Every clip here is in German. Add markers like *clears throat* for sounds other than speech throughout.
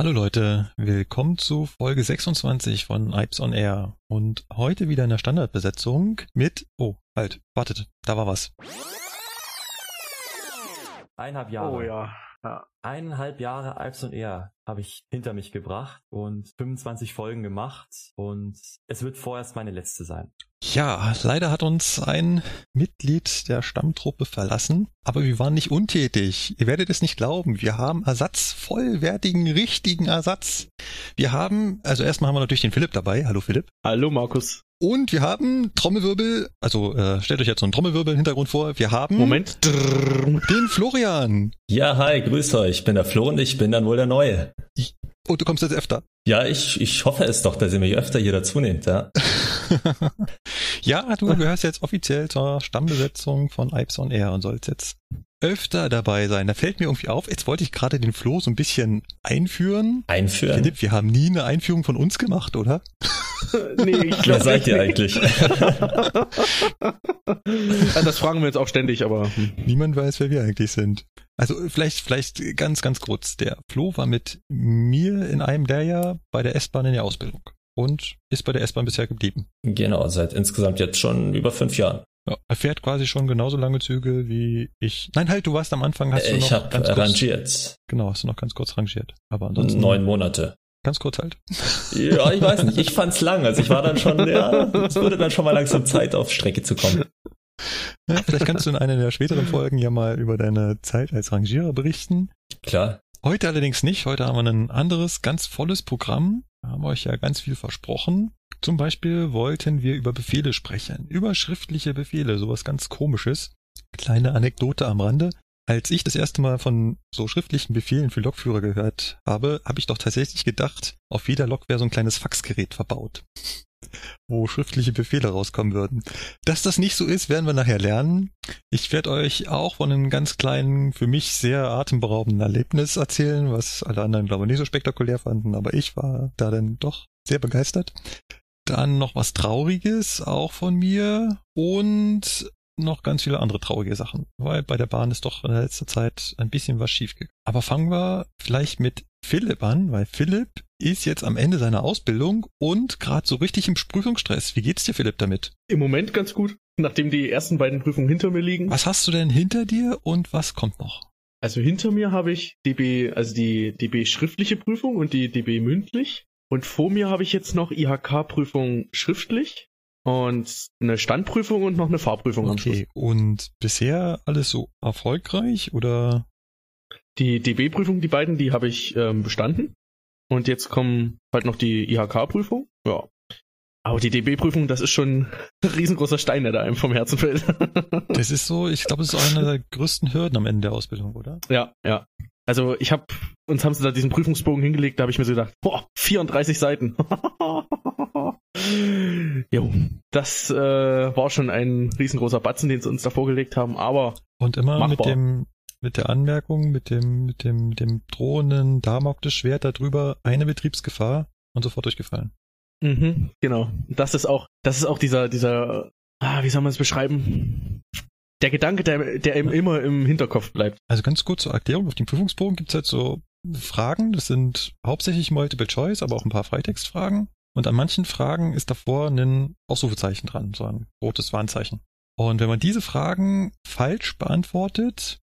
Hallo Leute, willkommen zu Folge 26 von Ipes on Air und heute wieder in der Standardbesetzung mit, oh, halt, wartet, da war was. Eineinhalb Jahre. Oh ja. ja. Eineinhalb Jahre Alps und Air habe ich hinter mich gebracht und 25 Folgen gemacht und es wird vorerst meine letzte sein. Ja, leider hat uns ein Mitglied der Stammtruppe verlassen, aber wir waren nicht untätig. Ihr werdet es nicht glauben. Wir haben Ersatz, vollwertigen, richtigen Ersatz. Wir haben, also erstmal haben wir natürlich den Philipp dabei. Hallo Philipp. Hallo Markus. Und wir haben Trommelwirbel, also äh, stellt euch jetzt so einen Trommelwirbel im Hintergrund vor. Wir haben Moment. den Florian. Ja, hi, grüßt euch. Ich bin der Flo und ich bin dann wohl der Neue. Und du kommst jetzt öfter. Ja, ich, ich hoffe es doch, dass ihr mich öfter hier dazu nehmt, ja. *laughs* ja, du gehörst jetzt offiziell zur Stammbesetzung von Ipes on Air und sollst jetzt öfter dabei sein. Da fällt mir irgendwie auf, jetzt wollte ich gerade den Flo so ein bisschen einführen. Einführen? Philipp, wir haben nie eine Einführung von uns gemacht, oder? *laughs* nee, ich Wer glaube seid ihr eigentlich? *laughs* das fragen wir jetzt auch ständig, aber hm. Niemand weiß, wer wir eigentlich sind. Also vielleicht, vielleicht ganz, ganz kurz. Der Flo war mit mir in einem der Jahr bei der S-Bahn in der Ausbildung und ist bei der S-Bahn bisher geblieben. genau, seit insgesamt jetzt schon über fünf Jahren. Ja, er fährt quasi schon genauso lange Züge wie ich. Nein, halt, du warst am Anfang, hast du noch ich habe ganz kurz, rangiert. Genau, hast du noch ganz kurz rangiert. Aber ansonsten Neun Monate. Ganz kurz halt. Ja, ich weiß nicht, ich fand's lang. Also ich war dann schon, ja, es wurde dann schon mal langsam Zeit, auf Strecke zu kommen. Ja, vielleicht kannst du in einer der späteren Folgen ja mal über deine Zeit als Rangierer berichten. Klar. Heute allerdings nicht. Heute haben wir ein anderes, ganz volles Programm. Da haben wir euch ja ganz viel versprochen. Zum Beispiel wollten wir über Befehle sprechen. Über schriftliche Befehle, sowas ganz komisches. Kleine Anekdote am Rande. Als ich das erste Mal von so schriftlichen Befehlen für Lokführer gehört habe, habe ich doch tatsächlich gedacht, auf jeder Lok wäre so ein kleines Faxgerät verbaut, wo schriftliche Befehle rauskommen würden. Dass das nicht so ist, werden wir nachher lernen. Ich werde euch auch von einem ganz kleinen, für mich sehr atemberaubenden Erlebnis erzählen, was alle anderen, glaube ich, nicht so spektakulär fanden, aber ich war da dann doch sehr begeistert. Dann noch was Trauriges, auch von mir. Und noch ganz viele andere traurige Sachen, weil bei der Bahn ist doch in der letzten Zeit ein bisschen was schiefgegangen. Aber fangen wir vielleicht mit Philipp an, weil Philipp ist jetzt am Ende seiner Ausbildung und gerade so richtig im Prüfungsstress. Wie geht's dir, Philipp, damit? im Moment ganz gut, nachdem die ersten beiden Prüfungen hinter mir liegen. Was hast du denn hinter dir und was kommt noch? Also hinter mir habe ich DB, also die DB schriftliche Prüfung und die DB mündlich. Und vor mir habe ich jetzt noch IHK-Prüfung schriftlich und eine Standprüfung und noch eine Fahrprüfung am Schluss. Okay, und bisher alles so erfolgreich oder? Die DB-Prüfung, die beiden, die habe ich ähm, bestanden. Und jetzt kommen halt noch die IHK-Prüfung. Ja. Aber die DB-Prüfung, das ist schon ein riesengroßer Stein, der da einem vom Herzen fällt. *laughs* Das ist so, ich glaube, es ist einer der größten Hürden am Ende der Ausbildung, oder? ja, ja. Also ich habe, uns haben sie da diesen Prüfungsbogen hingelegt, da habe ich mir so gedacht, boah, 34 Seiten. *laughs* jo, das äh, war schon ein riesengroßer Batzen, den sie uns da vorgelegt haben, aber Und immer mit Machbar. dem, mit der Anmerkung, mit dem, mit dem, mit dem drohenden Damoklesschwert darüber eine Betriebsgefahr und sofort durchgefallen. Mhm, genau. Das ist auch, das ist auch dieser, dieser, ah, wie soll man es beschreiben? Der Gedanke, der, der ihm immer im Hinterkopf bleibt. Also ganz kurz zur Erklärung, auf dem Prüfungsbogen gibt's halt so Fragen, das sind hauptsächlich Multiple Choice, aber auch ein paar Freitextfragen. Und an manchen Fragen ist davor ein Ausrufezeichen dran, so ein rotes Warnzeichen. Und wenn man diese Fragen falsch beantwortet,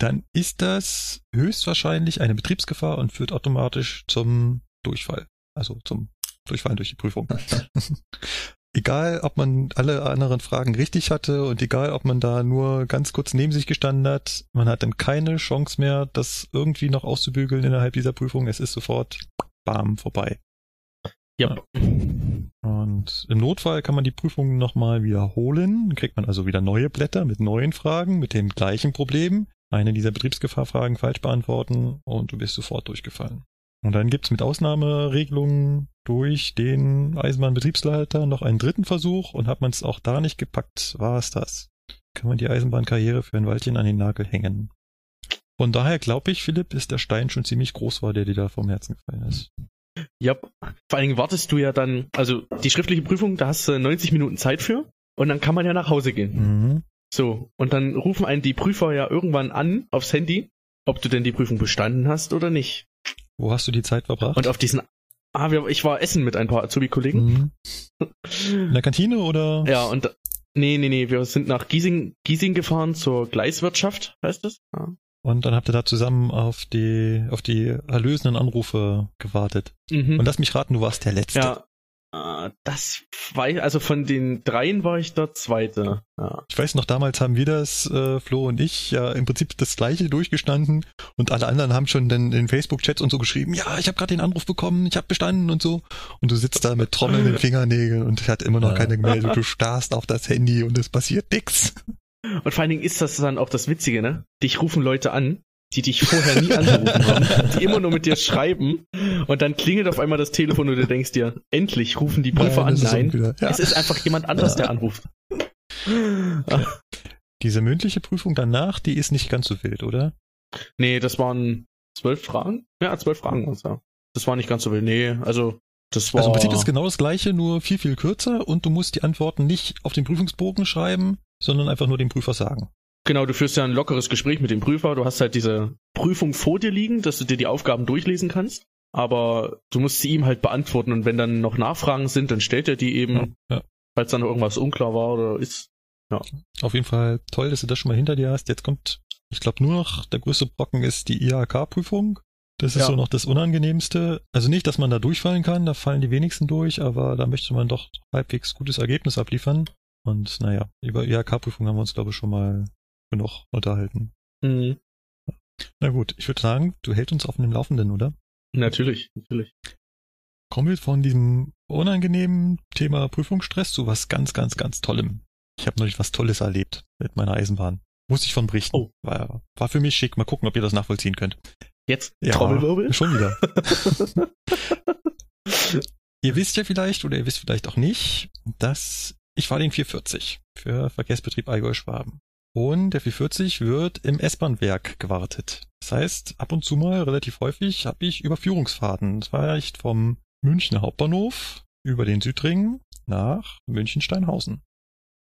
dann ist das höchstwahrscheinlich eine Betriebsgefahr und führt automatisch zum Durchfall. Also zum Durchfallen durch die Prüfung. *laughs* egal, ob man alle anderen Fragen richtig hatte und egal, ob man da nur ganz kurz neben sich gestanden hat, man hat dann keine Chance mehr, das irgendwie noch auszubügeln innerhalb dieser Prüfung. Es ist sofort bam vorbei. Ja. Und im Notfall kann man die Prüfung nochmal wiederholen. Dann kriegt man also wieder neue Blätter mit neuen Fragen, mit den gleichen Problemen. Eine dieser Betriebsgefahrfragen falsch beantworten und du bist sofort durchgefallen. Und dann gibt's mit Ausnahmeregelungen durch den Eisenbahnbetriebsleiter noch einen dritten Versuch und hat man es auch da nicht gepackt, war es das. Kann man die Eisenbahnkarriere für ein Weilchen an den Nagel hängen. Von daher glaube ich, Philipp, ist der Stein schon ziemlich groß war, der dir da vom Herzen gefallen ist. Ja, vor allen Dingen wartest du ja dann, also die schriftliche Prüfung, da hast du 90 Minuten Zeit für und dann kann man ja nach Hause gehen. Mhm. So, und dann rufen einen die Prüfer ja irgendwann an aufs Handy, ob du denn die Prüfung bestanden hast oder nicht. Wo hast du die Zeit verbracht? Und auf diesen, ah, wir, ich war essen mit ein paar Azubi-Kollegen. Mhm. *laughs* In der Kantine oder? Ja, und, nee, nee, nee, wir sind nach Giesing, Giesing gefahren zur Gleiswirtschaft, heißt das? Ja. Und dann habt ihr da zusammen auf die, auf die erlösenden Anrufe gewartet. Mhm. Und lass mich raten, du warst der Letzte. ja. Äh, Das war, also von den dreien war ich der Zweite. Ja. Ich weiß noch, damals haben wir das, äh, Flo und ich, ja im Prinzip das gleiche durchgestanden und alle anderen haben schon dann in Facebook-Chats und so geschrieben, ja, ich habe gerade den Anruf bekommen, ich habe bestanden und so. Und du sitzt da mit trommelnden *laughs* Fingernägeln und hat immer noch keine gemeldet. Du starrst auf das Handy und es passiert nix. Und vor allen Dingen ist das dann auch das Witzige, ne? Dich rufen Leute an, die dich vorher nie angerufen haben, *laughs* die immer nur mit dir schreiben und dann klingelt auf einmal das Telefon und du denkst dir, endlich rufen die Prüfer an. das ist Nein, ja. es ist einfach jemand anders, der anruft. Diese mündliche Prüfung danach, die ist nicht ganz so wild, oder? Nee, das waren zwölf Fragen? Ja, zwölf Fragen war's ja. Das war nicht ganz so wild. Nee, also das war. Also im Prinzip ist genau das gleiche, nur viel, viel kürzer und du musst die Antworten nicht auf den Prüfungsbogen schreiben, sondern einfach nur dem Prüfer sagen. Genau, du führst ja ein lockeres Gespräch mit dem Prüfer. Du hast halt diese Prüfung vor dir liegen, dass du dir die Aufgaben durchlesen kannst. Aber du musst sie ihm halt beantworten und wenn dann noch Nachfragen sind, dann stellt er die eben, Ja. falls dann noch irgendwas unklar war oder ist. Auf jeden Fall toll, dass du das schon mal hinter dir hast. Jetzt kommt, ich glaube, nur noch der größte Brocken ist die IHK-Prüfung. Das ist Ja. so noch das Unangenehmste. Also nicht, dass man da durchfallen kann, da fallen die wenigsten durch, aber da möchte man doch halbwegs gutes Ergebnis abliefern. Und naja, über IHK-Prüfung haben wir uns, glaube ich, schon mal genug unterhalten. Mhm. Na gut, ich würde sagen, du hältst uns auf dem Laufenden, oder? Natürlich, natürlich. Kommen wir von diesem unangenehmen Thema Prüfungsstress zu was ganz, ganz, ganz Tollem. Ich habe neulich was Tolles erlebt mit meiner Eisenbahn. Muss ich von berichten. Oh. War, war für mich schick. Mal gucken, ob ihr das nachvollziehen könnt. Jetzt Ja, Trommelwirbel. *laughs* Schon wieder. *laughs* ihr wisst ja vielleicht oder ihr wisst vielleicht auch nicht, dass ich fahre den 440 für Verkehrsbetrieb Allgäu-Schwaben. Und der 440 wird im S-Bahn-Werk gewartet. Das heißt, ab und zu mal, relativ häufig, habe ich Überführungsfahrten. Das war echt vom Münchner Hauptbahnhof über den Südring nach München-Steinhausen.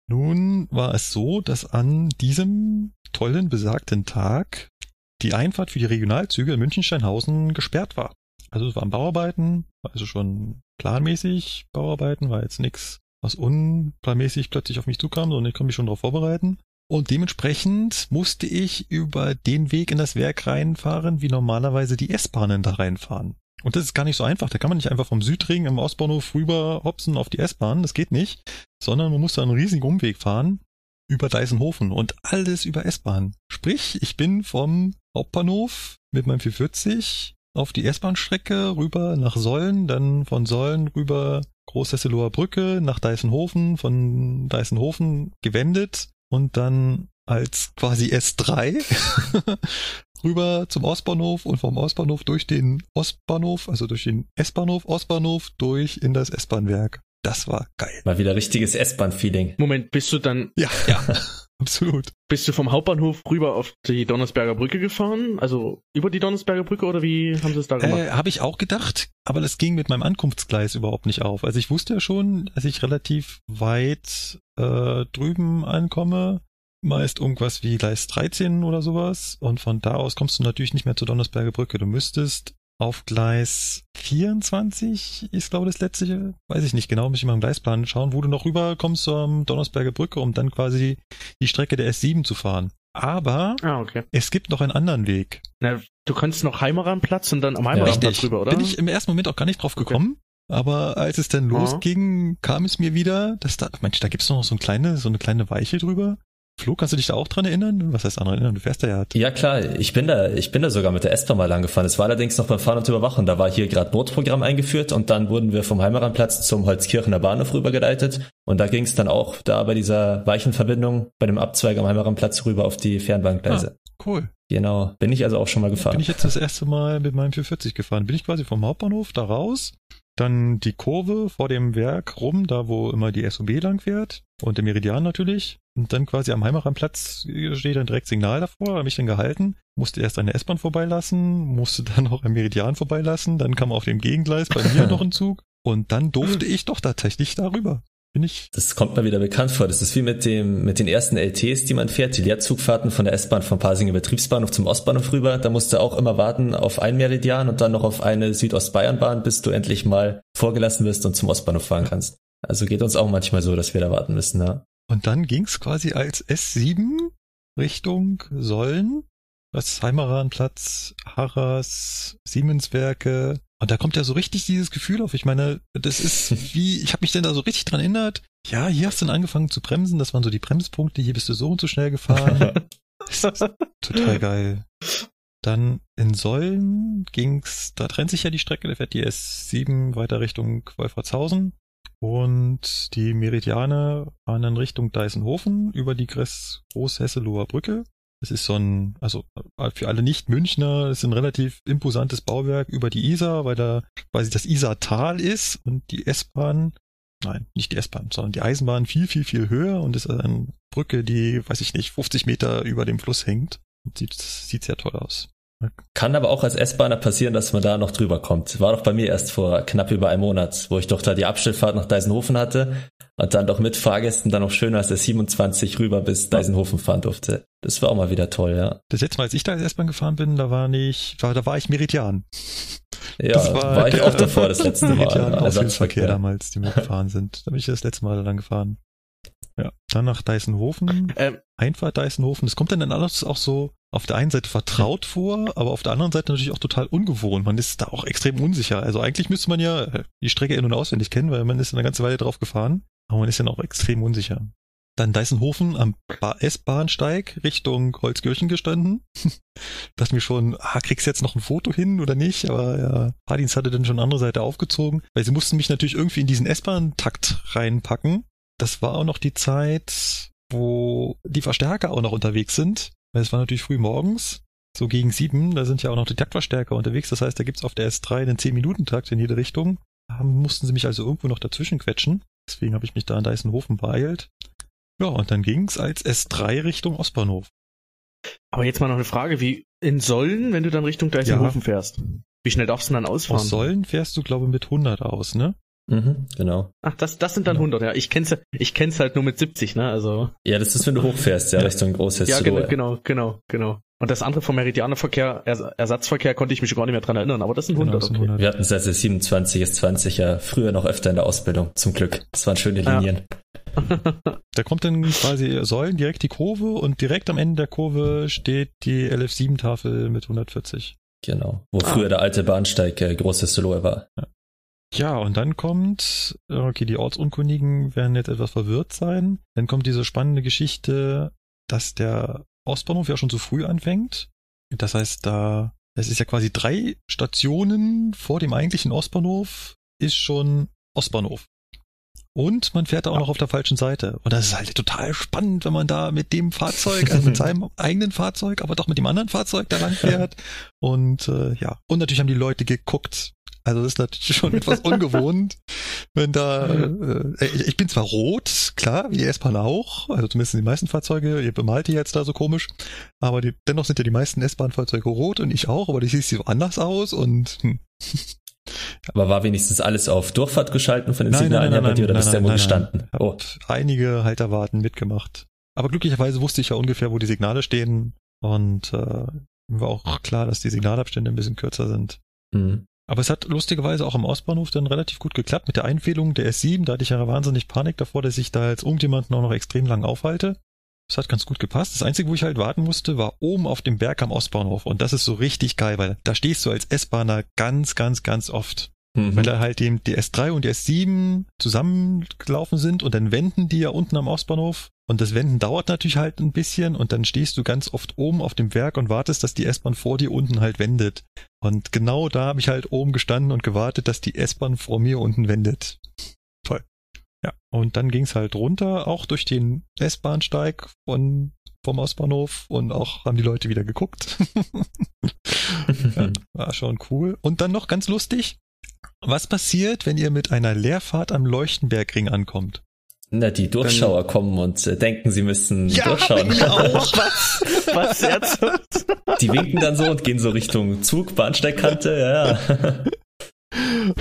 Nun war es so, dass an diesem tollen besagten Tag die Einfahrt für die Regionalzüge in München-Steinhausen gesperrt war. Also es waren Bauarbeiten, also schon planmäßig Bauarbeiten, war jetzt nichts, was unplanmäßig plötzlich auf mich zukam, sondern ich konnte mich schon darauf vorbereiten. Und dementsprechend musste ich über den Weg in das Werk reinfahren, wie normalerweise die S-Bahnen da reinfahren. Und das ist gar nicht so einfach. Da kann man nicht einfach vom Südring im Ostbahnhof rüber hopsen auf die S-Bahn. Das geht nicht. Sondern man muss da einen riesigen Umweg fahren über Deisenhofen und alles über S-Bahn. Sprich, ich bin vom Hauptbahnhof mit meinem 440 auf die S-Bahn-Strecke rüber nach Sollen, dann von Sollen rüber Großhesseloher Brücke nach Deisenhofen, von Deisenhofen gewendet und dann als quasi S3 *laughs* rüber zum Ostbahnhof und vom Ostbahnhof durch den Ostbahnhof, also durch den S-Bahnhof, Ostbahnhof, durch in das S-Bahnwerk. Das war geil. Mal wieder richtiges S-Bahn-Feeling. Moment, bist du dann, Ja, ja, *laughs* absolut. bist du vom Hauptbahnhof rüber auf die Donnersberger Brücke gefahren? Also über die Donnersberger Brücke oder wie haben sie es da gemacht? Äh, Habe ich auch gedacht, aber das ging mit meinem Ankunftsgleis überhaupt nicht auf. Also ich wusste ja schon, dass ich relativ weit äh, drüben ankomme, meist irgendwas wie Gleis 13 oder sowas. Und von da aus kommst du natürlich nicht mehr zur Donnersberger Brücke. Du müsstest auf Gleis 24 ist, glaube ich, das letzte, weiß ich nicht genau, muss ich mal im Gleisplan schauen, wo du noch rüber kommst zur Donnersberger Brücke, um dann quasi die Strecke der S7 zu fahren. Aber ah, okay. es gibt noch einen anderen Weg. Na, du kannst noch Heimeranplatz und dann am Heimeranplatz drüber, oder? Bin ich im ersten Moment auch gar nicht drauf gekommen. Aber als es dann Aha. losging, kam es mir wieder, dass da, Mensch, da gibt's noch so ein kleine, so eine kleine Weiche drüber. Flo, kannst du dich da auch dran erinnern? Was heißt daran erinnern? Du fährst da ja. Ja klar, ich bin da, ich bin da sogar mit der S-Bahn mal lang gefahren. Es war allerdings noch beim Fahren und Überwachen. Da war hier gerade Notprogramm eingeführt und dann wurden wir vom Heimeranplatz zum Holzkirchener Bahnhof rübergeleitet. Und da ging es dann auch da bei dieser Weichenverbindung, bei dem Abzweig am Heimeranplatz rüber auf die Fernbahngleise. Cool. Genau, bin ich also auch schon mal gefahren. Bin ich jetzt das erste Mal mit meinem 440 gefahren. Bin ich quasi vom Hauptbahnhof da raus, dann die Kurve vor dem Werk rum, da wo immer die SOB lang fährt und der Meridian natürlich. Und dann quasi am Heimeranplatz steht ein direkt Signal davor, habe mich dann gehalten, musste erst eine S-Bahn vorbeilassen, musste *laughs* dann auch ein Meridian vorbeilassen, dann kam auf dem Gegengleis bei mir noch ein *laughs* Zug und dann durfte ich doch tatsächlich darüber. Bin ich. Das kommt mir wieder bekannt vor. Das ist wie mit dem, mit den ersten LTs, die man fährt, die Leerzugfahrten von der S-Bahn vom Pasing Betriebsbahnhof zum Ostbahnhof rüber. Da musst du auch immer warten auf ein Meridian und dann noch auf eine Südostbayernbahn, bis du endlich mal vorgelassen wirst und zum Ostbahnhof fahren kannst. Also geht uns auch manchmal so, dass wir da warten müssen, ja. Und dann ging's quasi als S7 Richtung Sollen, das Heimeranplatz, Harras, Siemenswerke, und da kommt ja so richtig dieses Gefühl auf. Ich meine, das ist *laughs* wie, ich habe mich denn da so richtig dran erinnert. Ja, hier hast du dann angefangen zu bremsen. Das waren so die Bremspunkte. Hier bist du so und so schnell gefahren. *laughs* total geil. Dann in Säulen ging's, da trennt sich ja die Strecke, da fährt die S7 weiter Richtung Wolfratshausen. Und die Meridiane fahren dann Richtung Deisenhofen über die Großhesseloher Brücke. Es ist so ein, also äh, für alle Nicht-Münchner, es ist ein relativ imposantes Bauwerk über die Isar, weil da quasi das Isartal ist und die S-Bahn, nein, nicht die S-Bahn, sondern die Eisenbahn viel, viel, viel höher und ist eine Brücke, die, weiß ich nicht, 50 Meter über dem Fluss hängt. Und sieht, sieht sehr toll aus. Kann aber auch als S-Bahner passieren, dass man da noch drüber kommt. War doch bei mir erst vor knapp über einem Monat, wo ich doch da die Abstellfahrt nach Deisenhofen hatte und dann doch mit Fahrgästen dann noch schön als der 27 rüber bis Deisenhofen fahren durfte. Das war auch mal wieder toll, ja. Das letzte Mal, als ich da als S-Bahn gefahren bin, da war nicht, war, da war ich Meridian. Ja, war, war ich auch davor das letzte Mal. Meridian Ausflugsverkehr damals, die wir gefahren sind. Da bin ich das letzte Mal dann gefahren. Ja, dann nach Deisenhofen, ähm, Einfahrt Deisenhofen. Das kommt dann alles auch so auf der einen Seite vertraut vor, aber auf der anderen Seite natürlich auch total ungewohnt. Man ist da auch extrem unsicher. Also eigentlich müsste man ja äh, die Strecke in- und auswendig kennen, weil man ist eine ganze Weile drauf gefahren. Aber man ist dann auch extrem unsicher. Dann Deisenhofen am S-Bahnsteig Richtung Holzkirchen gestanden. *laughs* Dachte mir schon, ah, kriegst du jetzt noch ein Foto hin oder nicht? Aber ja, Fahrdienst hatte dann schon eine andere Seite aufgezogen, weil sie mussten mich natürlich irgendwie in diesen S-Bahn-Takt reinpacken. Das war auch noch die Zeit, wo die Verstärker auch noch unterwegs sind. Weil es war natürlich früh morgens, so gegen sieben, da sind ja auch noch die Taktverstärker unterwegs. Das heißt, da gibt's auf der S3 einen 10-Minuten-Takt in jede Richtung. Da mussten sie mich also irgendwo noch dazwischen quetschen. Deswegen habe ich mich da in Deisenhofen beeilt. Ja, und dann ging's als S3 Richtung Ostbahnhof. Aber jetzt mal noch eine Frage, wie in Sollen, wenn du dann Richtung Deisenhofen ja. fährst? Wie schnell darfst du dann ausfahren? Aus Sollen fährst du, glaube ich, mit 100 aus, ne? Mhm, genau. Ach, das, das sind dann genau. 100, ja. Ich kenn's, ich kenn's halt nur mit 70, ne, also. Ja, das ist, wenn du hochfährst, ja, Richtung großes Ja, genau, genau, genau, genau. Und das andere vom Meridianerverkehr, Ersatzverkehr, konnte ich mich gar nicht mehr dran erinnern, aber das sind 100. Genau, das sind 100. Okay. Wir hatten es als 27 ist 20 ja früher noch öfter in der Ausbildung, zum Glück. Das waren schöne Linien. Ja. *laughs* da kommt dann quasi Säulen direkt die Kurve und direkt am Ende der Kurve steht die LF7-Tafel mit 140. Genau, wo ah. früher der alte Bahnsteig äh, großes Solo war. Ja. Ja, und dann kommt, okay, die Ortsunkundigen werden jetzt etwas verwirrt sein. Dann kommt diese spannende Geschichte, dass der Ostbahnhof ja schon zu früh anfängt. Das heißt, da, es ist ja quasi drei Stationen vor dem eigentlichen Ostbahnhof ist schon Ostbahnhof. Und man fährt da auch noch auf der falschen Seite. Und das ist halt total spannend, wenn man da mit dem Fahrzeug, also mit *laughs* seinem eigenen Fahrzeug, aber doch mit dem anderen Fahrzeug da lang fährt. Und äh, ja, und natürlich haben die Leute geguckt, also das ist natürlich schon etwas *laughs* ungewohnt, wenn da, äh, ich, ich bin zwar rot, klar, wie die S-Bahn auch, also zumindest die meisten Fahrzeuge, ihr bemalt die jetzt da so komisch, aber die, dennoch sind ja die meisten S-Bahn-Fahrzeuge rot und ich auch, aber die sieht so anders aus und hm. Aber war wenigstens alles auf Durchfahrt geschalten von den nein, Signalen nein, nein, her bei dir oder bist du irgendwo gestanden? Oh. Einige Halterwarten mitgemacht. Aber glücklicherweise wusste ich ja ungefähr, wo die Signale stehen und äh, war auch klar, dass die Signalabstände ein bisschen kürzer sind. Mhm. Aber es hat lustigerweise auch im Ostbahnhof dann relativ gut geklappt mit der Einfädelung der S7. Da hatte ich ja wahnsinnig Panik davor, dass ich da jetzt irgendjemanden auch noch extrem lang aufhalte. Das hat ganz gut gepasst. Das Einzige, wo ich halt warten musste, war oben auf dem Berg am Ostbahnhof. Und das ist so richtig geil, weil da stehst du als S-Bahner ganz, ganz, ganz oft. Mhm. Weil da halt eben die S3 und die S7 zusammengelaufen sind und dann wenden die ja unten am Ostbahnhof und das Wenden dauert natürlich halt ein bisschen und dann stehst du ganz oft oben auf dem Werk und wartest, dass die S-Bahn vor dir unten halt wendet. Und genau da habe ich halt oben gestanden und gewartet, dass die S-Bahn vor mir unten wendet. Ja, und dann ging's halt runter, auch durch den S-Bahnsteig von vom Ostbahnhof und auch haben die Leute wieder geguckt. *laughs* ja, war schon cool. Und dann noch ganz lustig, was passiert, wenn ihr mit einer Leerfahrt am Leuchtenbergring ankommt? Na, die Durchschauer Dann, kommen und äh, denken, sie müssen ja, durchschauen. Auch. *laughs* was? Was jetzt? *laughs* Die winken dann so und gehen so Richtung Zug, Bahnsteigkante, ja.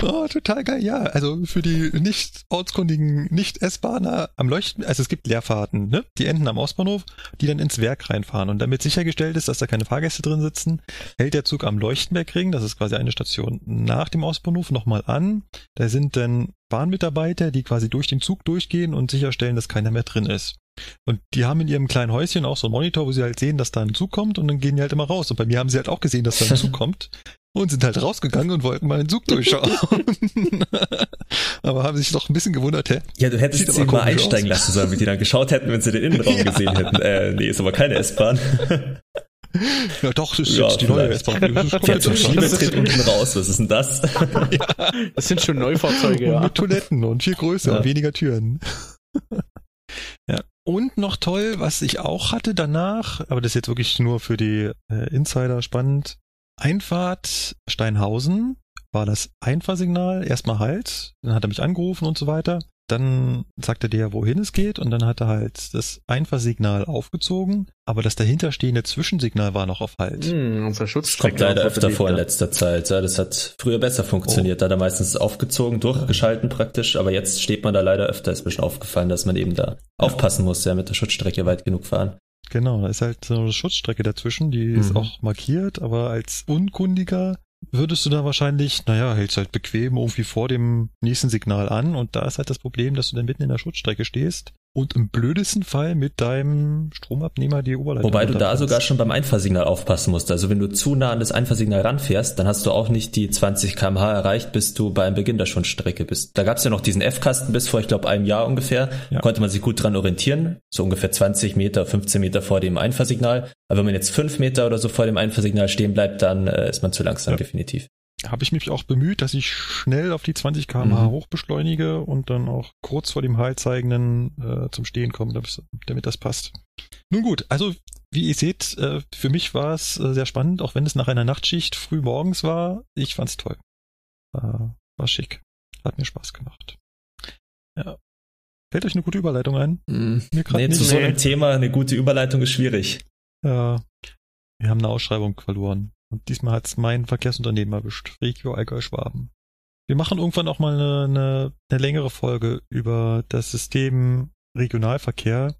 Oh, total geil, ja. Also für die nicht ortskundigen Nicht-S-Bahner am Leuchten, also es gibt Leerfahrten, ne? Die enden am Ostbahnhof, die dann ins Werk reinfahren. Und damit sichergestellt ist, dass da keine Fahrgäste drin sitzen, hält der Zug am Leuchtenbergring, das ist quasi eine Station nach dem Ostbahnhof, nochmal an. Da sind dann Bahnmitarbeiter, die quasi durch den Zug durchgehen und sicherstellen, dass keiner mehr drin ist. Und die haben in ihrem kleinen Häuschen auch so einen Monitor, wo sie halt sehen, dass da ein Zug kommt und dann gehen die halt immer raus. Und bei mir haben sie halt auch gesehen, dass da ein *laughs* Zug kommt und sind halt rausgegangen und wollten mal den Zug durchschauen. *laughs* aber haben sich doch ein bisschen gewundert, hä? Ja, du hättest sie mal einsteigen aus. lassen sollen, damit die dann geschaut hätten, wenn sie den *laughs* Innenraum Ja. gesehen hätten. Äh, nee, ist aber keine S-Bahn. *laughs* Ja, doch, das ist Ja, jetzt die neue. S-Bahn. Schiebetritt unten raus. Was ist denn das? *laughs* Das sind schon Neufahrzeuge, Und ja. mit Toiletten und viel größer Ja. und weniger Türen. *laughs* ja. Und noch toll, was ich auch hatte danach, aber das ist jetzt wirklich nur für die äh, Insider spannend. Einfahrt Steinhausen war das Einfahrsignal, erstmal halt, dann hat er mich angerufen und so weiter. Dann sagte der, wohin es geht, und dann hat er halt das Einfahrsignal aufgezogen, aber das dahinterstehende Zwischensignal war noch auf Halt. Hm, unser Schutzstrecke. kommt leider öfter vor in letzter Zeit. Ja, das hat früher besser funktioniert. Da hat er meistens aufgezogen, durchgeschalten praktisch, aber jetzt steht man da leider öfter. Ist mir schon aufgefallen, dass man eben da aufpassen muss, ja, mit der Schutzstrecke weit genug fahren. Genau, da ist halt so eine Schutzstrecke dazwischen, die ist Mhm. auch markiert, aber als Unkundiger würdest du da wahrscheinlich, naja, hältst halt bequem irgendwie vor dem nächsten Signal an. Und da ist halt das Problem, dass du dann mitten in der Schutzstrecke stehst und im blödesten Fall mit deinem Stromabnehmer die Oberleitung Wobei du da sogar schon beim Einfahrsignal aufpassen musst. Also wenn du zu nah an das Einfahrsignal ranfährst, dann hast du auch nicht die 20 kmh erreicht, bis du beim Beginn der Schundstrecke bist. Da gab es ja noch diesen F-Kasten bis vor, ich glaube, einem Jahr ungefähr. Ja. Konnte man sich gut dran orientieren. So ungefähr 20 Meter, 15 Meter vor dem Einfahrsignal. Aber wenn man jetzt 5 Meter oder so vor dem Einfahrsignal stehen bleibt, dann äh, ist man zu langsam, Ja. definitiv. Habe ich mich auch bemüht, dass ich schnell auf die 20 km/h Mhm. hochbeschleunige und dann auch kurz vor dem Heilzeigenden äh, zum Stehen komme, damit, damit das passt. Nun gut, also wie ihr seht, äh, für mich war es äh, sehr spannend, auch wenn es nach einer Nachtschicht früh morgens war. Ich fand's toll. War, war schick. Hat mir Spaß gemacht. Ja. Fällt euch eine gute Überleitung ein? Mir grad Nee, zu nicht. so Nee. einem Thema eine gute Überleitung ist schwierig. Ja. Wir haben eine Ausschreibung verloren. Und diesmal hat's mein Verkehrsunternehmen erwischt. Regio Allgäu Schwaben. Wir machen irgendwann auch mal eine, eine, eine längere Folge über das System Regionalverkehr.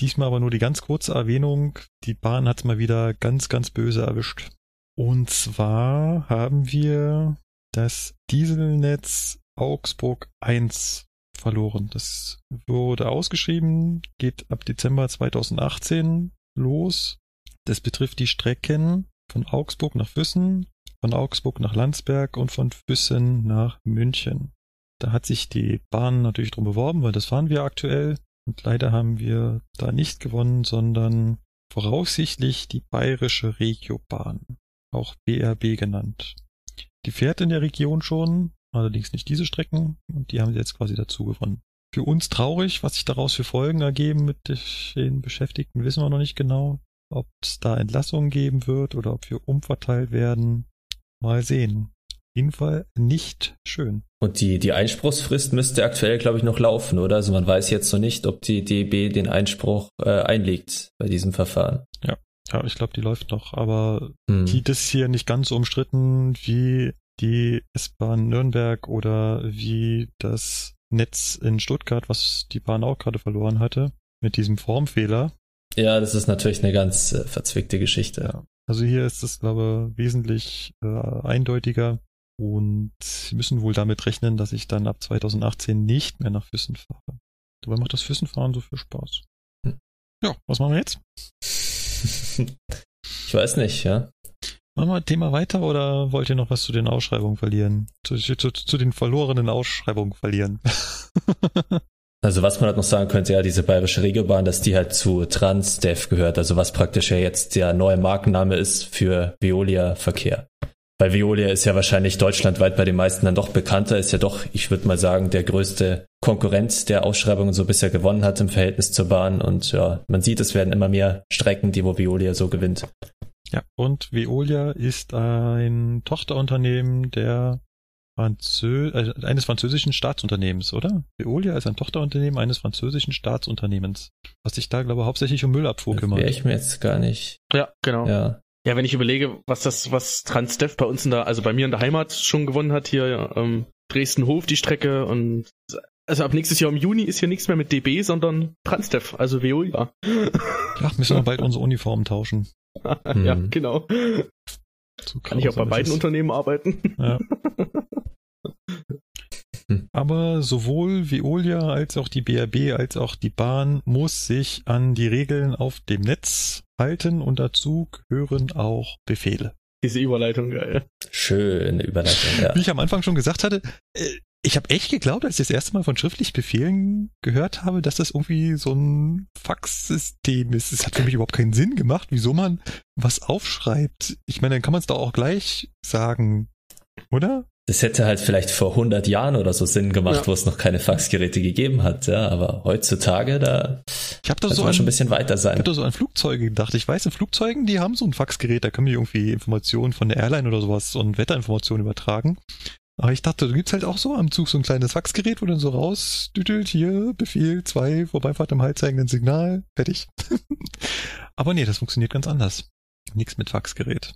Diesmal aber nur die ganz kurze Erwähnung. Die Bahn hat's mal wieder ganz, ganz böse erwischt. Und zwar haben wir das Dieselnetz Augsburg 1 verloren. Das wurde ausgeschrieben, geht ab Dezember 2018 los. Das betrifft die Strecken von Augsburg nach Füssen, von Augsburg nach Landsberg und von Füssen nach München. Da hat sich die Bahn natürlich drum beworben, weil das fahren wir aktuell. Und leider haben wir da nicht gewonnen, sondern voraussichtlich die bayerische Regiobahn, auch BRB genannt. Die fährt in der Region schon, allerdings nicht diese Strecken und die haben sie jetzt quasi dazu gewonnen. Für uns traurig, was sich daraus für Folgen ergeben mit den Beschäftigten, wissen wir noch nicht genau. Ob es da Entlassungen geben wird oder ob wir umverteilt werden. Mal sehen. Auf jeden Fall nicht schön. Und die, die Einspruchsfrist müsste aktuell, glaube ich, noch laufen, oder? Also man weiß jetzt noch nicht, ob die DB den Einspruch äh, einlegt bei diesem Verfahren. Ja, ich glaube, die läuft noch, aber Hm. die das hier nicht ganz so umstritten wie die S-Bahn Nürnberg oder wie das Netz in Stuttgart, was die Bahn auch gerade verloren hatte, mit diesem Formfehler. Ja, das ist natürlich eine ganz äh, verzwickte Geschichte. Ja. Also hier ist es, glaube ich, wesentlich äh, eindeutiger und Sie müssen wohl damit rechnen, dass ich dann ab 2018 nicht mehr nach Füssen fahre. Dabei macht das Füssenfahren so viel Spaß. Hm. Ja, was machen wir jetzt? *laughs* Ich weiß nicht, ja. Machen wir ein Thema weiter oder wollt ihr noch was zu den Ausschreibungen verlieren? Zu, zu, zu den verlorenen Ausschreibungen verlieren? *laughs* Also was man halt noch sagen könnte, ja, diese bayerische Regiobahn, dass die halt zu Transdev gehört, also was praktisch ja jetzt der neue Markenname ist für Veolia Verkehr. Weil Veolia ist ja wahrscheinlich deutschlandweit bei den meisten dann doch bekannter, ist ja doch, ich würde mal sagen, der größte Konkurrent, der Ausschreibungen so bisher gewonnen hat im Verhältnis zur Bahn. Und ja, man sieht, es werden immer mehr Strecken, die wo Veolia so gewinnt. ja, und Veolia ist ein Tochterunternehmen der Franzö äh, eines französischen Staatsunternehmens, oder? Veolia ist ein Tochterunternehmen eines französischen Staatsunternehmens, was sich da, glaube ich, hauptsächlich um Müllabfuhr Wäre kümmert. ich mir jetzt gar nicht. Ja, genau. Ja. Ja, wenn ich überlege, was das, was Transdev bei uns in der, also bei mir in der Heimat schon gewonnen hat, hier ähm, Dresden-Hof die Strecke und also ab nächstes Jahr im Juni ist hier nichts mehr mit DB, sondern Transdev, also Veolia. Ach, müssen wir *laughs* bald unsere Uniformen tauschen. ja, Hm. genau. So Kann ich auch bei beiden ist. Unternehmen arbeiten. Ja. *laughs* Aber sowohl Veolia als auch die BRB als auch die Bahn muss sich an die Regeln auf dem Netz halten und dazu gehören auch Befehle. Diese Überleitung, geil. Schöne Überleitung, ja. Wie ich am Anfang schon gesagt hatte, äh, ich habe echt geglaubt, als ich das erste Mal von schriftlich Befehlen gehört habe, dass das irgendwie so ein Faxsystem ist. Es hat für mich überhaupt keinen Sinn gemacht, wieso man was aufschreibt. Ich meine, dann kann man es doch auch gleich sagen, oder? Das hätte halt vielleicht vor 100 Jahren oder so Sinn gemacht, Ja. wo es noch keine Faxgeräte gegeben hat, ja, aber heutzutage, da Ich habe da so man an, schon ein bisschen weiter ich sein. hab da so an Flugzeuge gedacht. Ich weiß, in Flugzeugen, die haben so ein Faxgerät, da können wir irgendwie Informationen von der Airline oder sowas und Wetterinformationen übertragen. Aber ich dachte, da gibt's halt auch so am Zug so ein kleines Faxgerät, wo dann so rausdüdelt, hier, Befehl 2, Vorbeifahrt im haltzeigenden Signal, fertig. *laughs* Aber nee, das funktioniert ganz anders. Nix mit Faxgerät.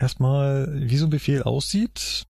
Erstmal, wie so ein Befehl aussieht,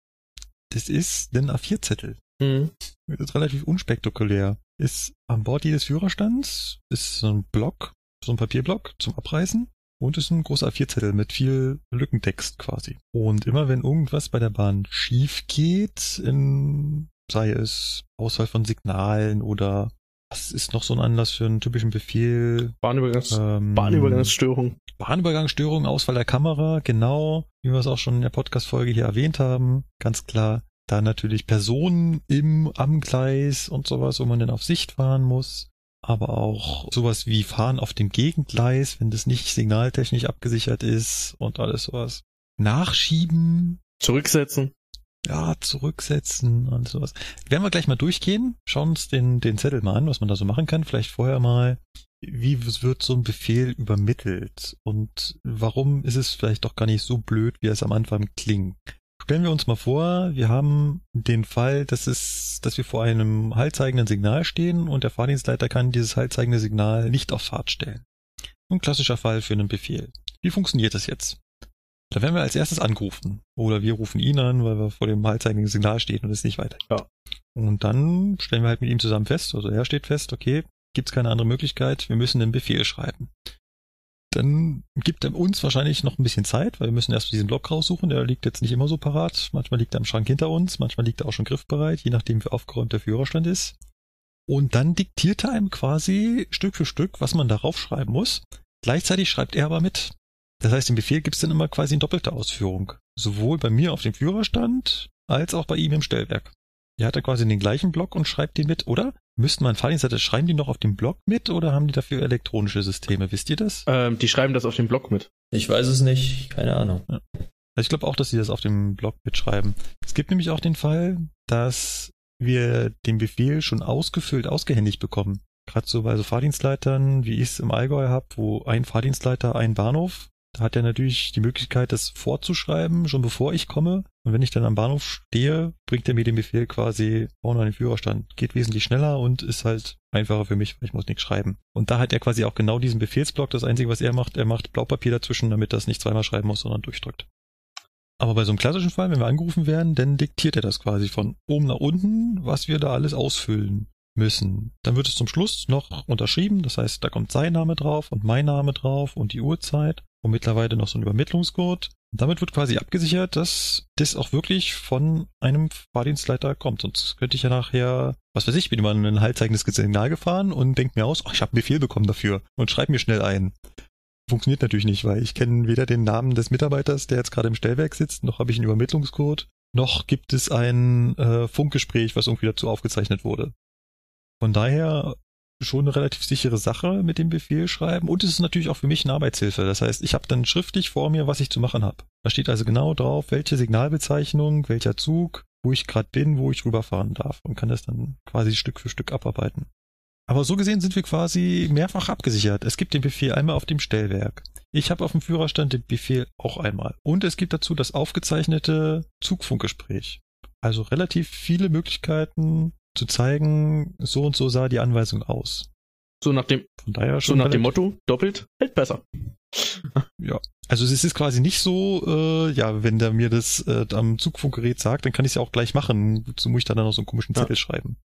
das ist ein A4-Zettel. Mhm. Das ist relativ unspektakulär. Ist an Bord jedes Führerstands, ist so ein Block, so ein Papierblock zum Abreißen und ist ein großer A4-Zettel mit viel Lückentext quasi. Und immer wenn irgendwas bei der Bahn schief geht, in, sei es Auswahl von Signalen oder was ist noch so ein Anlass für einen typischen Befehl? Bahnübergangs Ähm, Bahnübergangsstörung. Bahnübergangsstörung, Auswahl der Kamera, genau, wie wir es auch schon in der Podcast-Folge hier erwähnt haben, ganz klar. Da natürlich Personen im, am Gleis und sowas, wo man dann auf Sicht fahren muss. Aber auch sowas wie Fahren auf dem Gegengleis, wenn das nicht signaltechnisch abgesichert ist und alles sowas. Nachschieben, Zurücksetzen. ja, zurücksetzen und sowas. Werden wir gleich mal durchgehen, schauen uns den, den Zettel mal an, was man da so machen kann. Vielleicht vorher mal, wie wird so ein Befehl übermittelt und warum ist es vielleicht doch gar nicht so blöd, wie es am Anfang klingt. Stellen wir uns mal vor, wir haben den Fall, dass es, dass wir vor einem haltzeigenden Signal stehen und der Fahrdienstleiter kann dieses haltzeigende Signal nicht auf Fahrt stellen. Ein klassischer Fall für einen Befehl. Wie funktioniert das jetzt? Da werden wir als erstes angerufen. Oder wir rufen ihn an, weil wir vor dem haltzeigenden Signal stehen und es nicht weiter. Ja. Und dann stellen wir halt mit ihm zusammen fest, also er steht fest, okay, gibt's keine andere Möglichkeit, wir müssen einen Befehl schreiben. Dann gibt er uns wahrscheinlich noch ein bisschen Zeit, weil wir müssen erst diesen Block raussuchen, der liegt jetzt nicht immer so parat. Manchmal liegt er im Schrank hinter uns, manchmal liegt er auch schon griffbereit, je nachdem wie aufgeräumt der Führerstand ist. Und dann diktiert er einem quasi Stück für Stück, was man darauf schreiben muss. Gleichzeitig schreibt er aber mit. Das heißt, den Befehl gibt's dann immer quasi in doppelter Ausführung. Sowohl bei mir auf dem Führerstand als auch bei ihm im Stellwerk. Er hat da quasi den gleichen Block und schreibt den mit, oder? Müssten man Fahrdienstleiter, schreiben die noch auf dem Block mit oder haben die dafür elektronische Systeme? Wisst ihr das? Ähm, die schreiben das auf dem Blog mit. Ich weiß es nicht, keine Ahnung. Also ich glaube auch, dass sie das auf dem Blog mitschreiben. Es gibt nämlich auch den Fall, dass wir den Befehl schon ausgefüllt, ausgehändigt bekommen. Gerade so bei so Fahrdienstleitern, wie ich es im Allgäu habe, wo ein Fahrdienstleiter einen Bahnhof, hat er natürlich die Möglichkeit, das vorzuschreiben, schon bevor ich komme. Und wenn ich dann am Bahnhof stehe, bringt er mir den Befehl quasi vorne an den Führerstand. Geht wesentlich schneller und ist halt einfacher für mich, weil ich muss nichts schreiben. Und da hat er quasi auch genau diesen Befehlsblock. Das Einzige, was er macht, er macht Blaupapier dazwischen, damit das nicht zweimal schreiben muss, sondern durchdrückt. Aber bei so einem klassischen Fall, wenn wir angerufen werden, dann diktiert er das quasi von oben nach unten, was wir da alles ausfüllen müssen. Dann wird es zum Schluss noch unterschrieben, das heißt, da kommt sein Name drauf und mein Name drauf und die Uhrzeit und mittlerweile noch so ein Übermittlungscode. Und damit wird quasi abgesichert, dass das auch wirklich von einem Fahrdienstleiter kommt. Sonst könnte ich ja nachher, was weiß ich, bin immer in ein haltzeigendes Signal gefahren und denke mir aus, oh, ich habe einen Befehl bekommen dafür und schreib mir schnell ein. Funktioniert natürlich nicht, weil ich kenne weder den Namen des Mitarbeiters, der jetzt gerade im Stellwerk sitzt, noch habe ich einen Übermittlungscode, noch gibt es ein äh, Funkgespräch, was irgendwie dazu aufgezeichnet wurde. Von daher schon eine relativ sichere Sache mit dem Befehl schreiben und es ist natürlich auch für mich eine Arbeitshilfe. Das heißt, ich habe dann schriftlich vor mir, was ich zu machen habe. Da steht also genau drauf, welche Signalbezeichnung, welcher Zug, wo ich gerade bin, wo ich rüberfahren darf und kann das dann quasi Stück für Stück abarbeiten. Aber so gesehen sind wir quasi mehrfach abgesichert. Es gibt den Befehl einmal auf dem Stellwerk. Ich habe auf dem Führerstand den Befehl auch einmal. Und es gibt dazu das aufgezeichnete Zugfunkgespräch. Also relativ viele Möglichkeiten zu zeigen, so und so sah die Anweisung aus. So nach dem, Von daher so schon nach dem Motto, doppelt hält besser. Also es ist quasi nicht so, äh, ja, wenn der mir das äh, am Zugfunkgerät sagt, dann kann ich es ja auch gleich machen. Wozu muss ich dann noch so einen komischen Ja. Zettel schreiben?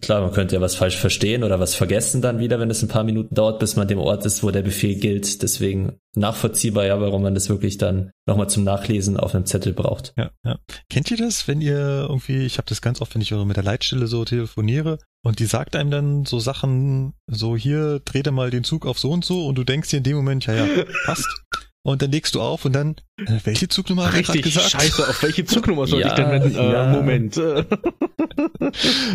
Klar, man könnte ja was falsch verstehen oder was vergessen dann wieder, wenn es ein paar Minuten dauert, bis man dem Ort ist, wo der Befehl gilt. Deswegen nachvollziehbar ja, warum man das wirklich dann nochmal zum Nachlesen auf einem Zettel braucht. Ja, ja. Kennt ihr das, wenn ihr irgendwie, ich habe das ganz oft, wenn ich mit der Leitstelle so telefoniere und die sagt einem dann so Sachen, so hier, dreh dir mal den Zug auf so und so und du denkst dir in dem Moment, ja, ja, passt. *laughs* Und dann legst du auf und dann, äh, welche Zugnummer hat er gerade Richtig, gesagt? scheiße, auf welche Zugnummer soll *laughs* Ja, ich denn wenden? Äh, ja. Moment. *laughs*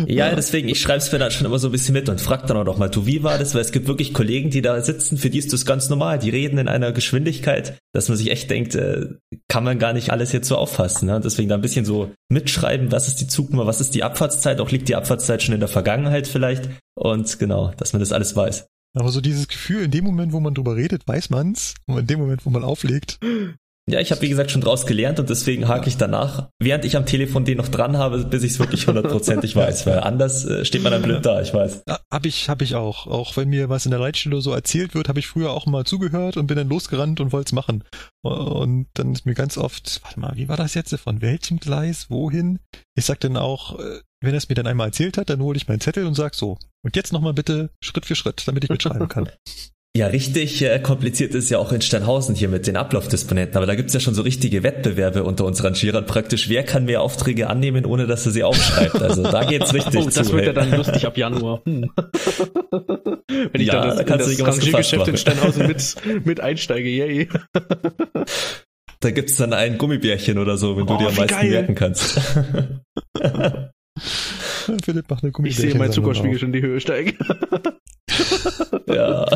Ja, deswegen, ich schreibe es mir dann schon immer so ein bisschen mit und frag dann auch noch mal, du, wie war das? Weil es gibt wirklich Kollegen, die da sitzen, für die ist das ganz normal. Die reden in einer Geschwindigkeit, dass man sich echt denkt, äh, kann man gar nicht alles jetzt so auffassen. Ne? Deswegen da ein bisschen so mitschreiben, was ist die Zugnummer, was ist die Abfahrtszeit, auch liegt die Abfahrtszeit schon in der Vergangenheit vielleicht. Und genau, dass man das alles weiß. Aber so dieses Gefühl, in dem Moment, wo man drüber redet, weiß man's. Und in dem Moment, wo man auflegt, Ja, ich habe wie gesagt schon draus gelernt und deswegen hake ich danach, während ich am Telefon den noch dran habe, bis ich es wirklich hundertprozentig *laughs* weiß, weil anders äh, steht man dann blöd da, ich weiß. Hab ich, hab ich auch. Auch wenn mir was in der Leitstelle so erzählt wird, habe ich früher auch mal zugehört und bin dann losgerannt und wollte es machen. Und dann ist mir ganz oft, warte mal, wie war das jetzt? Von welchem Gleis? Wohin? Ich sag dann auch, äh, wenn er es mir dann einmal erzählt hat, dann hole ich meinen Zettel und sag so. Und jetzt nochmal bitte Schritt für Schritt, damit ich mitschreiben kann. Ja, richtig äh, kompliziert ist ja auch in Steinhausen hier mit den Ablaufdisponenten, aber da gibt's ja schon so richtige Wettbewerbe unter uns Rangierern praktisch. Wer kann mehr Aufträge annehmen, ohne dass er sie aufschreibt? Also da geht's richtig *laughs* oh, das zu. wird ja dann lustig ab Januar. Hm. *laughs* Wenn ich Ja, dann da das, kannst du in das Rangiergeschäft in. Steinhausen mit, mit einsteige, yay. Da gibt's dann ein Gummibärchen oder so, wenn du Oh, dir am meisten geil. merken kannst. *laughs* *laughs* Philipp macht eine Ich sehe mein Zuckerspiegel auf. schon in die Höhe steigen. *laughs* ja.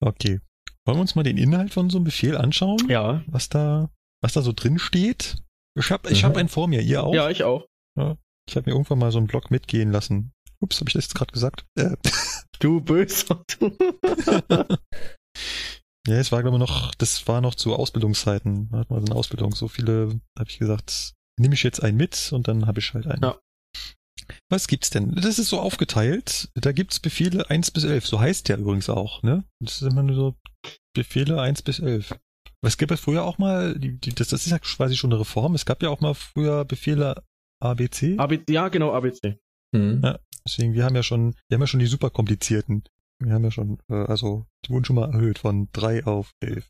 Okay. Wollen wir uns mal den Inhalt von so einem Befehl anschauen? Ja, Was da, was da so drin steht? Ich hab, ich Mhm. hab einen vor mir, ihr auch? ja, ich auch. Ich habe mir irgendwann mal so einen Blog mitgehen lassen. Ups, habe ich das jetzt gerade gesagt? Äh, *laughs* Du böser. Du. ja, es war glaube ich noch, das war noch zu Ausbildungszeiten. Da hat man so eine Ausbildung. So viele, habe ich gesagt, nehme ich jetzt einen mit und dann habe ich halt einen. Ja. Was gibt's denn? Das ist so aufgeteilt. Da gibt's Befehle 1 bis 11. So heißt der übrigens auch, ne? Das ist immer nur so Befehle 1 bis 11. Aber Es gab ja früher auch mal, die, die, das, das ist ja quasi schon eine Reform. Es gab ja auch mal früher Befehle ABC. AB, ja, genau, ABC. Hm. Deswegen, wir haben ja schon, wir haben ja schon die super komplizierten. Wir haben ja schon, äh, also, die wurden schon mal erhöht von 3 auf 11.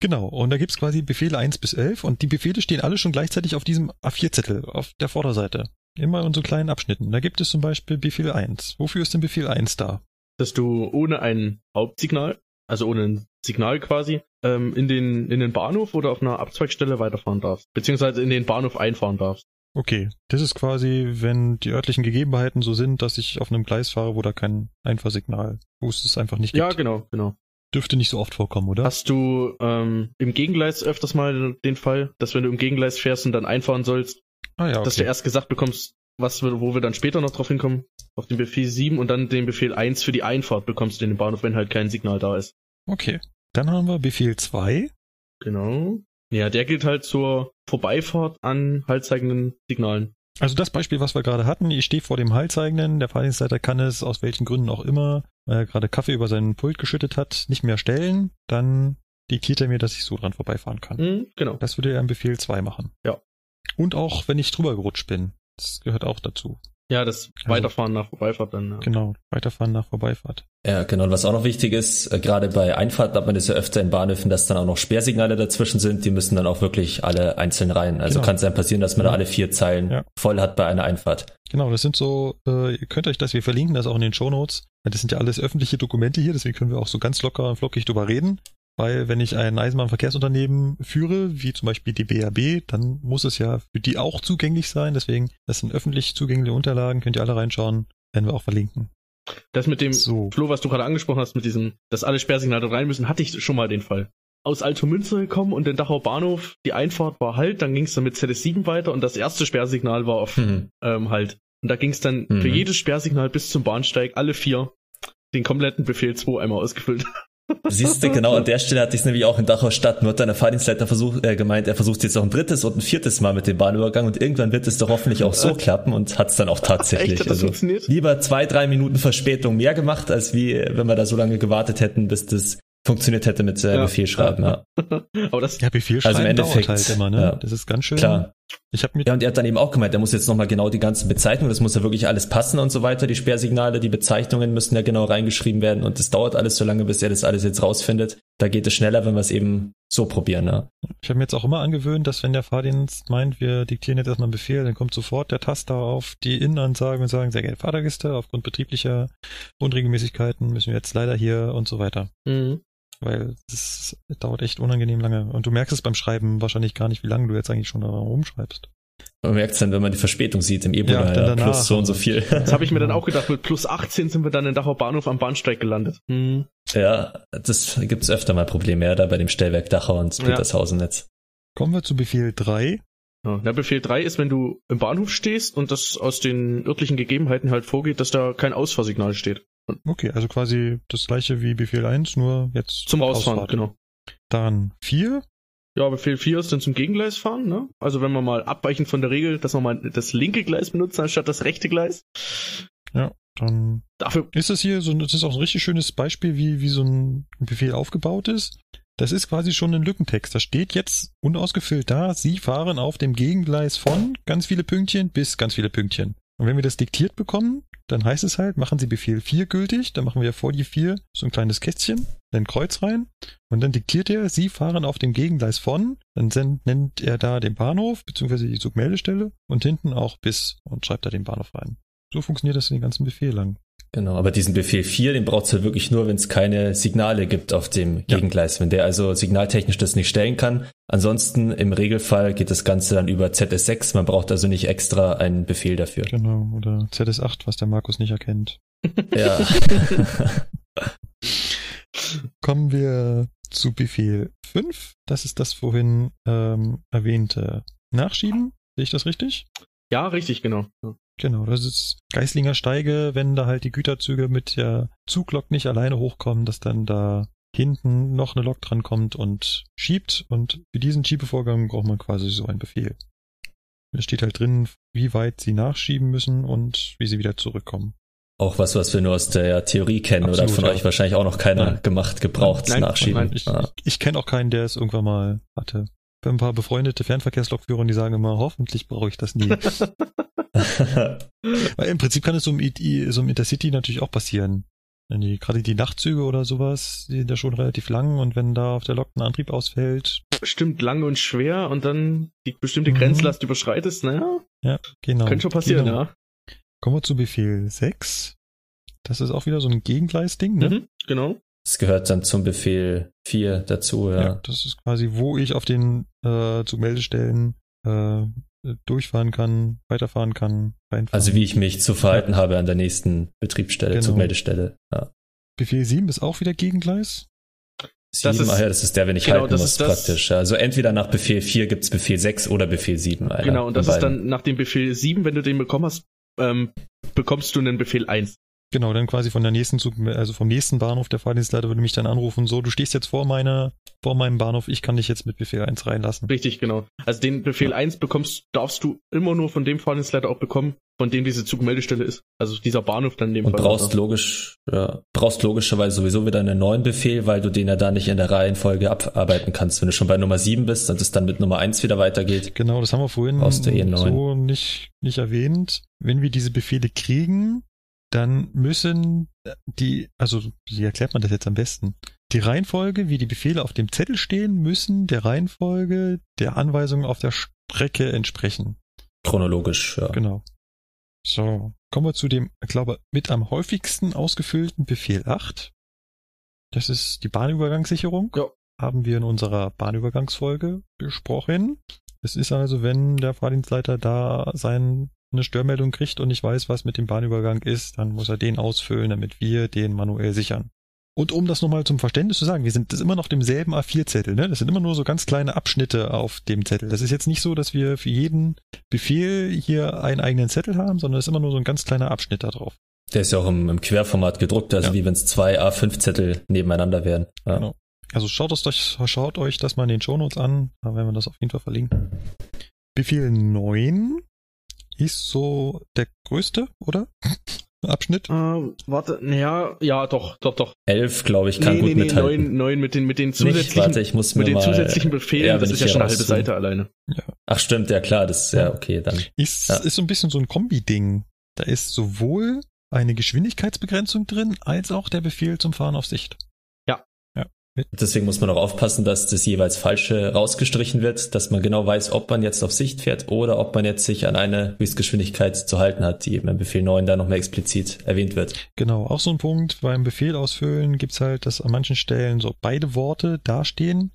Genau, und da gibt's quasi Befehle 1 bis 11 und die Befehle stehen alle schon gleichzeitig auf diesem A4-Zettel, auf der Vorderseite. Immer in so kleinen Abschnitten. Da gibt es zum Beispiel Befehl 1. Wofür ist denn Befehl 1 da? Dass du ohne ein Hauptsignal, also ohne ein Signal quasi, ähm, in den, in den Bahnhof oder auf einer Abzweigstelle weiterfahren darfst. Beziehungsweise in den Bahnhof einfahren darfst. Okay, das ist quasi, wenn die örtlichen Gegebenheiten so sind, dass ich auf einem Gleis fahre, wo da kein Einfahrsignal, wo es es einfach nicht gibt. Ja, genau, genau. Dürfte nicht so oft vorkommen, oder? Hast du ähm, im Gegengleis öfters mal den Fall, dass wenn du im Gegengleis fährst und dann einfahren sollst, ah ja, dass du okay. erst gesagt bekommst, was wir, wo wir dann später noch drauf hinkommen, auf den Befehl 7 und dann den Befehl 1 für die Einfahrt bekommst du in den Bahnhof, wenn halt kein Signal da ist. Okay. Dann haben wir Befehl 2. Genau. Ja, der gilt halt zur Vorbeifahrt an haltzeigenden Signalen. Also das Beispiel, was wir gerade hatten, ich stehe vor dem Haltzeigenden, der Fahrdienstleiter kann es aus welchen Gründen auch immer, weil er gerade Kaffee über seinen Pult geschüttet hat, nicht mehr stellen, dann diktiert er mir, dass ich so dran vorbeifahren kann. Hm, genau. Das würde er im Befehl 2 machen. Ja. Und auch, wenn ich drüber gerutscht bin. Das gehört auch dazu. Ja, das Also- Weiterfahren nach Vorbeifahrt dann. Ja. Genau. Weiterfahren nach Vorbeifahrt. Ja, genau. Und was auch noch wichtig ist, äh, gerade bei Einfahrten hat man das ja öfter in Bahnhöfen, dass dann auch noch Sperrsignale dazwischen sind. Die müssen dann auch wirklich alle einzeln rein. Also Genau. kann es dann passieren, dass man da Ja. alle vier Zeilen Ja. voll hat bei einer Einfahrt. Genau, das sind so, äh, ihr könnt euch das, wir verlinken das auch in den Shownotes. Das sind ja alles öffentliche Dokumente hier, deswegen können wir auch so ganz locker und flockig drüber reden. Weil wenn ich ein Eisenbahnverkehrsunternehmen führe, wie zum Beispiel die BAB, dann muss es ja für die auch zugänglich sein. Deswegen, das sind öffentlich zugängliche Unterlagen, könnt ihr alle reinschauen, werden wir auch verlinken. Das mit dem So. Flo, was du gerade angesprochen hast, mit diesem, dass alle Sperrsignale rein müssen, hatte ich schon mal den Fall. Aus Altomünster gekommen und den Dachau Bahnhof, die Einfahrt war halt, dann ging es dann mit ZS7 weiter und das erste Sperrsignal war auf Hm. ähm, halt. Und da ging es dann Mhm. für jedes Sperrsignal bis zum Bahnsteig, alle vier, den kompletten Befehl 2 einmal ausgefüllt. Siehst du, genau an der Stelle hatte ich es nämlich auch in Dachau Stadt. Nur hat dann der Fahrdienstleiter versucht, äh, gemeint, er versucht jetzt noch ein drittes und ein viertes Mal mit dem Bahnübergang und irgendwann wird es doch hoffentlich auch so klappen und hat es dann auch *laughs* tatsächlich. Echt, hat das also funktioniert? lieber zwei, drei Minuten Verspätung mehr gemacht, als wie wenn wir da so lange gewartet hätten, bis das funktioniert hätte mit äh, Ja. Befehlschreiben. Ja. *laughs* Aber das, Ja, Befehl Also im Endeffekt, dauert halt immer, ne? ja. Das ist ganz schön. Klar. Ich mir Ja, und er hat dann eben auch gemeint, er muss jetzt nochmal genau die ganzen Bezeichnungen, das muss ja wirklich alles passen und so weiter. Die Sperrsignale, die Bezeichnungen müssen ja genau reingeschrieben werden und das dauert alles so lange, bis er das alles jetzt rausfindet. Da geht es schneller, wenn wir es eben so probieren. Ne? Ich habe mir jetzt auch immer angewöhnt, dass wenn der Fahrdienst meint, wir diktieren jetzt erstmal einen Befehl, dann kommt sofort der Taster auf die Innenansage und sagen, sehr geehrte Fahrergäste, aufgrund betrieblicher Unregelmäßigkeiten müssen wir jetzt leider hier und so weiter. Mhm. Weil es dauert echt unangenehm lange. Und du merkst es beim Schreiben wahrscheinlich gar nicht, wie lange du jetzt eigentlich schon da rumschreibst. Man merkt es dann, wenn man die Verspätung sieht im Ebola, Ja, ja, plus so und so viel. *laughs* Das habe ich mir dann auch gedacht, mit plus 18 sind wir dann in Dachau Bahnhof am Bahnsteig gelandet. Mhm. ja, das gibt's öfter mal Probleme, ja, da bei dem Stellwerk Dachau und Petershausen jetzt. Kommen wir zu Befehl 3. Ja, der Befehl 3 ist, wenn du im Bahnhof stehst und das aus den örtlichen Gegebenheiten halt vorgeht, dass da kein Ausfahrsignal steht. Okay, also quasi das gleiche wie Befehl 1, nur jetzt Zum Rausfahren, Ausfahrt. genau. Dann 4. Ja, Befehl 4 ist dann zum Gegengleis fahren, ne? Also wenn man mal abweichend von der Regel, dass man mal das linke Gleis benutzt, anstatt das rechte Gleis. Ja, dann Dafür, ist das hier so, das ist auch ein richtig schönes Beispiel, wie, wie so ein Befehl aufgebaut ist. Das ist quasi schon ein Lückentext. Da steht jetzt unausgefüllt da, Sie fahren auf dem Gegengleis von ganz viele Pünktchen bis ganz viele Pünktchen. Und wenn wir das diktiert bekommen, dann heißt es halt, machen Sie Befehl 4 gültig, dann machen wir vor die 4 so ein kleines Kästchen, ein Kreuz rein und dann diktiert er, Sie fahren auf dem Gegengleis von, dann sen- nennt er da den Bahnhof bzw. die Zugmeldestelle und hinten auch bis und schreibt da den Bahnhof rein. So funktioniert das in den ganzen Befehl lang. Genau, aber diesen Befehl 4, den braucht's halt wirklich nur, wenn es keine Signale gibt auf dem Ja. Gegengleis. Wenn der also signaltechnisch das nicht stellen kann. Ansonsten im Regelfall geht das Ganze dann über ZS6. Man braucht also nicht extra einen Befehl dafür. Genau, oder ZS8, was der Markus nicht erkennt. Ja. *laughs* *laughs* Kommen wir zu Befehl 5. Das ist das vorhin ähm, erwähnte Nachschieben. Sehe ich das richtig? ja, richtig, genau. Ja. Genau, das ist Geislinger Steige, wenn da halt die Güterzüge mit der Zuglok nicht alleine hochkommen, dass dann da hinten noch eine Lok dran kommt und schiebt. Und für diesen Schiebevorgang braucht man quasi so einen Befehl. Da steht halt drin, wie weit sie nachschieben müssen und wie sie wieder zurückkommen. Auch was, was wir nur aus der Theorie kennen oder Absolut, von ja. euch wahrscheinlich auch noch keiner Nein. gemacht, gebraucht, Nein, nachschieben. nein, Ich, Ah. ich, ich kenne auch keinen, der es irgendwann mal hatte. Ich habe ein paar befreundete Fernverkehrslokführer, die sagen immer, hoffentlich brauche ich das nie. *laughs* *laughs* Weil im Prinzip kann es so im, so im Intercity natürlich auch passieren. Wenn die, gerade die Nachtzüge oder sowas, die sind ja schon relativ lang und wenn da auf der Lok ein Antrieb ausfällt, Bestimmt lang und schwer und dann die bestimmte Mhm. Grenzlast überschreitest, naja, ja, genau. könnte schon passieren, genau. ja. Kommen wir zu Befehl 6. Das ist auch wieder so ein Gegengleis-Ding, ne? Mhm, genau. Das gehört dann zum Befehl 4 dazu, ja. Ja, das ist quasi, wo ich auf den äh, Zugmeldestellen äh, durchfahren kann, weiterfahren kann, reinfahren. Also wie ich mich zu verhalten habe an der nächsten Betriebsstelle, Genau. Zugmeldestelle. Ja. Befehl 7 ist auch wieder Gegengleis. Das Sieben, ist- ah ja, das ist der, wenn ich genau, halten das muss, ist das- praktisch. Ja, Also entweder nach Befehl 4 gibt's Befehl 6 oder Befehl 7. Einer genau, und das ist dann nach dem Befehl 7, wenn du den bekommen hast, ähm, bekommst du einen Befehl 1. Genau, dann quasi von der nächsten Zug, also vom nächsten Bahnhof der Fahrdienstleiter würde mich dann anrufen, so, du stehst jetzt vor meiner, vor meinem Bahnhof, ich kann dich jetzt mit Befehl 1 reinlassen. Richtig, genau. Also den Befehl 1 bekommst, darfst du immer nur von dem Fahrdienstleiter auch bekommen, von dem diese Zugmeldestelle ist. Also dieser Bahnhof dann in dem Und Fall. brauchst logisch, ja, brauchst logischerweise sowieso wieder einen neuen Befehl, weil du den ja da nicht in der Reihenfolge abarbeiten kannst. Wenn du schon bei Nummer 7 bist und es dann mit Nummer 1 wieder weitergeht. Genau, das haben wir vorhin eh so nicht, nicht erwähnt. Wenn wir diese Befehle kriegen, dann müssen die, also wie erklärt man das jetzt am besten? Die Reihenfolge, wie die Befehle auf dem Zettel stehen, müssen der Reihenfolge der Anweisungen auf der Strecke entsprechen. Chronologisch, ja. Genau. So, kommen wir zu dem, ich glaube, mit am häufigsten ausgefüllten Befehl 8. Das ist die Bahnübergangssicherung. Ja. Haben wir in unserer Bahnübergangsfolge besprochen. Es ist also, wenn der Fahrdienstleiter da seine Störmeldung kriegt und nicht weiß, was mit dem Bahnübergang ist, dann muss er den ausfüllen, damit wir den manuell sichern. Und um das nochmal zum Verständnis zu sagen, wir sind das immer noch demselben A4-Zettel, ne? Das sind immer nur so ganz kleine Abschnitte auf dem Zettel. Das ist jetzt nicht so, dass wir für jeden Befehl hier einen eigenen Zettel haben, sondern es ist immer nur so ein ganz kleiner Abschnitt da drauf. Der ist ja auch im, im Querformat gedruckt, also Ja. wie wenn es zwei A5-Zettel nebeneinander wären. Ja. Genau. Also schaut, es euch, schaut euch das mal in den Shownotes an, da werden wir das auf jeden Fall verlinken. Befehl 9 ist so der größte, oder? *laughs* Abschnitt. Ähm, warte, ja, ja, doch, doch, doch. Elf, glaube ich, kann gut mithalten. neun, neun mit den, mit den Nicht, zusätzlichen, warte, ich muss mir mit den mal, zusätzlichen Befehlen, ja, das ist ja schon eine halbe. Seite alleine. Ach stimmt, ja klar, das ja okay, dann. Ist, Ja. ist so ein bisschen so ein Kombi-Ding. Da ist sowohl eine Geschwindigkeitsbegrenzung drin, als auch der Befehl zum Fahren auf Sicht. Deswegen muss man auch aufpassen, dass das jeweils Falsche rausgestrichen wird, dass man genau weiß, ob man jetzt auf Sicht fährt oder ob man jetzt sich an eine Höchstgeschwindigkeit zu halten hat, die eben im Befehl 9 da noch mehr explizit erwähnt wird. Genau, auch so ein Punkt, beim Befehl ausfüllen gibt's halt, dass an manchen Stellen so beide Worte dastehen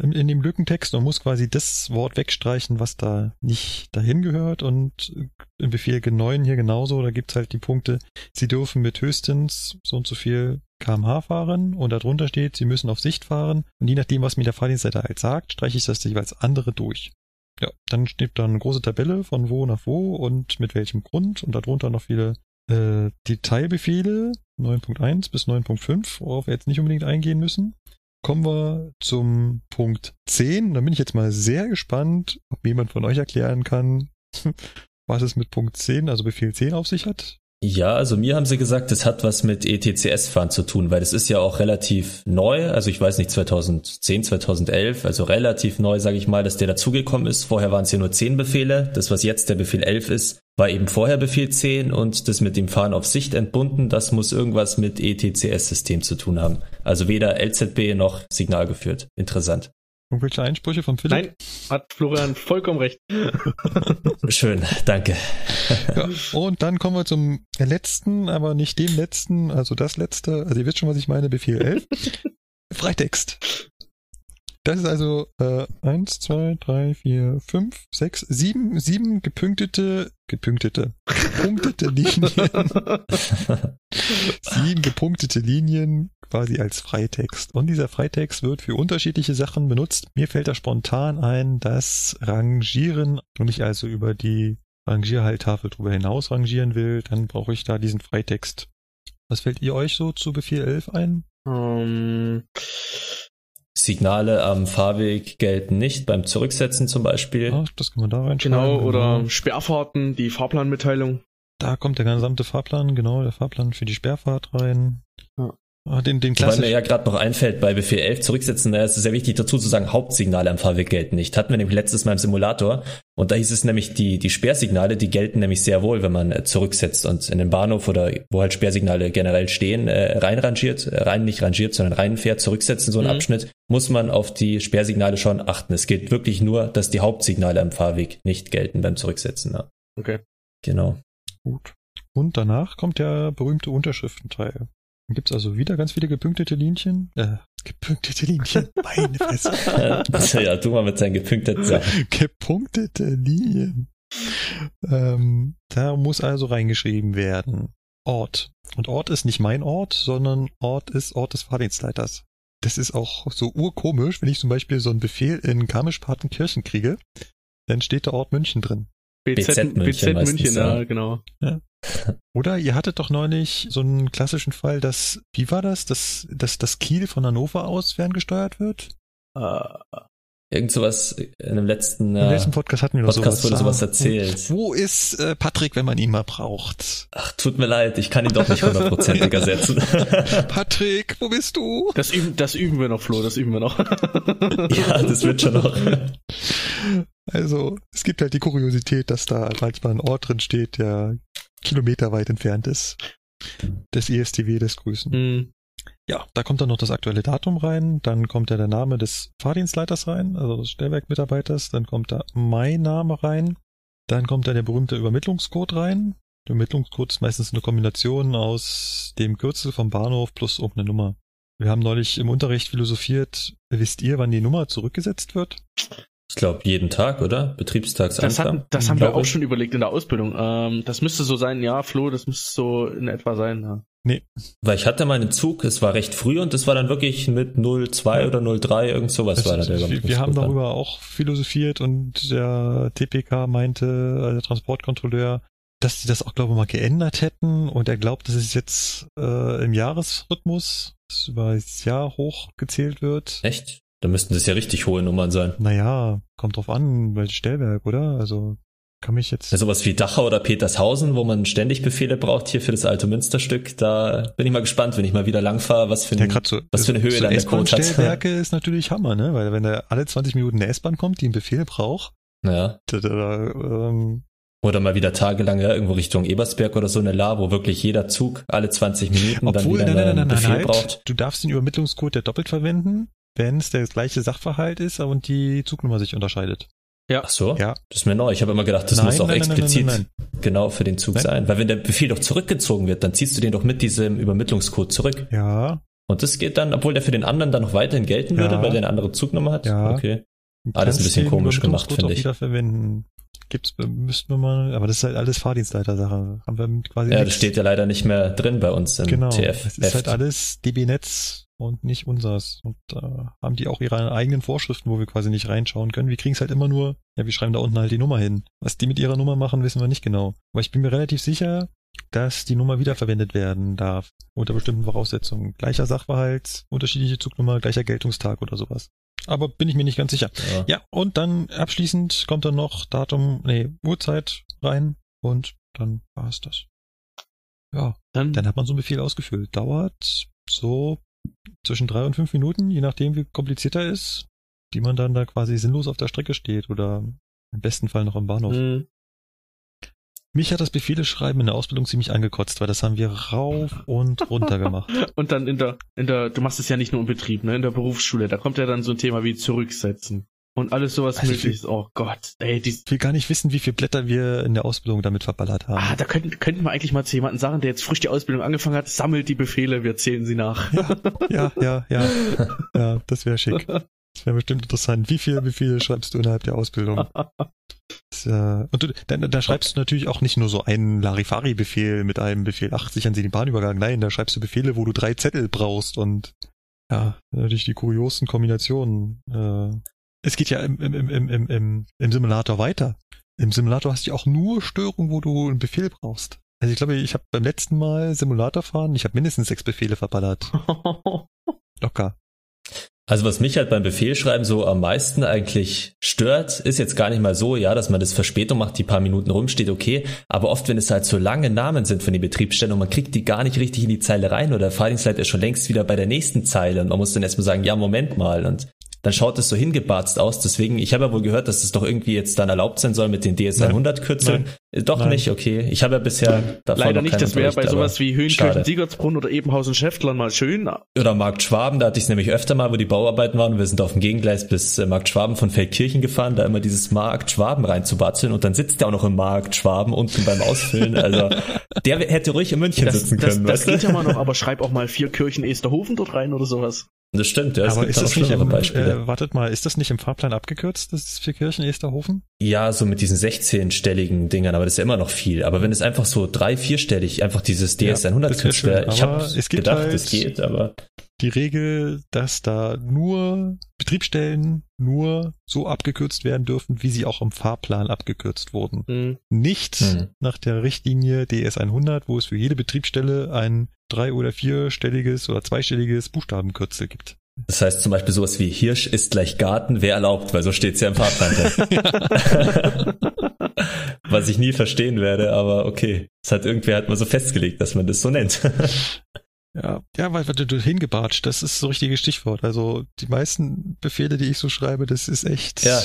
in, dem Lückentext. Man muss quasi das Wort wegstreichen, was da nicht dahin gehört. Und im Befehl 9 hier genauso, da gibt's halt die Punkte, Sie dürfen mit höchstens so und so viel kmh fahren und darunter steht, Sie müssen auf Sicht fahren. Und je nachdem, was mir der Fahrdienstleiter halt sagt, streiche ich das jeweils andere durch. Ja, dann steht da eine große Tabelle von wo nach wo und mit welchem Grund und darunter noch viele äh, Detailbefehle 9.1 bis 9.5, worauf wir jetzt nicht unbedingt eingehen müssen. Kommen wir zum Punkt 10. Da bin ich jetzt mal sehr gespannt, ob jemand von euch erklären kann, *laughs* was es mit Punkt 10, also Befehl 10 auf sich hat. Ja, also mir haben sie gesagt, es hat was mit ETCS-Fahren zu tun, weil es ist ja auch relativ neu, also ich weiß nicht, 2010, 2011, also relativ neu, sage ich mal, dass der dazugekommen ist. Vorher waren es ja nur 10 Befehle. Das, was jetzt der Befehl 11 ist, war eben vorher Befehl 10 und das mit dem Fahren auf Sicht entbunden, das muss irgendwas mit ETCS-System zu tun haben. Also weder LZB noch Signal geführt. Interessant. Irgendwelche Einsprüche von Philipp? Nein, hat Florian vollkommen recht. *laughs* Schön, danke. Ja. Und dann kommen wir zum letzten, aber nicht dem letzten, also das letzte, also ihr wisst schon, was ich meine, Befehl 11. *laughs* Freitext. Das ist also äh, eins, zwei, drei, vier, fünf, sechs, sieben, sieben gepünktete, gepünktete, gepunktete Linien, *laughs* sieben gepunktete Linien quasi als Freitext. Und dieser Freitext wird für unterschiedliche Sachen benutzt. Mir fällt da spontan ein, das Rangieren, wenn ich also über die Rangierhalttafel drüber hinaus rangieren will, dann brauche ich da diesen Freitext. Was fällt ihr euch so zu Befehl 11 ein? Ähm, Signale am Fahrweg gelten nicht beim Zurücksetzen zum Beispiel. Ah, das kann man da reinschreiben. genau, oder Sperrfahrten, die Fahrplanmitteilung. Da kommt der gesamte Fahrplan, genau, der Fahrplan für die Sperrfahrt rein. Ja. Ah, den, den Weil mir klassischen. ja gerade noch einfällt, bei Befehl 11 zurücksetzen, da ist es sehr wichtig dazu zu sagen, Hauptsignale am Fahrweg gelten nicht. Hatten wir nämlich letztes Mal im Simulator und da hieß es nämlich, die, die Sperrsignale, die gelten nämlich sehr wohl, wenn man äh, zurücksetzt und in den Bahnhof oder wo halt Sperrsignale generell stehen, äh, reinrangiert, äh, rein nicht rangiert, sondern reinfährt, zurücksetzen, so ein Mhm. Abschnitt, muss man auf die Sperrsignale schon achten. Es gilt wirklich nur, dass die Hauptsignale am Fahrweg nicht gelten beim Zurücksetzen. Ja. Okay. Genau. Gut. Und danach kommt der berühmte Unterschriftenteil. Dann gibt's also wieder ganz viele gepunktete Linien. Äh, gepunktete Linien. *laughs* Meine Fresse. ja, du mal mit deinen gepünkteten Sachen. gepunktete Linien. Ähm, da muss also reingeschrieben werden. Ort. Und Ort ist nicht mein Ort, sondern Ort ist Ort des Fahrdienstleiters. Das ist auch so urkomisch, wenn ich zum Beispiel so einen Befehl in Garmisch-Partenkirchen kriege, dann steht der Ort München drin. BZ, BZ München BZ München, ja, ja. Oder ihr hattet doch neulich so einen klassischen Fall, dass, wie war das, dass, dass das Kiel von Hannover aus ferngesteuert wird? Äh, Irgend sowas in dem letzten, Im äh, letzten Podcast hatten wir Podcast sowas. wurde sowas Ah, erzählt. Wo ist äh, Patrick, wenn man ihn mal braucht? ach, tut mir leid, ich kann ihn doch nicht hundertprozentig ersetzen. *laughs* Patrick, wo bist du? das, üben, das üben wir noch, Flo, das üben wir noch. *laughs* ja, das wird schon noch. Also, es gibt halt die Kuriosität, dass da manchmal ein Ort drin steht, der kilometerweit entfernt ist. Des ESTW des Grüßen. Hm. Ja, da kommt dann noch das aktuelle Datum rein, dann kommt da der Name des Fahrdienstleiters rein, also des Stellwerkmitarbeiters, dann kommt da mein Name rein, dann kommt da der berühmte Übermittlungscode rein. Der Übermittlungscode ist meistens eine Kombination aus dem Kürzel vom Bahnhof plus irgendeine Nummer. Wir haben neulich im Unterricht philosophiert, wisst ihr, wann die Nummer zurückgesetzt wird? Ich glaube, jeden Tag, oder? Das, Betriebstagsanfang. hatten, das haben wir auch ich. schon überlegt in der Ausbildung. Ähm, das müsste so sein, ja, Flo, das müsste so in etwa sein. Ja. Weil ich hatte meinen Zug, es war recht früh und es war dann wirklich mit 02 oder 03, irgend sowas Das war da der wir, wir haben darüber auch philosophiert und der TPK meinte, also der Transportkontrolleur, dass sie das auch, glaube ich, mal geändert hätten und er glaubt, dass es jetzt äh, im Jahresrhythmus das über das Jahr hochgezählt wird. Echt? Da müssten das ja richtig hohe Nummern sein. Naja, kommt drauf an, welches Stellwerk, oder? Also kann mich jetzt. Ja, sowas wie Dachau oder Petershausen, wo man ständig Befehle braucht hier für das alte Münsterstück, da bin ich mal gespannt, wenn ich mal wieder langfahre, was für, ein, ja, so, was für eine Höhe so dann der Code hat. Stellwerke ist natürlich Hammer, ne? Weil wenn da alle 20 Minuten eine S-Bahn kommt, die einen Befehl braucht, ja. Da, da, ähm, oder mal wieder tagelang ja, irgendwo Richtung Ebersberg oder so eine La, wo wirklich jeder Zug alle 20 Minuten Obwohl, dann wieder nein, nein, nein, Befehl nein, halt. braucht. Du darfst den Übermittlungscode ja doppelt verwenden, wenn es der gleiche Sachverhalt ist und die Zugnummer sich unterscheidet. Ja. Ach so? Ja. Das ist mir neu. Ich habe immer gedacht, das Nein, muss auch nein, nein, explizit nein, genau für den Zug Nein. sein. Weil wenn der Befehl doch zurückgezogen wird, dann ziehst du den doch mit diesem Übermittlungscode zurück. Ja, Und das geht dann, obwohl der für den anderen dann noch weiterhin gelten würde, Ja. weil der eine andere Zugnummer hat? Ja. Okay. Alles ein kannst bisschen komisch gemacht, finde ich. wieder verwenden. Gibt's, müssten wir mal, aber das ist halt alles Fahrdienstleiter-Sache. Haben wir quasi Ja, das nichts. steht ja leider nicht mehr drin bei uns im Genau. TF. Es ist halt alles DB-Netz und nicht unsers. Und da haben die auch ihre eigenen Vorschriften, wo wir quasi nicht reinschauen können. Wir kriegen es halt immer nur, ja, wir schreiben da unten halt die Nummer hin. Was die mit ihrer Nummer machen, wissen wir nicht genau. Aber ich bin mir relativ sicher, dass die Nummer wiederverwendet werden darf. Unter bestimmten Voraussetzungen. Gleicher Sachverhalt, unterschiedliche Zugnummer, gleicher Geltungstag oder sowas. Aber bin ich mir nicht ganz sicher. ja. Ja, und dann abschließend kommt dann noch Datum, nee, Uhrzeit rein und dann war es das. Ja, Dann, dann hat man so einen Befehl ausgefüllt. Dauert so zwischen drei und fünf Minuten, je nachdem wie kompliziert er ist, die man dann da quasi sinnlos auf der Strecke steht oder im besten Fall noch im Bahnhof. Hm. Mich hat das Befehle schreiben in der Ausbildung ziemlich angekotzt, weil das haben wir rauf und runter gemacht. *laughs* Und dann in der, in der, du machst es ja nicht nur im Betrieb, ne, in der Berufsschule, da kommt ja dann so ein Thema wie zurücksetzen. Und alles sowas Also mögliches. Oh Gott, ey, die, Ich will gar nicht wissen, wie viele Blätter wir in der Ausbildung damit verballert haben. ah, da könnten, könnten wir eigentlich mal zu jemandem sagen, der jetzt frisch die Ausbildung angefangen hat, sammelt die Befehle, wir zählen sie nach. Ja, ja, ja. Ja, *laughs* das wäre schick. Das wäre bestimmt interessant. Wie viele Befehle schreibst du innerhalb der Ausbildung? Das, äh, und du, da, da schreibst du natürlich auch nicht nur so einen Larifari-Befehl mit einem Befehl, ach, sichern Sie den Bahnübergang. Nein, da schreibst du Befehle, wo du drei Zettel brauchst und ja, natürlich die kuriosen Kombinationen. Äh, es geht ja im, im, im, im, im, im, im Simulator weiter. Im Simulator hast du ja auch nur Störungen, wo du einen Befehl brauchst. Also ich glaube, ich habe beim letzten Mal Simulator fahren, ich habe mindestens sechs Befehle verballert. *laughs* Locker. Also was mich halt beim Befehlschreiben so am meisten eigentlich stört, ist jetzt gar nicht mal so, ja, dass man das Verspätung macht, die paar Minuten rumsteht, okay, aber oft, wenn es halt so lange Namen sind von den Betriebsstellen und man kriegt die gar nicht richtig in die Zeile rein oder der Fahrdienstleiter ist schon längst wieder bei der nächsten Zeile und man muss dann erstmal sagen, ja, Moment mal und dann schaut es so hingebarzt aus. Deswegen, ich habe ja wohl gehört, dass es doch irgendwie jetzt dann erlaubt sein soll mit den DS100-Kürzeln. Äh, Doch Nein. nicht, okay. Ich habe ja bisher davon Leider nicht, das wäre bei sowas wie. Höhenkirchen, Siegertsbrunn oder Ebenhausen, Schäftlern mal schön. Oder Markt Schwaben, da hatte ich es nämlich öfter mal, wo die Bauarbeiten waren. Wir sind auf dem Gegengleis bis äh, Markt Schwaben von Feldkirchen gefahren, da immer dieses Markt Schwaben reinzubatzeln und dann sitzt der auch noch im Markt Schwaben unten beim Ausfüllen. Also der hätte ruhig in München Das, sitzen das, können, das du? geht ja mal noch, aber schreib auch mal vier Kirchen Esterhofen dort rein oder sowas. Das stimmt, ja. es Aber gibt ist da das auch nicht schlimmere im, Beispiele. äh, wartet mal, ist das nicht im Fahrplan abgekürzt, das ist für Kirchen Esterhofen? Ja, so mit diesen 16-stelligen Dingern, aber das ist ja immer noch viel. Aber wenn es einfach so drei, vierstellig, einfach dieses Ja, DS100 das wär kürzt schön, wäre, ich aber habe gedacht, halt- es geht, aber Die Regel, dass da nur Betriebsstellen nur so abgekürzt werden dürfen, wie sie auch im Fahrplan abgekürzt wurden. Hm. Nicht Hm. nach der Richtlinie DS100, wo es für jede Betriebsstelle ein drei- oder vierstelliges oder zweistelliges Buchstabenkürzel gibt. das heißt zum Beispiel sowas wie Hirsch ist gleich Garten, wäre erlaubt, weil so steht's ja im Fahrplan drin. *laughs* *laughs* Was ich nie verstehen werde, aber okay. Es hat irgendwer hat mal so festgelegt, dass man das so nennt. *laughs* Ja, ja, weil, weil du hingebatscht, das ist so richtiges Stichwort. Also die meisten Befehle, die ich so schreibe, das ist echt Ja.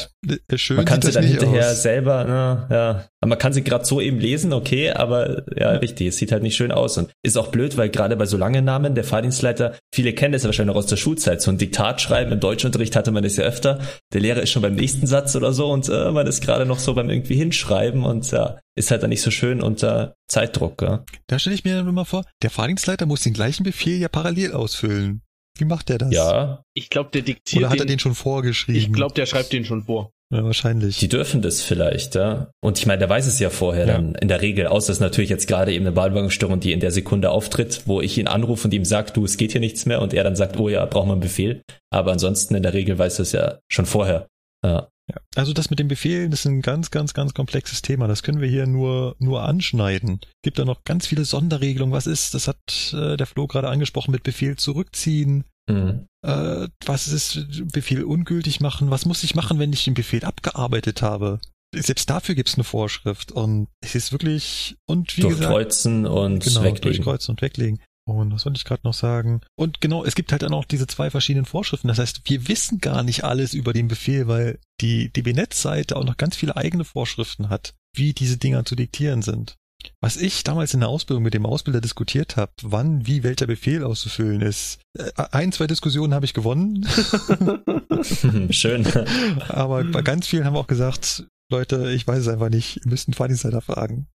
schön. man kann sie dann hinterher aus. selber, na, ja. Aber man kann sie gerade so eben lesen, okay, aber ja, richtig, es sieht halt nicht schön aus und ist auch blöd, weil gerade bei so langen Namen, der Fahrdienstleiter, viele kennen das ja wahrscheinlich noch aus der Schulzeit, so ein Diktat schreiben, im Deutschunterricht hatte man das ja öfter, der Lehrer ist schon beim nächsten Satz oder so und äh, man ist gerade noch so beim irgendwie hinschreiben und ja, ist halt dann nicht so schön unter Zeitdruck, ja. Da stelle ich mir dann immer vor, der Fahrdienstleiter muss den gleichen Befehl ja parallel ausfüllen. Wie macht der das? Ja, Ich glaube, der diktiert Oder hat er den, den schon vorgeschrieben? Ich glaube, der schreibt den schon vor. Ja, wahrscheinlich. Die dürfen das vielleicht, ja. Und ich meine, der weiß es ja vorher Ja. dann in der Regel, außer es ist natürlich jetzt gerade eben eine Wahlwagenstörung, die in der Sekunde auftritt, wo ich ihn anrufe und ihm sage, du, es geht hier nichts mehr und er dann sagt, oh ja, brauchen wir einen Befehl. Aber ansonsten in der Regel weiß es ja schon vorher. Ja. Ja, also das mit den Befehlen, das ist ein ganz, ganz, ganz komplexes Thema. Das können wir hier nur, nur anschneiden. Gibt da noch ganz viele Sonderregelungen. Was ist, das hat äh, der Flo gerade angesprochen, mit Befehl zurückziehen. Mhm. Äh, was ist Befehl ungültig machen? Was muss ich machen, wenn ich den Befehl abgearbeitet habe? Selbst dafür gibt es eine Vorschrift und es ist wirklich und wie durchkreuzen gesagt, und genau, weglegen. durchkreuzen und weglegen. Und was wollte ich gerade noch sagen? Und genau, es gibt halt dann auch diese zwei verschiedenen Vorschriften. Das heißt, wir wissen gar nicht alles über den Befehl, weil die DB-Netz-Seite auch noch ganz viele eigene Vorschriften hat, wie diese Dinger zu diktieren sind. Was ich damals in der Ausbildung mit dem Ausbilder diskutiert habe, wann, wie welcher Befehl auszufüllen ist. Äh, Ein, zwei Diskussionen habe ich gewonnen. *laughs* Schön. *laughs* Aber bei ganz vielen haben wir auch gesagt, Leute, ich weiß es einfach nicht, ihr müsst einen Fahrdienstleiter fragen.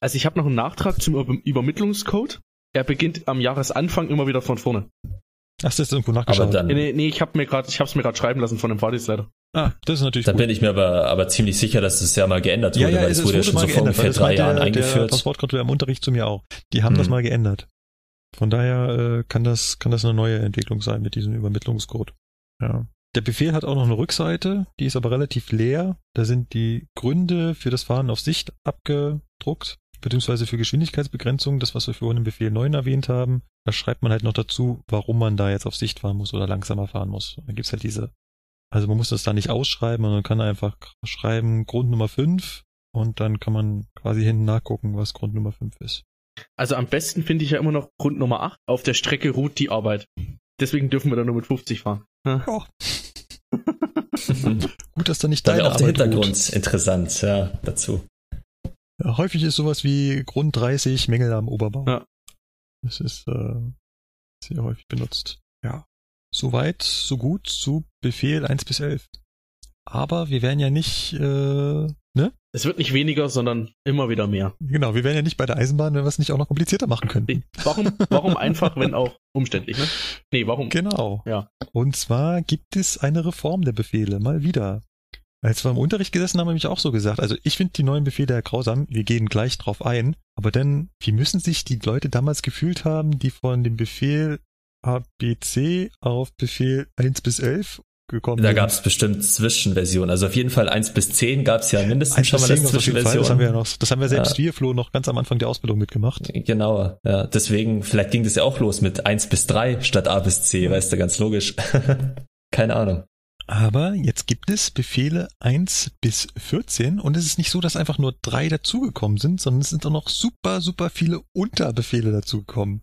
Also ich habe noch einen Nachtrag zum Über Übermittlungscode. Er beginnt am Jahresanfang immer wieder von vorne. Hast du jetzt irgendwo Aber nachgeschaut? dann, Nee, nee, ich habe mir gerade, ich habe es mir gerade schreiben lassen von dem Fahrdienstleiter. ah, das ist natürlich dann gut. bin ich mir aber, aber ziemlich sicher, dass es ja mal geändert wurde, weil es wurde ja schon so vor ungefähr das drei meinte Jahren der, Der eingeführt. Transportkontrolleur im Unterricht zu mir auch. Die haben Hm. das mal geändert. Von daher äh, kann das kann das eine neue Entwicklung sein mit diesem Übermittlungscode. Ja. Der Befehl hat auch noch eine Rückseite, die ist aber relativ leer. Da sind die Gründe für das Fahren auf Sicht abgedruckt, beziehungsweise für Geschwindigkeitsbegrenzung, das was wir vorhin im Befehl 9 erwähnt haben. Da schreibt man halt noch dazu, warum man da jetzt auf Sicht fahren muss oder langsamer fahren muss. Und dann gibt's halt diese, also man muss das da nicht ausschreiben, sondern kann einfach schreiben Grund Nummer 5 und dann kann man quasi hinten nachgucken, was Grund Nummer 5 ist. Also am besten finde ich ja immer noch Grund Nummer 8. Auf der Strecke ruht die Arbeit. Deswegen dürfen wir dann nur mit 50 fahren. Ja. *laughs* Gut, dass da nicht deine wäre auch der Arbeit Hintergrund ruht. interessant, ja, dazu. Häufig ist sowas wie Grund 30 Mängel am Oberbau. Ja. Das ist äh, sehr häufig benutzt. Ja. Soweit, so gut zu Befehl 1 bis 11. Aber wir werden ja nicht, äh, ne? Es wird nicht weniger, sondern immer wieder mehr. Genau, wir wären ja nicht bei der Eisenbahn, wenn wir es nicht auch noch komplizierter machen könnten. Warum, warum einfach, wenn auch umständlich, ne? Nee, warum? Genau. Ja. Und zwar gibt es eine Reform der Befehle, mal wieder. Als wir im Unterricht gesessen haben, habe ich auch so gesagt. Also ich finde die neuen Befehle ja grausam. Wir gehen gleich drauf ein. Aber dann, wie müssen sich die Leute damals gefühlt haben, die von dem Befehl ABC auf Befehl 1 bis 11 gekommen Da sind? gab es bestimmt Zwischenversionen. Also auf jeden Fall 1 bis 10 gab es ja mindestens 1 schon mal 10 als auf jeden Fall. Das haben wir ja Zwischenversion. noch, das haben wir selbst Ja. wir, Flo, noch ganz am Anfang der Ausbildung mitgemacht. Genau, ja. Deswegen, vielleicht ging das ja auch los mit 1 bis 3 statt A bis C, weißt du, ganz logisch. *laughs* Keine Ahnung. Aber jetzt gibt es Befehle 1 bis 14 und es ist nicht so, dass einfach nur drei dazugekommen sind, sondern es sind auch noch super, super viele Unterbefehle dazugekommen.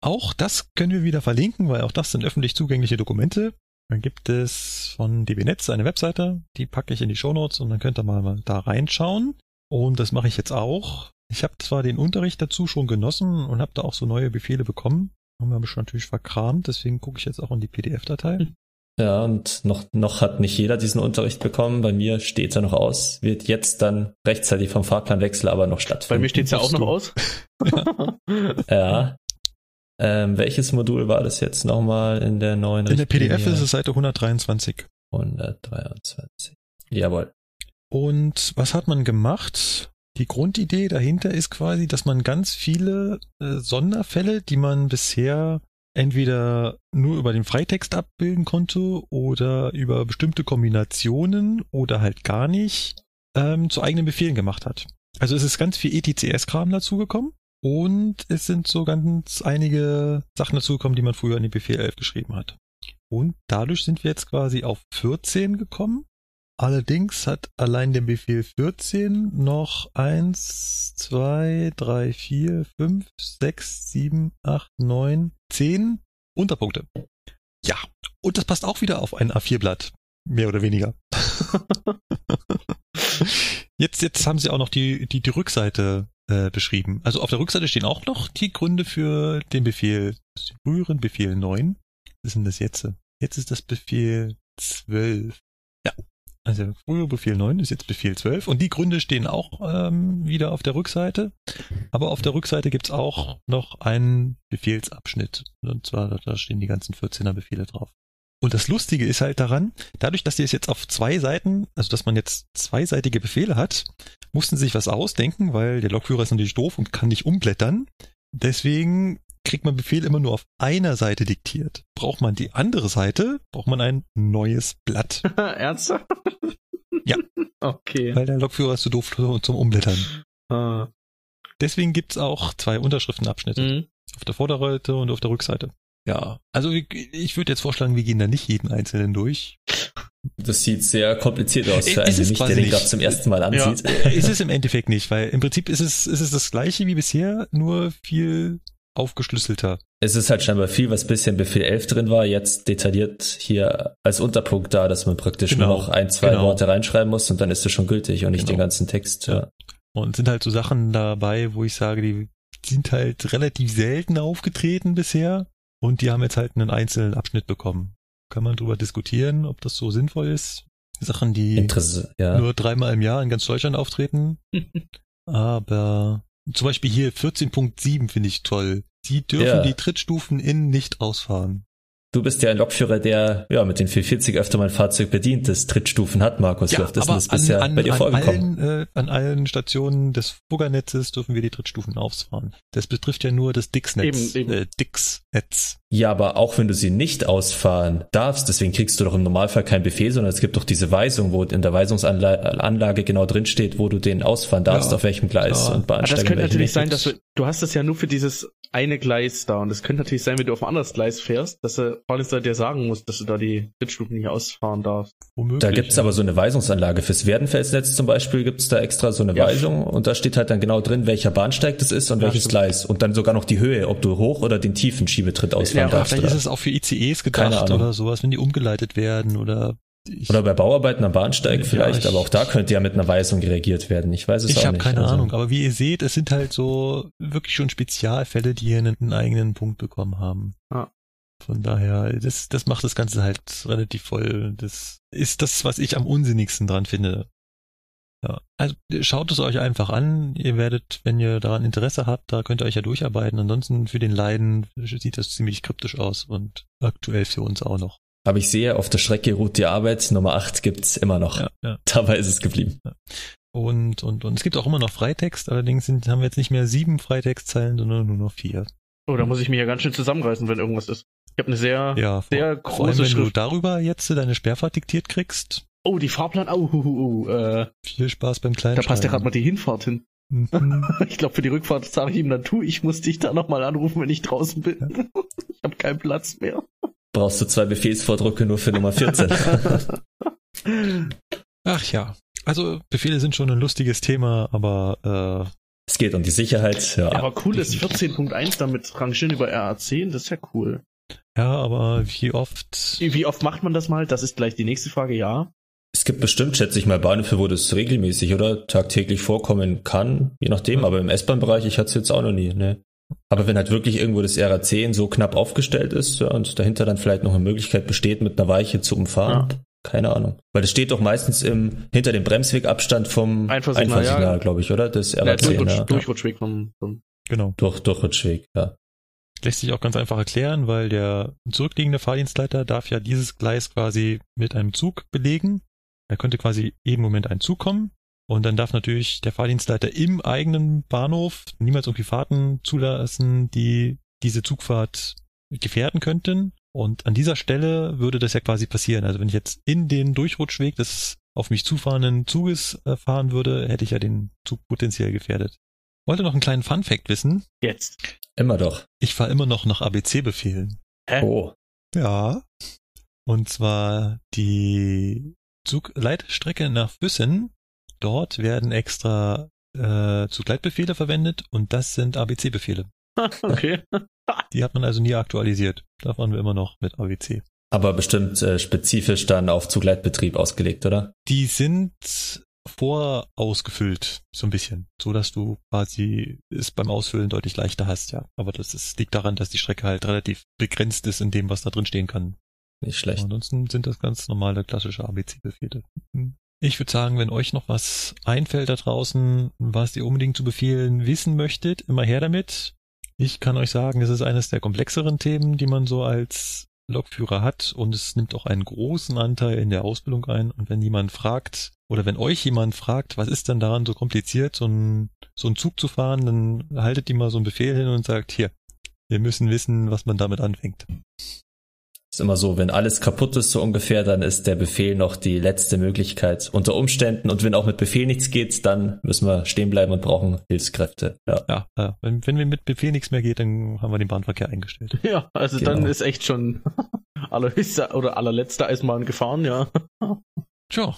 Auch das können wir wieder verlinken, weil auch das sind öffentlich zugängliche Dokumente. Dann gibt es von DB Netz eine Webseite, die packe ich in die Shownotes und dann könnt ihr mal, mal da reinschauen. Und das mache ich jetzt auch. Ich habe zwar den Unterricht dazu schon genossen und habe da auch so neue Befehle bekommen. Haben wir mich natürlich verkramt, deswegen gucke ich jetzt auch in die PDF-Datei. Ja, und noch, noch hat nicht jeder diesen Unterricht bekommen. Bei mir steht er noch aus. Wird jetzt dann rechtzeitig vom Fahrplanwechsel aber noch Bei stattfinden. mir steht's ja auch noch aus. *laughs* Ja. Ähm, welches Modul war das jetzt nochmal in der neuen In der PDF Richtlinie? ist es Seite 123. 123. Jawohl. Und was hat man gemacht? Die Grundidee dahinter ist quasi, dass man ganz viele äh, Sonderfälle, die man bisher entweder nur über den Freitext abbilden konnte oder über bestimmte Kombinationen oder halt gar nicht, ähm, zu eigenen Befehlen gemacht hat. Also es ist ganz viel ETCS-Kram dazugekommen und es sind so ganz einige Sachen dazugekommen, die man früher in die Befehl 11 geschrieben hat. Und dadurch sind wir jetzt quasi auf 14 gekommen. Allerdings hat allein der Befehl 14 noch 1, 2, 3, 4, 5, 6, 7, 8, 9, 10 Unterpunkte. Ja, und das passt auch wieder auf ein A4-Blatt. Mehr oder weniger. *laughs* jetzt, jetzt haben sie auch noch die, die, die Rückseite äh, beschrieben. Also auf der Rückseite stehen auch noch die Gründe für den Befehl, den früheren Befehl 9. Was ist denn das jetzt? Jetzt ist das Befehl 12. Ja, also der frühere Befehl 9 ist jetzt Befehl 12 und die Gründe stehen auch ähm, wieder auf der Rückseite. Aber auf der Rückseite gibt's auch noch einen Befehlsabschnitt. Und zwar, da stehen die ganzen 14er Befehle drauf. Und das Lustige ist halt daran, dadurch, dass die es jetzt auf zwei Seiten, also dass man jetzt zweiseitige Befehle hat, mussten sie sich was ausdenken, weil der Lokführer ist natürlich doof und kann nicht umblättern. Deswegen kriegt man Befehl immer nur auf einer Seite diktiert. Braucht man die andere Seite, braucht man ein neues Blatt. *laughs* Ernsthaft? Ja. Okay. Weil der Lokführer ist zu doof zum Umblättern. Ah. Deswegen gibt's auch zwei Unterschriftenabschnitte. Mhm. Auf der Vorderseite und auf der Rückseite. Ja, also ich, ich würde jetzt vorschlagen, wir gehen da nicht jeden einzelnen durch. Das sieht sehr kompliziert aus für Ist einen der den gerade zum ersten Mal ansieht. ist es im Endeffekt nicht, weil im Prinzip ist es, ist es das gleiche wie bisher, nur viel aufgeschlüsselter. Es ist halt scheinbar viel, was bisher in Befehl 11 drin war, jetzt detailliert hier als Unterpunkt da, dass man praktisch Genau, nur noch ein, zwei genau. Worte reinschreiben muss und dann ist es schon gültig und nicht Genau. den ganzen Text. Ja. Und sind halt so Sachen dabei, wo ich sage, die sind halt relativ selten aufgetreten bisher und die haben jetzt halt einen einzelnen Abschnitt bekommen. Kann man drüber diskutieren, ob das so sinnvoll ist. Sachen, die Interesse, ja. nur dreimal im Jahr in ganz Deutschland auftreten. *laughs* Aber zum Beispiel hier 14.7 finde ich toll. Sie dürfen Ja. die Trittstufen innen nicht ausfahren. Du bist ja ein Lokführer, der ja mit den 440 öfter mal ein Fahrzeug bedient, das Trittstufen hat, Markus. Wie oft ist das bisher bei dir an vorgekommen? allen, äh, an allen Stationen des Fuggernetzes dürfen wir die Trittstufen ausfahren. Das betrifft ja nur das Dix-Netz. Eben, eben. Äh, Dix-Netz. Ja, aber auch wenn du sie nicht ausfahren darfst, deswegen kriegst du doch im Normalfall keinen Befehl, sondern es gibt doch diese Weisung, wo in der Weisungsanlage genau drin steht, wo du den ausfahren darfst, Ja, auf welchem Gleis klar. und Aber Bahnsteig. das könnte natürlich sein, dass du, du hast das ja nur für dieses eine Gleis da und es könnte natürlich sein, wenn du auf ein anderes Gleis fährst, dass der Fahrdienstleiter dir sagen muss, dass du da die Trittstufen nicht ausfahren darfst. Womöglich. Da gibt's aber so eine Weisungsanlage. Fürs Werdenfelsnetz zum Beispiel gibt's da extra so eine Ja. Weisung und da steht halt dann genau drin, welcher Bahnsteig das ist und Ja, welches stimmt. Gleis. Und dann sogar noch die Höhe, ob du hoch oder den tiefen Schiebetritt ausfahren Ja, darfst. Vielleicht Oder, ist es auch für ICEs gedacht oder sowas, wenn die umgeleitet werden oder ich, oder bei Bauarbeiten am Bahnsteig Ja, vielleicht, ich- aber auch da könnte ja mit einer Weisung reagiert werden. Ich weiß es ich auch habe nicht. keine Also, Ahnung, aber wie ihr seht, es sind halt so wirklich schon Spezialfälle, die hier einen, einen eigenen Punkt bekommen haben. Ja. Von daher, das, das macht das Ganze halt relativ voll. Das ist das, was ich am unsinnigsten dran finde. Ja, also schaut es euch einfach an. Ihr werdet, wenn ihr daran Interesse habt, da könnt ihr euch ja durcharbeiten. Ansonsten für den Leiden sieht das ziemlich kryptisch aus und aktuell für uns auch noch. Aber ich sehe, auf der Strecke ruht die Arbeit. Nummer 8 gibt's immer noch. Ja, ja. Dabei ist es geblieben. Und, und, und es gibt auch immer noch Freitext, allerdings sind, haben wir jetzt nicht mehr sieben Freitextzeilen, sondern nur noch vier. Oh, da muss ich mich ja ganz schön zusammenreißen, wenn irgendwas ist. Ich habe eine sehr, Ja, vor, sehr vor allem, große wenn du Schrift. darüber jetzt deine Sperrfahrt diktiert kriegst, Oh, die Fahrplan, oh, uh, uh, uh, äh, viel Spaß beim kleinen da passt ja gerade mal die Hinfahrt hin. Mhm. *laughs* Ich glaube, für die Rückfahrt sage ich ihm dann, tu, ich muss dich da nochmal anrufen, wenn ich draußen bin. *laughs* Ich habe keinen Platz mehr. Brauchst du zwei Befehlsvordrücke nur für Nummer 14. *laughs* Ach ja. Also Befehle sind schon ein lustiges Thema, aber äh, es geht um die Sicherheit. Ja. Aber cool ist 14.1 damit rangieren über RA10, das ist ja cool. ja, aber wie oft Wie oft macht man das mal? Das ist gleich die nächste Frage, ja. Es gibt bestimmt, schätze ich mal, Bahnhöfe, wo das regelmäßig oder tagtäglich vorkommen kann, je nachdem, aber im S-Bahn-Bereich, ich hatte es jetzt auch noch nie, ne. Aber wenn halt wirklich irgendwo das RA10 so knapp aufgestellt ist ja, und dahinter dann vielleicht noch eine Möglichkeit besteht, mit einer Weiche zu umfahren, keine Ahnung. Weil das steht doch meistens im, hinter dem Bremswegabstand vom Einfahrsignal, Einfahrsignal, ja. glaube ich, oder? Das Ja, RA10, Durchrutsch, ja. Durchrutschweg vom, vom genau Durch, Durchrutschweg, ja. lässt sich auch ganz einfach erklären, weil der zurückliegende Fahrdienstleiter darf ja dieses Gleis quasi mit einem Zug belegen. Er könnte quasi jeden Moment ein Zug kommen und dann darf natürlich der Fahrdienstleiter im eigenen Bahnhof niemals irgendwie Fahrten zulassen, die diese Zugfahrt gefährden könnten. Und an dieser Stelle würde das ja quasi passieren. Also wenn ich jetzt in den Durchrutschweg des auf mich zufahrenden Zuges äh, fahren würde, hätte ich ja den Zug potenziell gefährdet. Wollte noch einen kleinen Fun-Fact wissen. Jetzt. Immer doch. Ich fahre immer noch nach ABC-Befehlen. Hä? Oh. Ja. Und zwar die Zugleitstrecke nach Füssen. Dort werden extra äh, Zugleitbefehle verwendet und das sind ABC-Befehle. *laughs* okay. *laughs* Die hat man also nie aktualisiert. Da fahren wir immer noch mit ABC. Aber bestimmt äh, spezifisch dann auf Zugleitbetrieb ausgelegt, oder? Die sind vorausgefüllt, so ein bisschen, so dass du quasi es beim Ausfüllen deutlich leichter hast, ja. Aber das ist, liegt daran, dass die Strecke halt relativ begrenzt ist in dem, was da drin stehen kann. Nicht schlecht. Ansonsten sind das ganz normale klassische ABC-Befehle. Ich würde sagen, wenn euch noch was einfällt da draußen, was ihr unbedingt zu Befehlen wissen möchtet, immer her damit. Ich kann euch sagen, es ist eines der komplexeren Themen, die man so als Lokführer hat und es nimmt auch einen großen Anteil in der Ausbildung ein. Und wenn jemand fragt oder wenn euch jemand fragt, was ist denn daran so kompliziert, so ein, so ein Zug zu fahren, dann haltet ihm mal so einen Befehl hin und sagt, hier, wir müssen wissen, was man damit anfängt. Ist immer so, wenn alles kaputt ist, so ungefähr, dann ist der Befehl noch die letzte Möglichkeit unter Umständen. Und wenn auch mit Befehl nichts geht, dann müssen wir stehen bleiben und brauchen Hilfskräfte. Ja, ja, ja. Wenn, wenn wir mit Befehl nichts mehr geht, dann haben wir den Bahnverkehr eingestellt. *laughs* Ja, also genau. dann ist echt schon *laughs* allerhöchste oder allerletzte Eisenbahn gefahren, ja. Tja,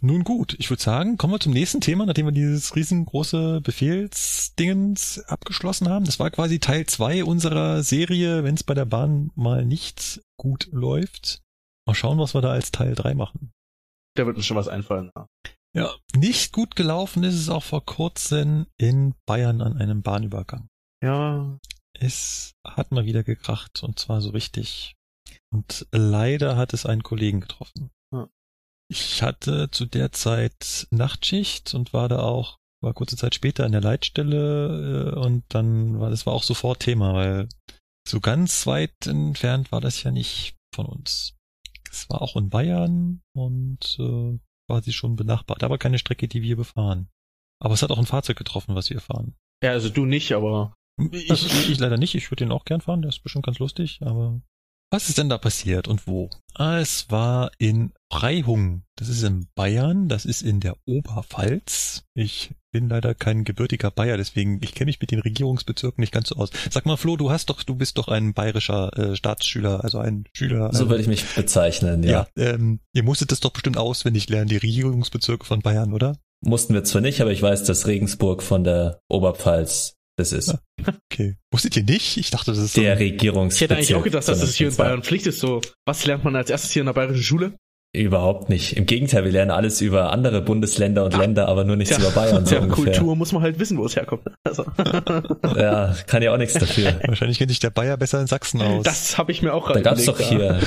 nun gut, ich würde sagen, kommen wir zum nächsten Thema, nachdem wir dieses riesengroße Befehlsdingens abgeschlossen haben. Das war quasi Teil zwei unserer Serie, wenn es bei der Bahn mal nicht gut läuft. Mal schauen, was wir da als Teil drei machen. Da wird uns schon was einfallen. Ja. ja, nicht gut gelaufen ist es auch vor kurzem in Bayern an einem Bahnübergang. Ja. Es hat mal wieder gekracht und zwar so richtig. Und leider hat es einen Kollegen getroffen. Ich hatte zu der Zeit Nachtschicht und war da auch, war kurze Zeit später in der Leitstelle äh, und dann war das war auch sofort Thema, weil so ganz weit entfernt war das ja nicht von uns. Es war auch in Bayern und äh, war sie schon benachbart, aber keine Strecke, die wir befahren. Aber es hat auch ein Fahrzeug getroffen, was wir fahren. Ja, also du nicht, aber. Ich, ich leider nicht, ich würde den auch gern fahren, der ist bestimmt ganz lustig, aber was ist denn da passiert und wo? Ah, es war in Freihung. Das ist in Bayern, das ist in der Oberpfalz. Ich bin leider kein gebürtiger Bayer, deswegen ich kenne mich mit den Regierungsbezirken nicht ganz so aus. Sag mal, Flo, du hast doch, du bist doch ein bayerischer äh, Staatsschüler, also ein Schüler. So würde ich mich bezeichnen, ja. ja ähm, ihr musstet das doch bestimmt auswendig lernen, die Regierungsbezirke von Bayern, oder? Mussten wir zwar nicht, aber ich weiß, dass Regensburg von der Oberpfalz das ist. Okay. Wusstet ihr nicht? Ich dachte, das ist der so Regierungsbezirk. Ich hätte eigentlich auch gedacht, dass das hier in Bayern Pflicht ist. So, was lernt man als erstes hier in der bayerischen Schule? Überhaupt nicht. Im Gegenteil, wir lernen alles über andere Bundesländer und ja. Länder, aber nur nichts ja. über Bayern. So ja, ungefähr. Kultur muss man halt wissen, wo es herkommt. Also. *laughs* ja, kann ja auch nichts dafür. Wahrscheinlich kennt sich der Bayer besser in Sachsen aus. Das habe ich mir auch gerade Da gab's doch hier.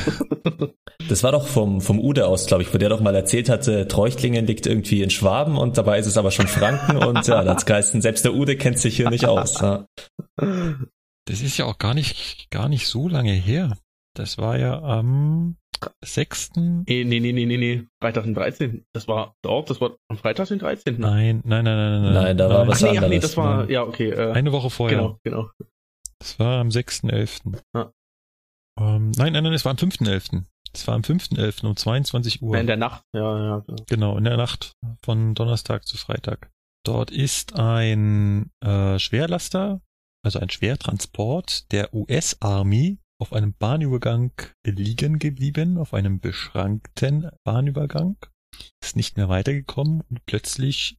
Das war doch vom, vom Ude aus, glaube ich, wo der doch mal erzählt hatte, Treuchtlingen liegt irgendwie in Schwaben und dabei ist es aber schon Franken und ja, das geheißen, selbst der Ude kennt sich hier nicht aus. Ja. Das ist ja auch gar nicht, gar nicht so lange her. Das war ja am 6. Nee, nee, nee, nee, nee, Freitag den 13. Das war dort, das war am Freitag den 13. Nein, nein, nein, nein, nein. Nein, da war was ach, nee, anderes. Ach nee, das war, ja, okay. Äh, Eine Woche vorher. Genau, genau. Das war am 6.11. Ja. Ähm, nein, nein, nein, es war am 5.11. Es war am 5.11. um 22 Uhr. In der Nacht, ja, ja. Genau, in der Nacht von Donnerstag zu Freitag. Dort ist ein äh, Schwerlaster, also ein Schwertransport der US-Army auf einem Bahnübergang liegen geblieben, auf einem beschrankten Bahnübergang, ist nicht mehr weitergekommen und plötzlich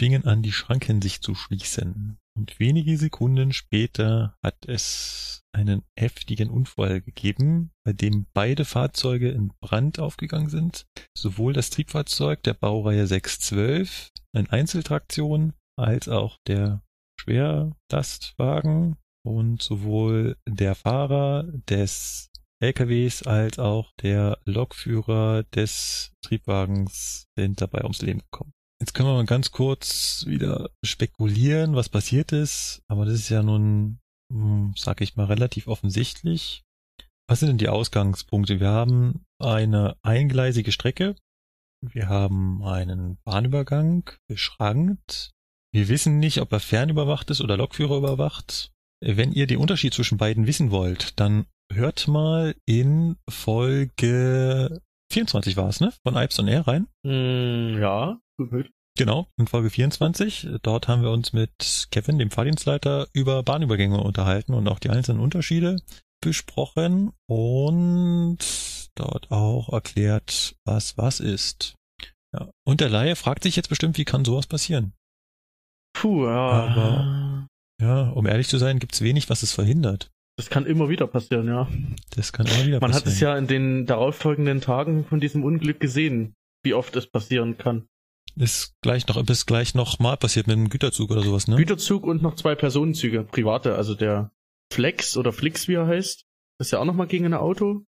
fingen an, die Schranken sich zu schließen. Und wenige Sekunden später hat es einen heftigen Unfall gegeben, bei dem beide Fahrzeuge in Brand aufgegangen sind. Sowohl das Triebfahrzeug der Baureihe 612, ein Einzeltraktion, als auch der Schwerlastwagen und sowohl der Fahrer des LKWs als auch der Lokführer des Triebwagens sind dabei ums Leben gekommen. Jetzt können wir mal ganz kurz wieder spekulieren, was passiert ist, aber das ist ja nun, hm, sag ich mal, relativ offensichtlich. Was sind denn die Ausgangspunkte? Wir haben eine eingleisige Strecke, wir haben einen Bahnübergang beschrankt, wir wissen nicht, ob er fernüberwacht ist oder Lokführer überwacht. Wenn ihr den Unterschied zwischen beiden wissen wollt, dann hört mal in Folge 24 war es, ne? Von Ipes on Air rein. Mm, ja, gut. Genau, in Folge 24. Dort haben wir uns mit Kevin, dem Fahrdienstleiter, über Bahnübergänge unterhalten und auch die einzelnen Unterschiede besprochen und dort auch erklärt, was was ist. Ja. Und der Laie fragt sich jetzt bestimmt, wie kann sowas passieren? Puh, ja. Aber ja, um ehrlich zu sein, gibt's wenig, was es verhindert. Das kann immer wieder passieren, ja. Das kann immer wieder Man passieren. Man hat es ja in den darauffolgenden Tagen von diesem Unglück gesehen, wie oft es passieren kann. Ist gleich noch, ist gleich noch mal passiert mit einem Güterzug oder sowas, ne? Güterzug und noch zwei Personenzüge, private, also der Flex oder Flix, wie er heißt, ist ja auch noch mal gegen ein Auto.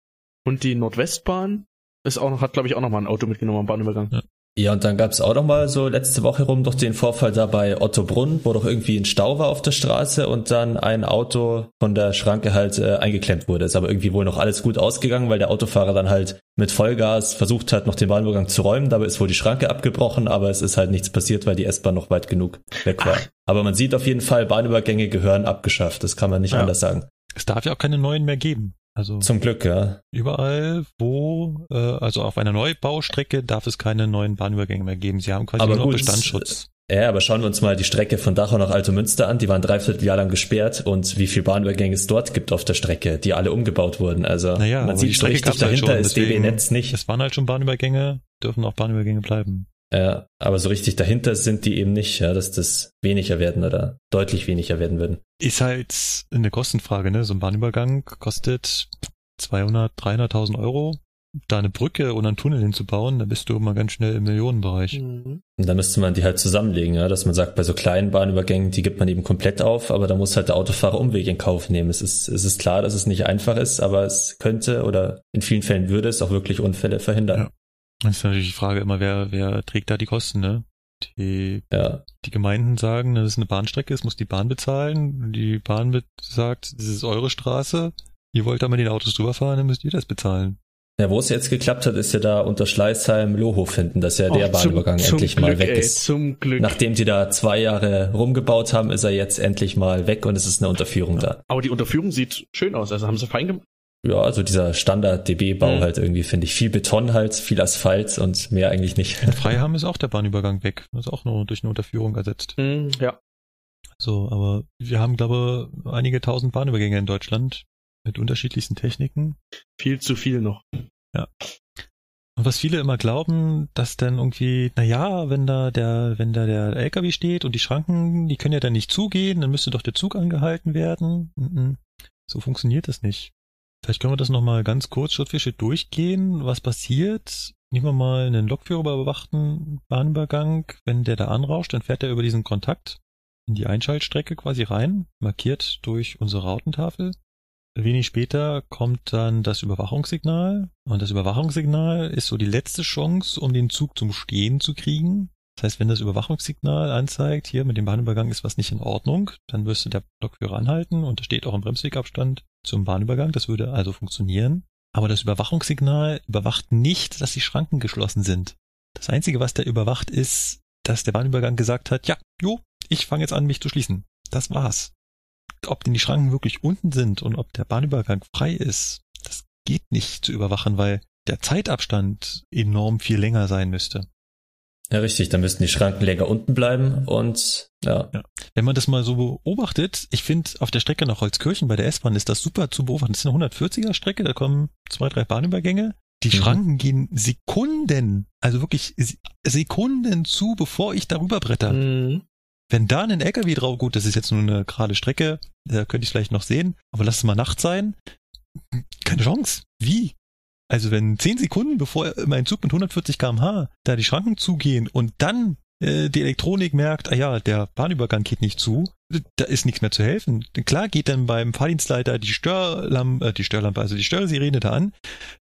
Und die Nordwestbahn ist auch noch, hat glaube ich auch noch mal ein Auto mitgenommen am Bahnübergang. Ja. Ja, und dann gab's auch noch mal so letzte Woche rum doch den Vorfall da bei Otto Brunn, wo doch irgendwie ein Stau war auf der Straße und dann ein Auto von der Schranke halt äh, eingeklemmt wurde. Ist aber irgendwie wohl noch alles gut ausgegangen, weil der Autofahrer dann halt mit Vollgas versucht hat, noch den Bahnübergang zu räumen. Dabei ist wohl die Schranke abgebrochen, aber es ist halt nichts passiert, weil die S-Bahn noch weit genug weg war. Ach. Aber man sieht auf jeden Fall, Bahnübergänge gehören abgeschafft. Das kann man nicht ja. anders sagen. Es darf ja auch keine neuen mehr geben. Also Zum Glück, ja. überall, wo, äh, also auf einer Neubaustrecke darf es keine neuen Bahnübergänge mehr geben. Sie haben quasi Aber nur gut, Bestandsschutz. Ja, aber schauen wir uns mal die Strecke von Dachau nach Altomünster an. Die waren dreiviertel Jahr lang gesperrt und wie viele Bahnübergänge es dort gibt auf der Strecke, die alle umgebaut wurden. Also Naja, man sieht die Strecke richtig halt dahinter schon, ist deswegen- DB-Netz nicht. Es waren halt schon Bahnübergänge, dürfen auch Bahnübergänge bleiben. Ja, aber so richtig dahinter sind die eben nicht, ja, dass das weniger werden oder deutlich weniger werden würden. Ist halt eine Kostenfrage, ne? So ein Bahnübergang kostet 200, 300.000 Euro. Da eine Brücke oder einen Tunnel hinzubauen, da bist du immer ganz schnell im Millionenbereich. Mhm. Und da müsste man die halt zusammenlegen, ja, dass man sagt, bei so kleinen Bahnübergängen, die gibt man eben komplett auf, aber da muss halt der Autofahrer Umweg in Kauf nehmen. Es ist, es ist klar, dass es nicht einfach ist, aber es könnte oder in vielen Fällen würde es auch wirklich Unfälle verhindern. Ja. Das ist natürlich die Frage immer, wer, wer trägt da die Kosten, ne? Die, Ja, die Gemeinden sagen, das ist eine Bahnstrecke, es muss die Bahn bezahlen. Die Bahn sagt, das ist eure Straße. Ihr wollt da mit den Autos drüber fahren, dann müsst ihr das bezahlen. Ja, wo es jetzt geklappt hat, ist ja da unter Schleißheim Lohof hinten, dass ja der Oh, zum- Bahnübergang zum endlich mal Glück, weg ey, ist. Zum Glück. Nachdem die da zwei Jahre rumgebaut haben, ist er jetzt endlich mal weg und es ist eine Unterführung da. Aber die Unterführung sieht schön aus. Also haben sie fein gemacht. Ja, also dieser Standard-DB-Bau Mhm. halt irgendwie, finde ich. Viel Beton halt, viel Asphalt und mehr eigentlich nicht. In *laughs* Freiham ist auch der Bahnübergang weg. Das ist auch nur durch eine Unterführung ersetzt. Mhm, ja. So, aber wir haben, glaube ich, einige tausend Bahnübergänge in Deutschland mit unterschiedlichsten Techniken. Viel zu viel noch. Und was viele immer glauben, dass dann irgendwie, na ja, wenn da der, wenn da der LKW steht und die Schranken, die können ja dann nicht zugehen, dann müsste doch der Zug angehalten werden. Mhm. So funktioniert das nicht. Vielleicht können wir das nochmal ganz kurz Schritt für Schritt durchgehen. Was passiert? Nehmen wir mal einen lokführerüberwachten Bahnübergang. Wenn der da anrauscht, dann fährt er über diesen Kontakt in die Einschaltstrecke quasi rein, markiert durch unsere Rautentafel. Wenig später kommt dann das Überwachungssignal und das Überwachungssignal ist so die letzte Chance, um den Zug zum Stehen zu kriegen. Das heißt, wenn das Überwachungssignal anzeigt, hier mit dem Bahnübergang ist was nicht in Ordnung, dann müsste der Lokführer anhalten und da steht auch im Bremswegabstand zum Bahnübergang. Das würde also funktionieren. Aber das Überwachungssignal überwacht nicht, dass die Schranken geschlossen sind. Das Einzige, was der überwacht, ist, dass der Bahnübergang gesagt hat, ja, jo, ich fange jetzt an, mich zu schließen. Das war's ob denn die Schranken wirklich unten sind und ob der Bahnübergang frei ist, das geht nicht zu überwachen, weil der Zeitabstand enorm viel länger sein müsste. Ja, richtig, dann müssten die Schranken länger unten bleiben und ja. Wenn man das mal so beobachtet, ich finde auf der Strecke nach Holzkirchen bei der S-Bahn ist das super zu beobachten. Das ist eine 140er Strecke, da kommen zwei, drei Bahnübergänge. Die Mhm. Schranken gehen Sekunden, also wirklich Se- Sekunden zu, bevor ich darüber bretter. Mhm. Wenn da ein LKW drauf, gut, das ist jetzt nur eine gerade Strecke, da könnte ich vielleicht noch sehen, aber lass es mal Nacht sein. Keine Chance. Wie? Also wenn 10 Sekunden, bevor mein Zug mit 140 kmh da die Schranken zugehen und dann äh, die Elektronik merkt, ah ja, der Bahnübergang geht nicht zu, da ist nichts mehr zu helfen. Klar geht dann beim Fahrdienstleiter die Störlampe, äh, die Störlampe, also die Störsirene da an.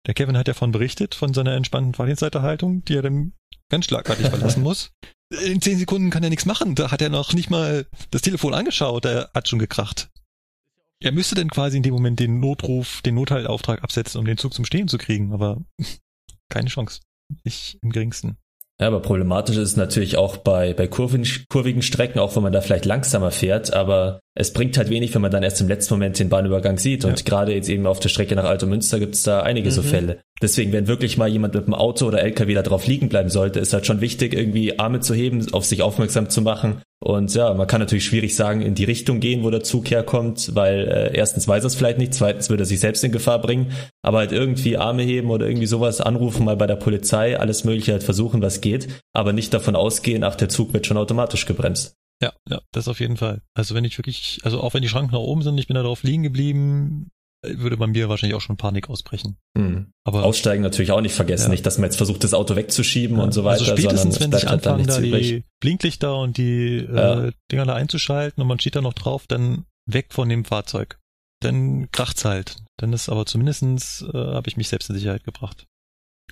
Der Kevin hat ja von berichtet, von seiner entspannten Fahrdienstleiterhaltung, die er dann ganz schlagartig verlassen muss. In zehn Sekunden kann er nichts machen. Da hat er noch nicht mal das Telefon angeschaut. Er hat schon gekracht. Er müsste dann quasi in dem Moment den Notruf, den Nothaltauftrag absetzen, um den Zug zum Stehen zu kriegen. Aber *laughs* keine Chance. Nicht im geringsten. Ja, aber problematisch ist es natürlich auch bei, bei kurvigen, kurvigen Strecken, auch wenn man da vielleicht langsamer fährt, aber es bringt halt wenig, wenn man dann erst im letzten Moment den Bahnübergang sieht. Und Ja. gerade jetzt eben auf der Strecke nach Altomünster gibt es da einige so Mhm. Fälle. Deswegen, wenn wirklich mal jemand mit dem Auto oder LKW da drauf liegen bleiben sollte, ist halt schon wichtig, irgendwie Arme zu heben, auf sich aufmerksam zu machen. Und ja, man kann natürlich schwierig sagen, in die Richtung gehen, wo der Zug herkommt, weil äh, erstens weiß er es vielleicht nicht, zweitens würde er sich selbst in Gefahr bringen, aber halt irgendwie Arme heben oder irgendwie sowas anrufen, mal bei der Polizei, alles mögliche halt versuchen, was geht, aber nicht davon ausgehen, ach, der Zug wird schon automatisch gebremst. Ja, ja, das auf jeden Fall. Also wenn ich wirklich, also auch wenn die Schranken nach oben sind, ich bin da drauf liegen geblieben, würde bei mir wahrscheinlich auch schon Panik ausbrechen. Hm. Aber Aussteigen natürlich auch nicht vergessen, Ja. nicht, dass man jetzt versucht, das Auto wegzuschieben und so weiter, also spätestens, wenn sich halt anfangen, da übrig. die Blinklichter und die Ja. äh, Dinger da einzuschalten und man steht da noch drauf, dann weg von dem Fahrzeug. Dann kracht's halt. Dann ist aber zumindestens äh, habe ich mich selbst in Sicherheit gebracht.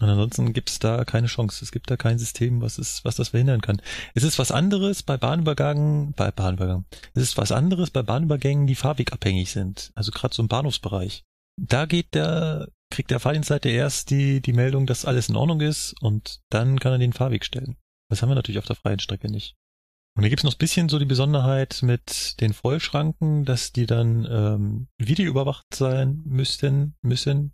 Und ansonsten gibt's da keine Chance. Es gibt da kein System, was es, was das verhindern kann. Es ist was anderes bei Bahnübergängen, bei Bahnübergängen. Es ist was anderes bei Bahnübergängen, die fahrwegabhängig sind. Also gerade so im Bahnhofsbereich. Da geht der, kriegt der Fahrdienstleiter erst die, die Meldung, dass alles in Ordnung ist und dann kann er den Fahrweg stellen. Das haben wir natürlich auf der freien Strecke nicht. Und da gibt's noch ein bisschen so die Besonderheit mit den Vollschranken, dass die dann ähm, videoüberwacht sein müssten, müssen.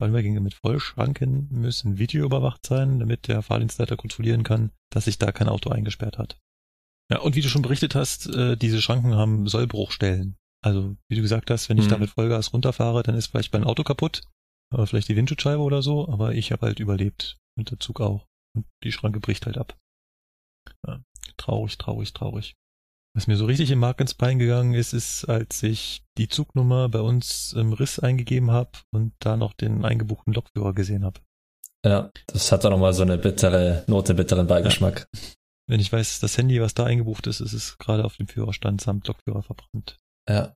Bahnübergänge mit Vollschranken müssen videoüberwacht sein, damit der Fahrdienstleiter kontrollieren kann, dass sich da kein Auto eingesperrt hat. Ja, und wie du schon berichtet hast, äh, diese Schranken haben Sollbruchstellen. Also, wie du gesagt hast, wenn ich Mhm. da mit Vollgas runterfahre, dann ist vielleicht mein Auto kaputt, aber vielleicht die Windschutzscheibe oder so, aber ich habe halt überlebt und der Zug auch. Und die Schranke bricht halt ab. Ja, traurig, traurig, traurig. Was mir so richtig im Mark ins Bein gegangen ist, ist, als ich die Zugnummer bei uns im Riss eingegeben habe und da noch den eingebuchten Lokführer gesehen habe. Ja, das hat dann nochmal so eine bittere Note, bitteren Beigeschmack. Wenn ich weiß, das Handy, was da eingebucht ist, ist es gerade auf dem Führerstand samt Lokführer verbrannt. Ja.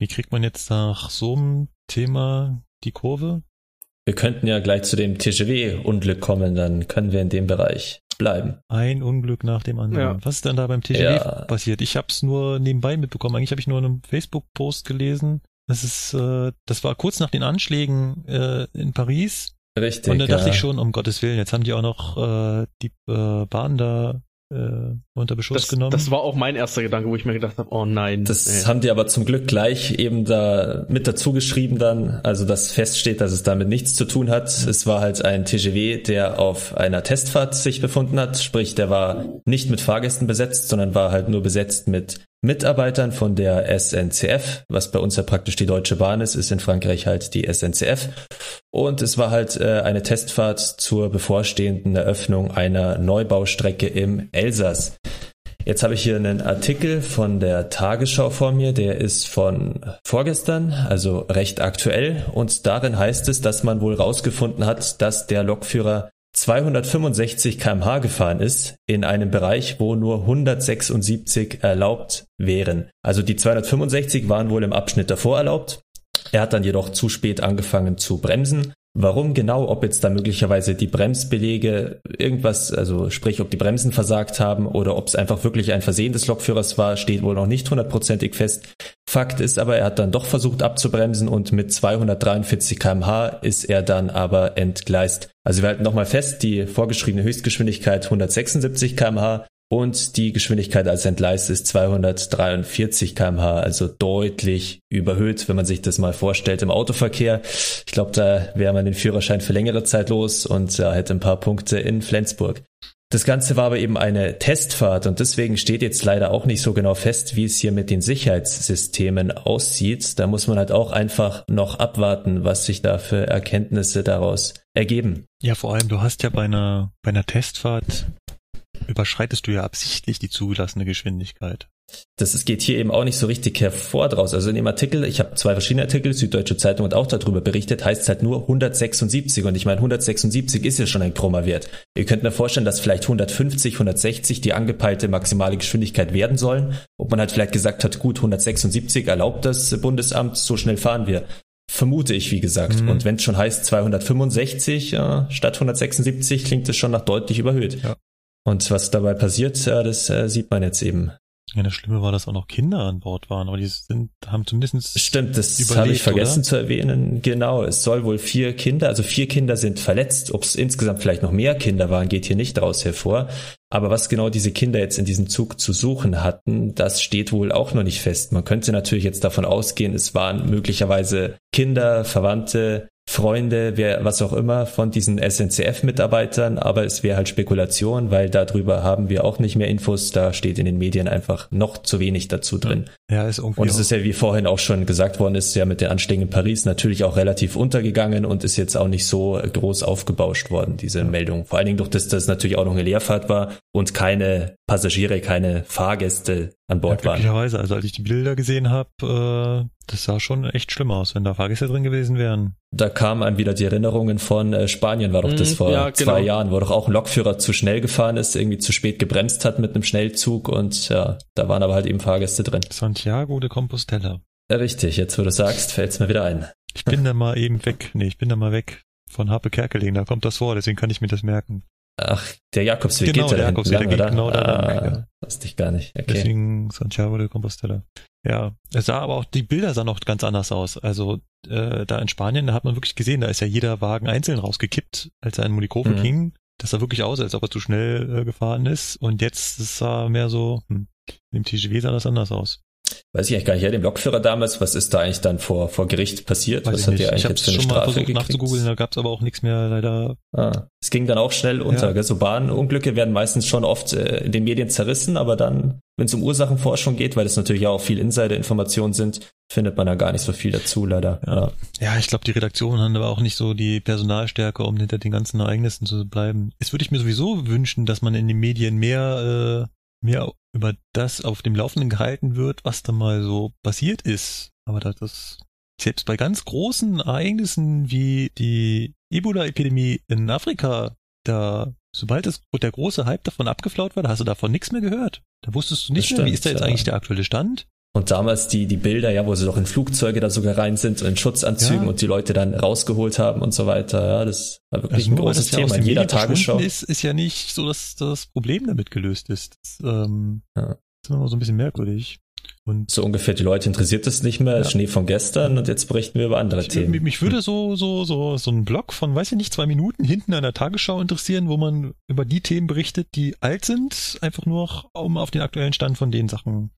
Wie kriegt man jetzt nach so einem Thema die Kurve? Wir könnten ja gleich zu dem TGW-Unglück kommen, dann können wir in dem Bereich bleiben. Ein Unglück nach dem anderen. Ja. Was ist denn da beim TGW Ja. passiert? Ich habe es nur nebenbei mitbekommen. Eigentlich habe ich nur einen Facebook-Post gelesen. Das ist, äh, das war kurz nach den Anschlägen äh, in Paris. Richtig. Und da dachte ja. ich schon, um Gottes Willen, jetzt haben die auch noch äh, die äh, Bahn da äh, unter Beschuss Das, genommen. das war auch mein erster Gedanke, wo ich mir gedacht habe, oh nein. Das nee. haben die aber zum Glück gleich eben da mit dazu geschrieben dann, also dass feststeht, dass es damit nichts zu tun hat. Es war halt ein TGW, der auf einer Testfahrt sich befunden hat, sprich der war nicht mit Fahrgästen besetzt, sondern war halt nur besetzt mit Mitarbeitern von der SNCF, was bei uns ja praktisch die Deutsche Bahn ist, ist in Frankreich halt die SNCF. Und es war halt äh, eine Testfahrt zur bevorstehenden Eröffnung einer Neubaustrecke im Elsass. Jetzt habe ich hier einen Artikel von der Tagesschau vor mir, der ist von vorgestern, also recht aktuell. Und darin heißt es, dass man wohl rausgefunden hat, dass der Lokführer 265 kmh gefahren ist in einem Bereich, wo nur 176 erlaubt wären. Also die 265 waren wohl im Abschnitt davor erlaubt. Er hat dann jedoch zu spät angefangen zu bremsen. Warum genau, ob jetzt da möglicherweise die Bremsbelege irgendwas, also sprich, ob die Bremsen versagt haben oder ob es einfach wirklich ein Versehen des Lokführers war, steht wohl noch nicht hundertprozentig fest. Fakt ist aber, er hat dann doch versucht abzubremsen und mit 243 kmh ist er dann aber entgleist. Also wir halten nochmal fest, die vorgeschriebene Höchstgeschwindigkeit 176 kmh und die Geschwindigkeit als Entgleist ist 243 kmh, also deutlich überhöht, wenn man sich das mal vorstellt im Autoverkehr. Ich glaube, da wäre man den Führerschein für längere Zeit los und ja, hätte ein paar Punkte in Flensburg. Das Ganze war aber eben eine Testfahrt und deswegen steht jetzt leider auch nicht so genau fest, wie es hier mit den Sicherheitssystemen aussieht. Da muss man halt auch einfach noch abwarten, was sich da für Erkenntnisse daraus ergeben. ja, vor allem, du hast ja bei einer, bei einer Testfahrt überschreitest du ja absichtlich die zugelassene Geschwindigkeit. das es geht hier eben auch nicht so richtig hervor draus. Also in dem Artikel, ich habe zwei verschiedene Artikel, Süddeutsche Zeitung hat auch darüber berichtet, heißt es halt nur 176 und ich meine 176 ist ja schon ein krummer Wert. Ihr könnt mir vorstellen, dass vielleicht 150, 160 die angepeilte maximale Geschwindigkeit werden sollen. Ob man halt vielleicht gesagt hat, gut, 176 erlaubt das Bundesamt, so schnell fahren wir. Vermute ich, wie gesagt. Mhm. Und wenn es schon heißt 265 äh, statt 176, klingt es schon nach deutlich überhöht. Ja. Und was dabei passiert, äh, das äh, sieht man jetzt eben. Ja, das Schlimme war, dass auch noch Kinder an Bord waren, aber die sind, haben zumindest Stimmt, das habe ich vergessen oder? zu erwähnen. Genau, es soll wohl vier Kinder, also vier Kinder sind verletzt. Ob es insgesamt vielleicht noch mehr Kinder waren, geht hier nicht daraus hervor. Aber was genau diese Kinder jetzt in diesem Zug zu suchen hatten, das steht wohl auch noch nicht fest. Man könnte natürlich jetzt davon ausgehen, es waren möglicherweise Kinder, Verwandte, Freunde, wer, was auch immer von diesen SNCF-Mitarbeitern, aber es wäre halt Spekulation, weil darüber haben wir auch nicht mehr Infos. Da steht in den Medien einfach noch zu wenig dazu drin. Ja, ist irgendwie Und es ist ja, wie vorhin auch schon gesagt worden ist, ja mit den Anschlägen in Paris natürlich auch relativ untergegangen und ist jetzt auch nicht so groß aufgebauscht worden, diese Meldung. Vor allen Dingen durch das, dass es natürlich auch noch eine Leerfahrt war und keine Passagiere, keine Fahrgäste an ja, Bord waren. glücklicherweise, also als ich die Bilder gesehen habe, äh, das sah schon echt schlimm aus, wenn da Fahrgäste drin gewesen wären. Da kamen einem wieder die Erinnerungen von äh, Spanien, war doch das Mhm, vor ja, genau. zwei Jahren, wo doch auch ein Lokführer zu schnell gefahren ist, irgendwie zu spät gebremst hat mit einem Schnellzug und ja, da waren aber halt eben Fahrgäste drin. Santiago de Compostela. Ja, richtig, jetzt wo du sagst, fällt's mir wieder ein. Ich bin da *laughs* mal eben weg. Nee, ich bin da mal weg von Harpe Kerkeling, da kommt das vor, deswegen kann ich mir das merken. Ach, der Jakobsweg Genau, geht der da Jakobsweg, lang, der geht genau da lang, ah, ja. Wusste ich gar nicht. Okay. Deswegen Santiago de Compostela. Ja, es sah aber auch, die Bilder sahen auch ganz anders aus. Also äh, da in Spanien, da hat man wirklich gesehen, da ist ja jeder Wagen einzeln rausgekippt, als er in Munikove Mhm. ging. Das sah wirklich aus, als ob er zu schnell äh, gefahren ist. Und jetzt ist er mehr so, hm, im TGW sah das anders aus. Weiß ich eigentlich gar nicht, ja, dem Lokführer damals, was ist da eigentlich dann vor, vor Gericht passiert? Weiß was ich hat der eigentlich ich habe jetzt für eine schon mal Strafe versucht gekriegt? nachzugoogeln, da gab es aber auch nichts mehr leider. Ah, es ging dann auch schnell unter. Ja. Gell? So Bahnunglücke werden meistens schon oft äh, in den Medien zerrissen, aber dann, wenn es um Ursachenforschung geht, weil das natürlich auch viel Insider-Informationen sind, findet man da gar nicht so viel dazu, leider. Ja. Ja. Ja, ich glaube, die Redaktionen haben aber auch nicht so die Personalstärke, um hinter den ganzen Ereignissen zu bleiben. Es würde ich mir sowieso wünschen, dass man in den Medien mehr, äh, mehr über das auf dem Laufenden gehalten wird, was da mal so passiert ist. Aber das, das selbst bei ganz großen Ereignissen wie die Ebola-Epidemie in Afrika, da, sobald es, der große Hype davon abgeflaut war, da hast du davon nichts mehr gehört. Da wusstest du nicht Das mehr, wie stimmt, ist da jetzt ja. eigentlich der aktuelle Stand? Und damals die, die Bilder, ja, wo sie doch in Flugzeuge da sogar rein sind, in Schutzanzügen Ja. und die Leute dann rausgeholt haben und so weiter. Ja, das war wirklich Also ein großes Thema in jeder Tagesschau. Ist, ist ja nicht so, dass das Problem damit gelöst ist. Das, ähm, Ja. ist immer so ein bisschen merkwürdig. Und So ungefähr, die Leute interessiert es nicht mehr, Ja. Schnee von gestern und jetzt berichten wir über andere ich, Themen. mich, würde so, so, so, so ein Blog von, weiß ich nicht, zwei Minuten hinten an der Tagesschau interessieren, wo man über die Themen berichtet, die alt sind, einfach nur, um auf den aktuellen Stand von den Sachen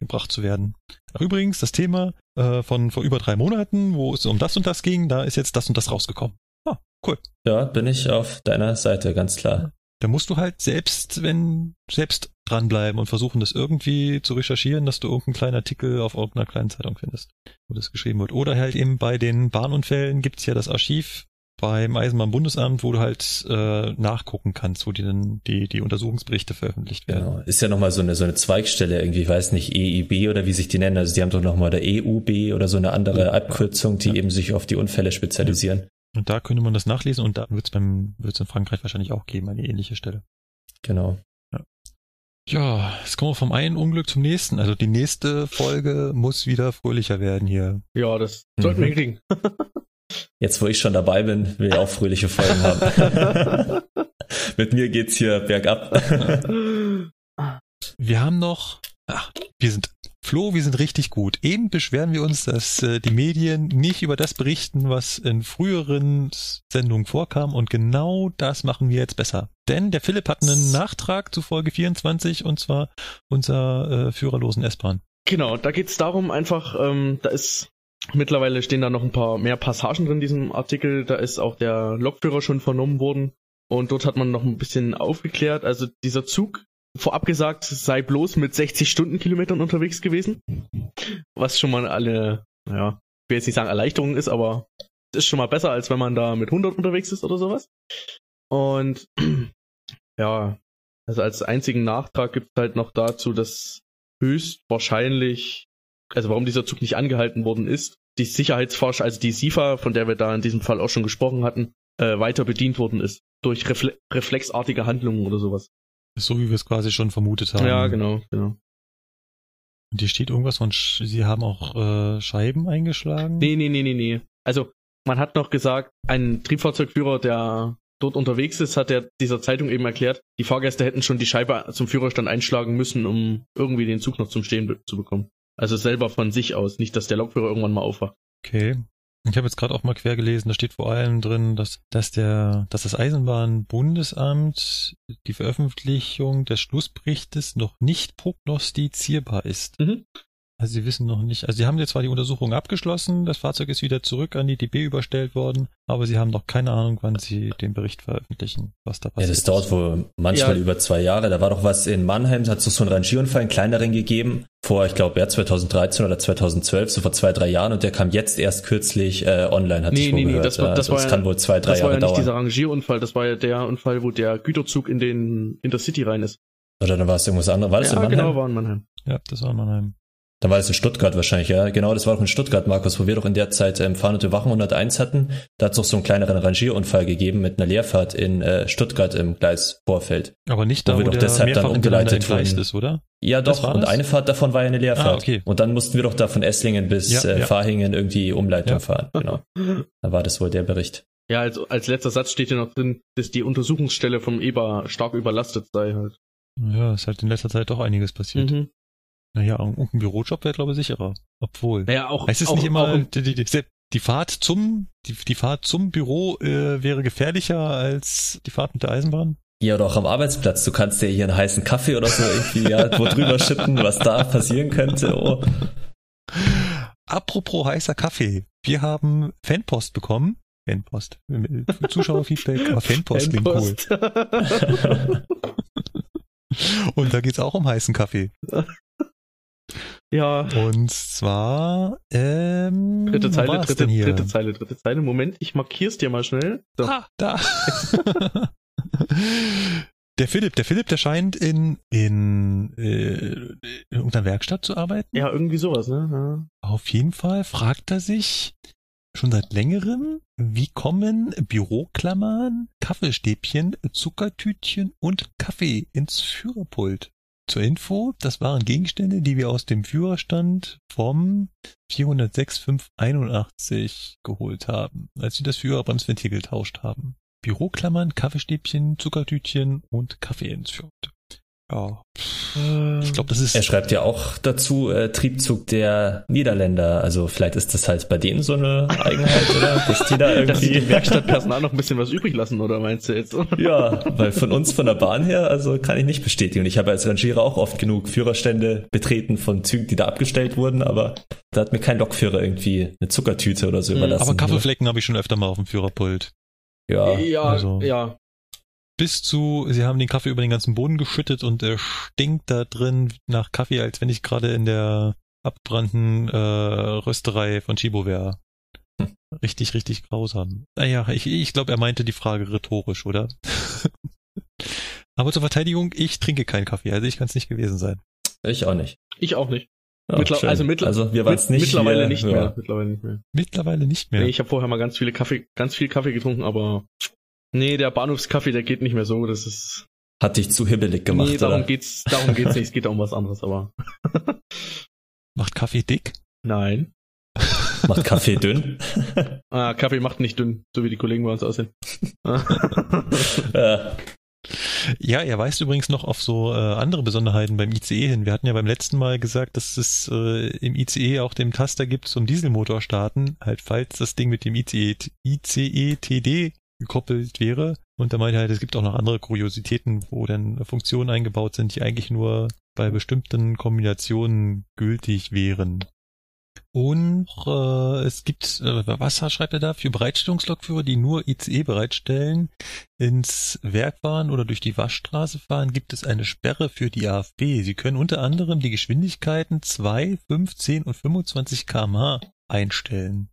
gebracht zu werden. Ach, übrigens, das Thema äh, von vor über drei Monaten, wo es um das und das ging, da ist jetzt das und das rausgekommen. Ah, cool. Ja, bin ich auf deiner Seite, ganz klar. Da musst du halt selbst, wenn, selbst dranbleiben und versuchen, das irgendwie zu recherchieren, dass du irgendeinen kleinen Artikel auf irgendeiner kleinen Zeitung findest, wo das geschrieben wird. Oder halt eben bei den Bahnunfällen gibt's ja das Archiv beim Eisenbahnbundesamt, wo du halt äh, nachgucken kannst, wo die dann die, die Untersuchungsberichte veröffentlicht werden. Genau. Ist ja nochmal so eine, so eine Zweigstelle irgendwie, ich weiß nicht, EIB oder wie sich die nennen. Also die haben doch nochmal der EUB oder so eine andere Ja. Abkürzung, die Ja. eben sich auf die Unfälle spezialisieren. Und da könnte man das nachlesen und da wird's beim wird's in Frankreich wahrscheinlich auch geben, eine ähnliche Stelle. Genau. Ja, jetzt kommen wir vom einen Unglück zum nächsten. Also die nächste Folge muss wieder fröhlicher werden hier. Ja, das sollten wir Mhm. hinkriegen. *laughs* Jetzt, wo ich schon dabei bin, will ich auch fröhliche Folgen haben. *laughs* Mit mir geht's hier bergab. *laughs* Wir haben noch, ach, wir sind, Flo, wir sind richtig gut. Eben beschweren wir uns, dass äh, die Medien nicht über das berichten, was in früheren Sendungen vorkam und genau das machen wir jetzt besser. Denn der Philipp hat einen Nachtrag zu Folge 24 und zwar unser äh, führerlosen S-Bahn. Genau, da geht's darum einfach, ähm, da ist mittlerweile stehen da noch ein paar mehr Passagen drin in diesem Artikel. Da ist auch der Lokführer schon vernommen worden und dort hat man noch ein bisschen aufgeklärt. Also dieser Zug, vorab gesagt, sei bloß mit 60 Stundenkilometern unterwegs gewesen, was schon mal eine, ja, ich will jetzt nicht sagen Erleichterung ist, aber es ist schon mal besser, als wenn man da mit 100 unterwegs ist oder sowas. Und *clears throat* ja, also als einzigen Nachtrag gibt's halt noch dazu, dass höchstwahrscheinlich, also warum dieser Zug nicht angehalten worden ist, die Sicherheitsforscher, also die SIFA, von der wir da in diesem Fall auch schon gesprochen hatten, äh, weiter bedient worden ist. Durch Refle reflexartige Handlungen oder sowas. So wie wir es quasi schon vermutet haben. Ja, genau, genau. Und hier steht irgendwas von, Sch sie haben auch äh, Scheiben eingeschlagen. Nee, nee, nee, nee, nee. Also, man hat noch gesagt, ein Triebfahrzeugführer, der dort unterwegs ist, hat er dieser Zeitung eben erklärt, die Fahrgäste hätten schon die Scheibe zum Führerstand einschlagen müssen, um irgendwie den Zug noch zum Stehen zu bekommen. Also selber von sich aus, nicht, dass der Lokführer irgendwann mal aufwacht. Okay. Ich habe jetzt gerade auch mal quer gelesen, da steht vor allem drin, dass, dass der, dass das Eisenbahnbundesamt die Veröffentlichung des Schlussberichtes noch nicht prognostizierbar ist. Mhm. Also sie wissen noch nicht, also sie haben jetzt zwar die Untersuchung abgeschlossen, das Fahrzeug ist wieder zurück an die DB überstellt worden, aber sie haben noch keine Ahnung, wann sie den Bericht veröffentlichen, was da Ja, passiert das dauert ist. wohl manchmal Ja. über zwei Jahre. Da war doch was in Mannheim, da hat es so einen Rangierunfall, einen kleineren gegeben, vor, ich glaube, ja, 2013 oder 2012, so vor zwei, drei Jahren und der kam jetzt erst kürzlich äh, online, hatte Nee, ich wohl nee, nee, gehört. das war- ja. das also war es ja- kann wohl zwei, drei Das war Jahre ja nicht dauern. dieser Rangierunfall, das war ja der Unfall, wo der Güterzug in den Intercity rein ist. Oder dann war es irgendwas anderes. War das ja, in Mannheim? genau, war in Mannheim. Ja, das war in Mannheim. Dann war das in Stuttgart wahrscheinlich, ja. Genau, das war auch in Stuttgart, Markus, wo wir doch in der Zeit ähm, Fahren und Wachen 101 hatten. Da hat es noch so einen kleineren Rangierunfall gegeben mit einer Leerfahrt in äh, Stuttgart im Gleisvorfeld. Aber nicht Wo da, wir wo doch der deshalb dann umgeleitet wurden. ist, oder? Ja, doch. Und das? eine Fahrt davon war ja eine Leerfahrt. Ah, okay. Und dann mussten wir doch da von Esslingen bis Ja, äh, ja. Fahingen irgendwie Umleitung Ja. fahren. Genau. Da war das wohl der Bericht. Ja, als, als letzter Satz steht hier noch drin, dass die Untersuchungsstelle vom EBA stark überlastet sei halt. Ja, ist halt in letzter Zeit doch einiges passiert. Mhm. Naja, irgendein Bürojob wäre, glaube ich, sicherer. Obwohl. Naja, auch, Es ist auch, nicht immer, die, die, die, Die Fahrt zum, die, die Fahrt zum Büro äh, wäre gefährlicher als die Fahrt mit der Eisenbahn? Ja, oder auch am Arbeitsplatz. Du kannst dir hier einen heißen Kaffee oder so irgendwie ja, wo drüber *laughs* schütten, was da passieren könnte. Oh. Apropos heißer Kaffee. Wir haben Fanpost bekommen. Fanpost. Zuschauerfeedback, aber Fanpost klingt cool. Fanpost. *laughs* *laughs* Und da geht's auch um heißen Kaffee. Ja. Und zwar, ähm, Dritte Zeile, dritte, denn hier? dritte Zeile, dritte Zeile. Moment, ich markier's dir mal schnell. So. Ah, da. der Philipp, der Philipp, der scheint in, in, äh, in irgendeiner Werkstatt zu arbeiten. Ja, irgendwie sowas, ne? Auf jeden Fall fragt er sich schon seit längerem, wie kommen Büroklammern, Kaffeestäbchen, Zuckertütchen und Kaffee ins Führerpult? Zur Info, das waren Gegenstände, die wir aus dem Führerstand vom 406.581 geholt haben, als wir das Führerbremsventil getauscht haben. Büroklammern, Kaffeestäbchen, Zuckertütchen und Kaffee Führerpult. Ja, Ja. ich glaube, das ist Er schreibt ja auch dazu äh, Triebzug der Niederländer. Also vielleicht ist das halt bei denen so eine Eigenheit, oder? *laughs* Dass die da dass irgendwie. dem Werkstattpersonal noch ein bisschen was übrig lassen, oder meinst du jetzt? *laughs* Ja, weil von uns von der Bahn her, also kann ich nicht bestätigen. Ich habe als Rangierer auch oft genug Führerstände betreten von Zügen, die da abgestellt wurden, aber da hat mir kein Lokführer irgendwie eine Zuckertüte oder so Mhm, überlassen. aber Kaffeeflecken habe ich schon öfter mal auf dem Führerpult. Ja, ja, also- ja. Bis zu, sie haben den Kaffee über den ganzen Boden geschüttet und er stinkt da drin nach Kaffee, als wenn ich gerade in der abbrannten äh, Rösterei von Chibo wäre. Hm. Richtig, richtig grausam. Naja, ich, ich glaube, er meinte die Frage rhetorisch, oder? *laughs* Aber zur Verteidigung, ich trinke keinen Kaffee, also ich kann es nicht gewesen sein. ich auch nicht. Ich auch nicht. Ja, Mittler- also mittler- also wir waren es nicht. Mittlerweile nicht ja. mehr. Mittlerweile nicht mehr. Mittlerweile nicht mehr. Nee, ich habe vorher mal ganz viele Kaffee, ganz viel Kaffee getrunken, aber nee, der Bahnhofskaffee, der geht nicht mehr so. Das ist Hat dich zu hibbelig gemacht, nee, darum oder? geht's, darum geht's nicht. Es geht da *laughs* um was anderes, aber *laughs* Macht Kaffee dick? nein. *laughs* Macht Kaffee dünn. Ah, Kaffee macht nicht dünn, so wie die Kollegen bei uns aussehen. Ja, er weist übrigens noch auf so äh, andere Besonderheiten beim ICE hin. Wir hatten ja beim letzten Mal gesagt, dass es äh, im ICE auch den Taster gibt zum Dieselmotor starten, halt falls das Ding mit dem ICE, ICE TD gekoppelt wäre. Und da meinte er halt, es gibt auch noch andere Kuriositäten, wo dann Funktionen eingebaut sind, die eigentlich nur bei bestimmten Kombinationen gültig wären. Und äh, es gibt, äh, was schreibt er da, für Bereitstellungslokführer, die nur ICE bereitstellen, ins Werk fahren oder durch die Waschstraße fahren, gibt es eine Sperre für die AFB. Sie können unter anderem die Geschwindigkeiten 2, 15 und 25 kmh einstellen.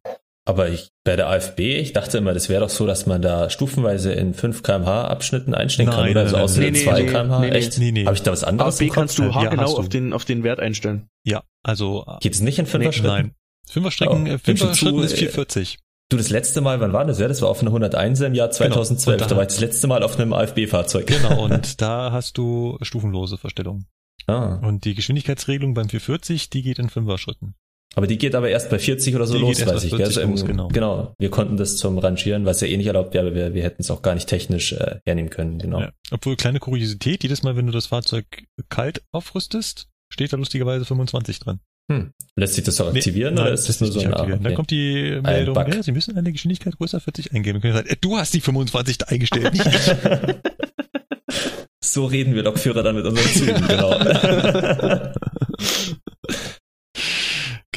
Aber ich, bei der AFB, ich dachte immer, das wäre doch so, dass man da stufenweise in 5 kmh Abschnitten einstellen kann Nein, oder nein, so nein, außer nein. Nee, 2 nee, kmh. nee, nee. Echt? Nee, nee. Habe ich da was anderes AFB im Kopf? kannst du Ja, haargenau du. auf den, auf den Wert einstellen. Ja, also Geht es nicht in 5er nee, Schritten? nein. Fünferstrecken, Oh, äh, bin schon Fünfer-Schritten zu, ist äh, 440. Du, das letzte Mal, wann war das? Ja, das war auf einer 101 im Jahr 2012. Genau. Da da- war ich das letzte Mal auf einem AFB-Fahrzeug. Genau, *laughs* und da hast du stufenlose Verstellung. Ah. Und die Geschwindigkeitsregelung beim 440, die geht in Fünfer-Schritten. Aber die geht aber erst bei 40 oder so Die los, weiß ich. gell? 40 Also im- los, genau. genau. Wir konnten das zum Rangieren, was ja eh nicht erlaubt wäre, aber wir, wir hätten es auch gar nicht technisch äh, hernehmen können. Genau. Ja. Obwohl, kleine Kuriosität, jedes Mal, wenn du das Fahrzeug kalt aufrüstest, steht da lustigerweise 25 dran. Hm. Lässt sich das doch Nee, aktivieren nein, oder ist das nur lässt so ein. Ah, Dann okay. kommt die Meldung, ja, Sie müssen eine Geschwindigkeit größer 40 eingeben. Sagen, äh, du hast die 25 da eingestellt, *laughs* so reden wir Lokführer dann mit unseren Zügen, genau. *laughs*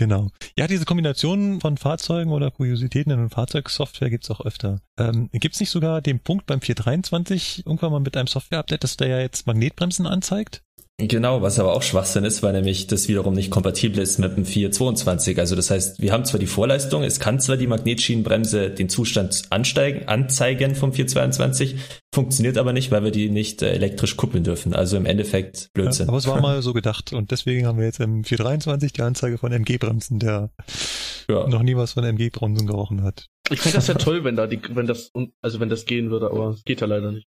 Genau. Ja, diese Kombination von Fahrzeugen oder Kuriositäten in Fahrzeugsoftware gibt's auch öfter. Ähm, gibt's nicht sogar den Punkt beim 423 irgendwann mal mit einem Software-Update, dass der ja jetzt Magnetbremsen anzeigt? Genau, was aber auch Schwachsinn ist, weil nämlich das wiederum nicht kompatibel ist mit dem 422. Also das heißt, wir haben zwar die Vorleistung, es kann zwar die Magnetschienenbremse den Zustand ansteigen, anzeigen vom 422, funktioniert aber nicht, weil wir die nicht äh, elektrisch kuppeln dürfen. Also im Endeffekt Ja, Blödsinn. aber es war mal *laughs* so gedacht und deswegen haben wir jetzt im 423 die Anzeige von MG-Bremsen, der ja. noch nie was von MG-Bremsen gerochen hat. Ich fände das ja *laughs* toll, wenn da die, wenn das, also wenn das gehen würde, aber es geht ja leider nicht.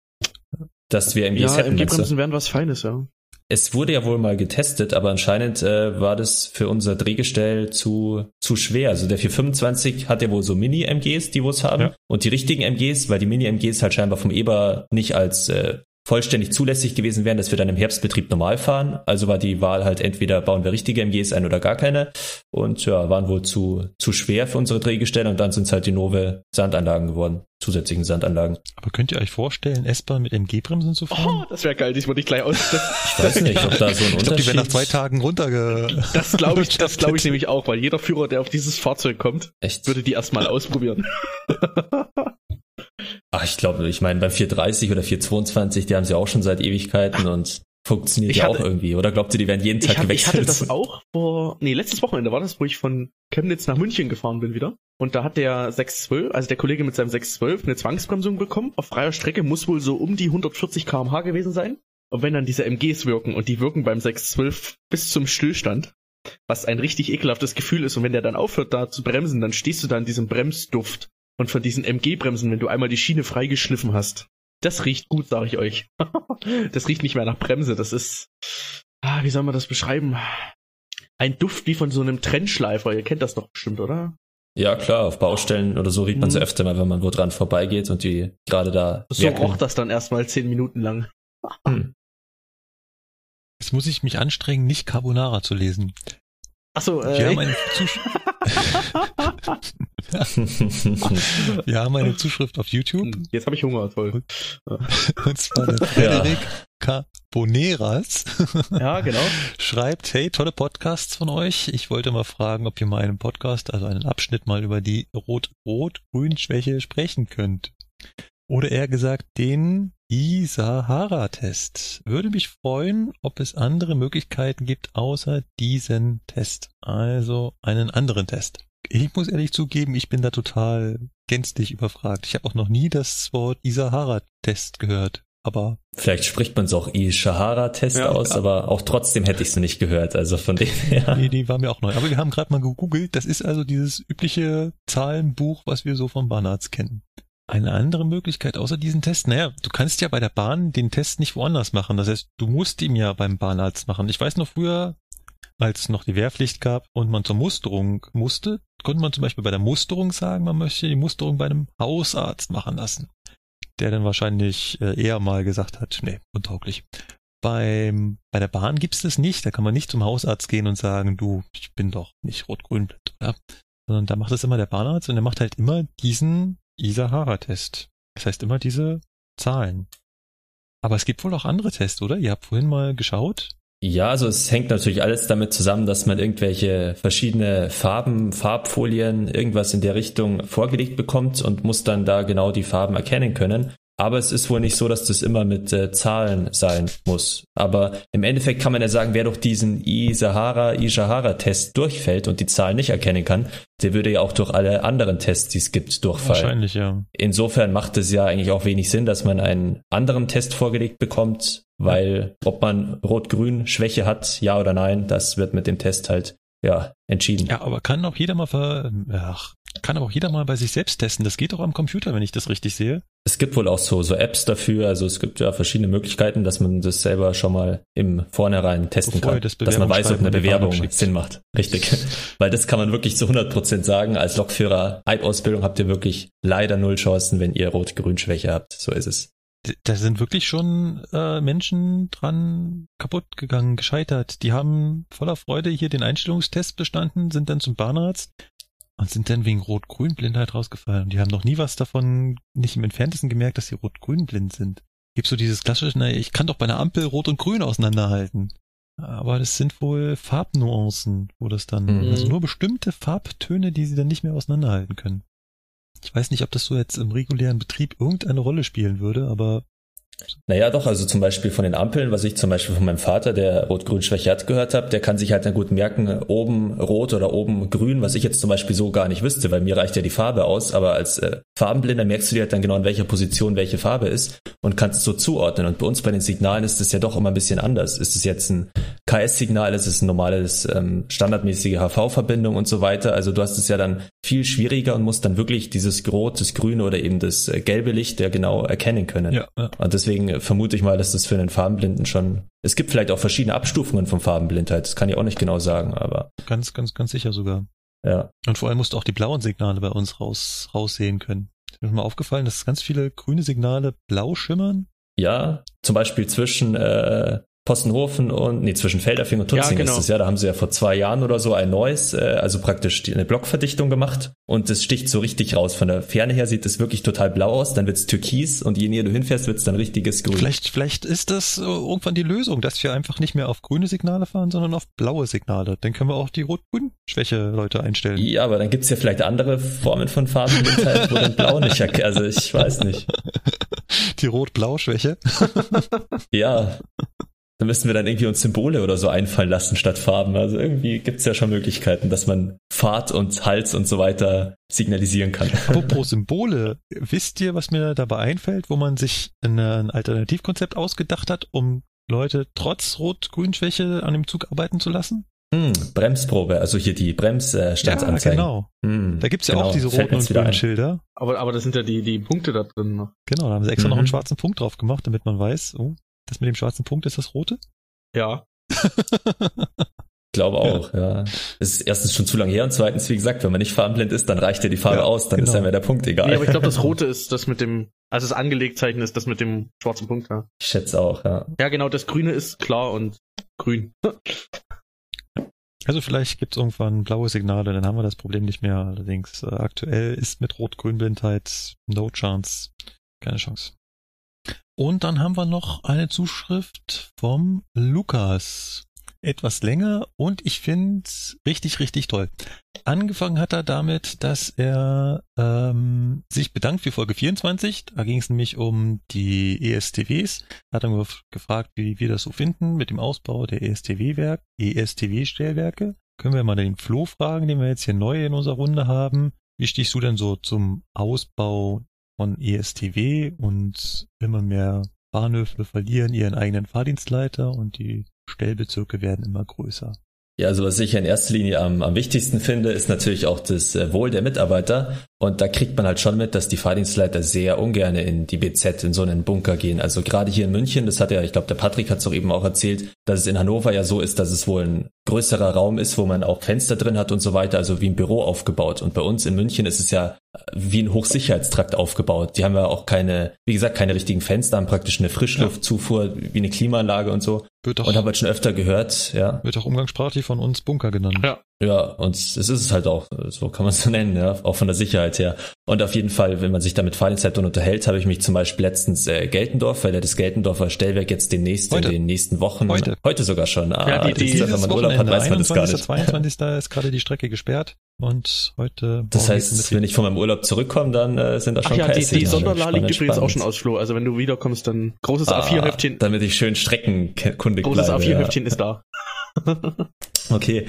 Dass wir MGs Ja, hätten? MG-Bremsen wären was Feines, ja. Es wurde ja wohl mal getestet, aber anscheinend äh, war das für unser Drehgestell zu, zu schwer. Also der 425 hat ja wohl so Mini-MGs, die wir es haben. Ja. Und die richtigen MGs, weil die Mini-MGs halt scheinbar vom Eber nicht als äh, vollständig zulässig gewesen wären, dass wir dann im Herbstbetrieb normal fahren. Also war die Wahl halt entweder bauen wir richtige MGs ein oder gar keine. Und ja, waren wohl zu, zu schwer für unsere Drehgestelle und dann sind es halt die Nove Sandanlagen geworden, zusätzlichen Sandanlagen. Aber könnt ihr euch vorstellen, S-Bahn mit MG-Bremsen zu fahren? Oh, das wäre geil, das würde ich gleich aus. Ich weiß nicht, ob da so ein ich glaube, die werden nach Unterschied... zwei Tagen runterge... Das glaube ich, das glaube ich *laughs* nämlich auch, weil jeder Führer, der auf dieses Fahrzeug kommt, Echt? würde die erstmal ausprobieren. *laughs* Ach, ich glaube, ich meine, beim 430 oder 422, die haben sie auch schon seit Ewigkeiten und funktioniert Ich ja auch irgendwie. Oder glaubt ihr, die werden jeden Tag Ich, hab, ich gewechselt? hatte das auch vor, nee, letztes Wochenende war das, wo ich von Chemnitz nach München gefahren bin wieder. Und da hat der 612, also der Kollege mit seinem 612, eine Zwangsbremsung bekommen. Auf freier Strecke muss wohl so um die 140 kmh gewesen sein. Und wenn dann diese MGs wirken, und die wirken beim 612 bis zum Stillstand, was ein richtig ekelhaftes Gefühl ist, und wenn der dann aufhört da zu bremsen, dann stehst du da in diesem Bremsduft. Und von diesen MG-Bremsen, wenn du einmal die Schiene freigeschliffen hast. Das riecht gut, sage ich euch. *laughs* das riecht nicht mehr nach Bremse, das ist, ah, wie soll man das beschreiben? Ein Duft wie von so einem Trennschleifer, ihr kennt das doch bestimmt, oder? Ja, klar, auf Baustellen oder so riecht man so Mhm. öfter mal, wenn man wo dran vorbeigeht und die gerade da So werkeln. roch das dann erstmal zehn Minuten lang. Hm. Jetzt muss ich mich anstrengen, nicht Carbonara zu lesen. Achso, Wir äh, haben eine, *laughs* Zusch wir haben eine Zuschrift auf YouTube. jetzt habe ich Hunger, toll. Und zwar der Frederik Carboneras Ja, genau. *laughs* schreibt, hey, tolle Podcasts von euch. Ich wollte mal fragen, ob ihr mal einen Podcast, also einen Abschnitt mal über die Rot-Rot-Grün-Schwäche sprechen könnt. Oder eher gesagt, den I-Sahara-Test. Würde mich freuen, ob es andere Möglichkeiten gibt, außer diesen Test. Also einen anderen Test. Ich muss ehrlich zugeben, ich bin da total gänzlich überfragt. Ich habe auch noch nie das Wort I-Sahara-Test gehört. Aber Vielleicht spricht man es auch I-Shahara-Test Ja, aus, ja. aber auch trotzdem hätte ich es nicht gehört. Also von dem her. die, die war mir auch neu. Aber wir haben gerade mal gegoogelt. Das ist also dieses übliche Zahlenbuch, was wir so vom Bahnarzt kennen. Eine andere Möglichkeit außer diesen Test, naja, du kannst ja bei der Bahn den Test nicht woanders machen. Das heißt, du musst ihn ja beim Bahnarzt machen. Ich weiß noch früher, als es noch die Wehrpflicht gab und man zur Musterung musste, konnte man zum Beispiel bei der Musterung sagen, man möchte die Musterung bei einem Hausarzt machen lassen. Der dann wahrscheinlich äh, eher mal gesagt hat, nee, untauglich. Beim, bei der Bahn gibt's das nicht. Da kann man nicht zum Hausarzt gehen und sagen, du, ich bin doch nicht rot-grün oder? Sondern da macht es immer der Bahnarzt und der macht halt immer diesen Isahara-Test. Das heißt immer diese Zahlen. Aber es gibt wohl auch andere Tests, oder? Ihr habt vorhin mal geschaut. Ja, also es hängt natürlich alles damit zusammen, dass man irgendwelche verschiedene Farben, Farbfolien, irgendwas in der Richtung vorgelegt bekommt und muss dann da genau die Farben erkennen können. Aber es ist wohl nicht so, dass das immer mit äh, Zahlen sein muss. Aber im Endeffekt kann man ja sagen, wer durch diesen I-Sahara, I-Sahara-Test durchfällt und die Zahlen nicht erkennen kann, der würde ja auch durch alle anderen Tests, die es gibt, durchfallen. Wahrscheinlich, ja. Insofern macht es ja eigentlich auch wenig Sinn, dass man einen anderen Test vorgelegt bekommt, weil ob man Rot-Grün Schwäche hat, ja oder nein, das wird mit dem Test halt ja entschieden. Ja, aber kann auch jeder mal ver, ach, kann aber auch jeder mal bei sich selbst testen. Das geht auch am Computer, wenn ich das richtig sehe. Es gibt wohl auch so, so Apps dafür, also es gibt ja verschiedene Möglichkeiten, dass man das selber schon mal im Vornherein testen Bevor kann, das dass man weiß, ob eine Bewerbung. Sinn macht. Richtig. *laughs* weil das kann man wirklich zu 100% sagen. Als Lokführer, Eib-Ausbildung habt ihr wirklich leider null Chancen, wenn ihr Rot-Grün Schwäche habt. So ist es. Da sind wirklich schon äh, Menschen dran kaputt gegangen, gescheitert. Die haben voller Freude hier den Einstellungstest bestanden, sind dann zum Bahnarzt und sind dann wegen Rot-Grün-Blindheit rausgefallen. Die haben noch nie was davon, nicht im entferntesten gemerkt, dass sie Rot-Grün-blind sind. Gibt so dieses klassische, naja, ich kann doch bei einer Ampel Rot und Grün auseinanderhalten. Aber das sind wohl Farbnuancen, wo das dann, Mhm. also nur bestimmte Farbtöne, die sie dann nicht mehr auseinanderhalten können. Ich weiß nicht, ob das so jetzt im regulären Betrieb irgendeine Rolle spielen würde, aber Naja, doch, also zum Beispiel von den Ampeln, was ich zum Beispiel von meinem Vater, der Rot-Grün-Schwäche hat, gehört habe, der kann sich halt dann gut merken, oben rot oder oben grün, was ich jetzt zum Beispiel so gar nicht wüsste, weil mir reicht ja die Farbe aus, aber als äh, Farbenblinder merkst du dir halt dann genau, in welcher Position welche Farbe ist und kannst es so zuordnen. Und bei uns bei den Signalen ist es ja doch immer ein bisschen anders. Ist es jetzt ein KS-Signal, ist es ein normales, ähm, standardmäßige HV-Verbindung und so weiter. Also du hast es ja dann viel schwieriger und musst dann wirklich dieses Rot, das Grüne oder eben das äh, gelbe Licht ja genau erkennen können. ja, ja. Und deswegen vermute ich mal, dass das für einen Farbenblinden schon. Es gibt vielleicht auch verschiedene Abstufungen von Farbenblindheit. Das kann ich auch nicht genau sagen, aber Ganz, ganz, ganz sicher sogar. ja. Und vor allem musst du auch die blauen Signale bei uns raus, raussehen können. Ist mir mal aufgefallen, dass ganz viele grüne Signale blau schimmern. Ja, zum Beispiel zwischen äh, Possenhofen und, nee, zwischen Felderfing und Tutzing ja, genau. ist es ja. Da haben sie ja vor zwei Jahren oder so ein neues, äh, also praktisch eine Blockverdichtung gemacht und es sticht so richtig raus. Von der Ferne her sieht es wirklich total blau aus, dann wird's türkis und je näher du hinfährst, wird's dann richtiges Grün. Vielleicht, vielleicht ist das irgendwann die Lösung, dass wir einfach nicht mehr auf grüne Signale fahren, sondern auf blaue Signale. Dann können wir auch die Rot-Grün-Schwäche-Leute einstellen. Ja, aber dann gibt's ja vielleicht andere Formen von Farben, wo dann blau nicht erkennt. Also ich weiß nicht. *laughs* Die Rot-Blau-Schwäche? ja. *laughs* Da müssten wir dann irgendwie uns Symbole oder so einfallen lassen statt Farben. Also irgendwie gibt's ja schon Möglichkeiten, dass man Fahrt und Hals und so weiter signalisieren kann. *laughs* Apropos Symbole, wisst ihr, was mir dabei einfällt, wo man sich ein Alternativkonzept ausgedacht hat, um Leute trotz Rot-Grün-Schwäche an dem Zug arbeiten zu lassen? Hm, Bremsprobe, also hier die Bremsstandsanzeigen. Ja, genau. Hm, da gibt's ja genau. auch diese roten und grünen Schilder. Aber, aber das sind ja die, die Punkte da drin noch. Genau, da haben sie extra mhm. noch einen schwarzen Punkt drauf gemacht, damit man weiß, oh, das mit dem schwarzen Punkt ist das rote? Ja. glaube auch, ja. ja. Es ist erstens schon zu lange her und zweitens, wie gesagt, wenn man nicht farbenblind ist, dann reicht ja die Farbe ja, aus, dann genau. ist ja der Punkt egal. Nee, aber ich glaube, das *laughs* rote ist das mit dem, also das Angelegtzeichen ist das mit dem schwarzen Punkt, ja. Ich schätze auch, ja. Ja, genau, das grüne ist klar und grün. Also vielleicht gibt es irgendwann blaue Signale, dann haben wir das Problem nicht mehr. Allerdings äh, aktuell ist mit Rot-Grün-Blindheit no chance. Keine Chance. Und dann haben wir noch eine Zuschrift vom Lukas. Etwas länger und ich finde richtig, richtig toll. Angefangen hat er damit, dass er ähm, sich bedankt für Folge 24. Da ging es nämlich um die ESTWs. Hat dann gefragt, wie wir das so finden mit dem Ausbau der ESTW-Werk, ESTW-Stellwerke. Können wir mal den Flo fragen, den wir jetzt hier neu in unserer Runde haben. Wie stehst du denn so zum Ausbau von ESTW und immer mehr Bahnhöfe verlieren ihren eigenen Fahrdienstleiter und die Stellbezirke werden immer größer. Ja, also was ich in erster Linie am, am wichtigsten finde, ist natürlich auch das äh, Wohl der Mitarbeiter. Und da kriegt man halt schon mit, dass die Fahrdienstleiter sehr ungern in die BZ, in so einen Bunker gehen. Also gerade hier in München, das hat ja, ich glaube, der Patrick hat es auch eben auch erzählt, dass es in Hannover ja so ist, dass es wohl ein größerer Raum ist, wo man auch Fenster drin hat und so weiter, also wie ein Büro aufgebaut. Und bei uns in München ist es ja wie ein Hochsicherheitstrakt aufgebaut. Die haben ja auch keine, wie gesagt, keine richtigen Fenster, haben praktisch eine Frischluftzufuhr, ja. wie eine Klimaanlage und so. Wird auch, und habe halt schon öfter gehört, ja. Wird auch umgangssprachlich von uns Bunker genannt. Ja. Ja, und es ist es halt auch, so kann man es *laughs* so nennen, ja, auch von der Sicherheit her. Und auf jeden Fall, wenn man sich da mit Fahrdienstleitern unterhält, habe ich mich zum Beispiel letztens äh, Geltendorf, weil ja das Geltendorfer Stellwerk jetzt demnächst Heute. in den nächsten Wochen, heute, heute sogar schon, ah, ja, die, die, das, wenn man Urlaub hat, weiß man das gar nicht. 22. ist gerade die Strecke gesperrt und heute. Das heißt, wenn ich von meinem Urlaub zurückkomme, dann äh, sind da schon Ach ja, die, die Sonderla liegt übrigens auch schon aus, Flo. Also wenn du wiederkommst, dann großes ah, A4-Heftchen. Damit ich schön streckenkundig großes. Großes A4-Heftchen ja. ist da. *laughs* Okay.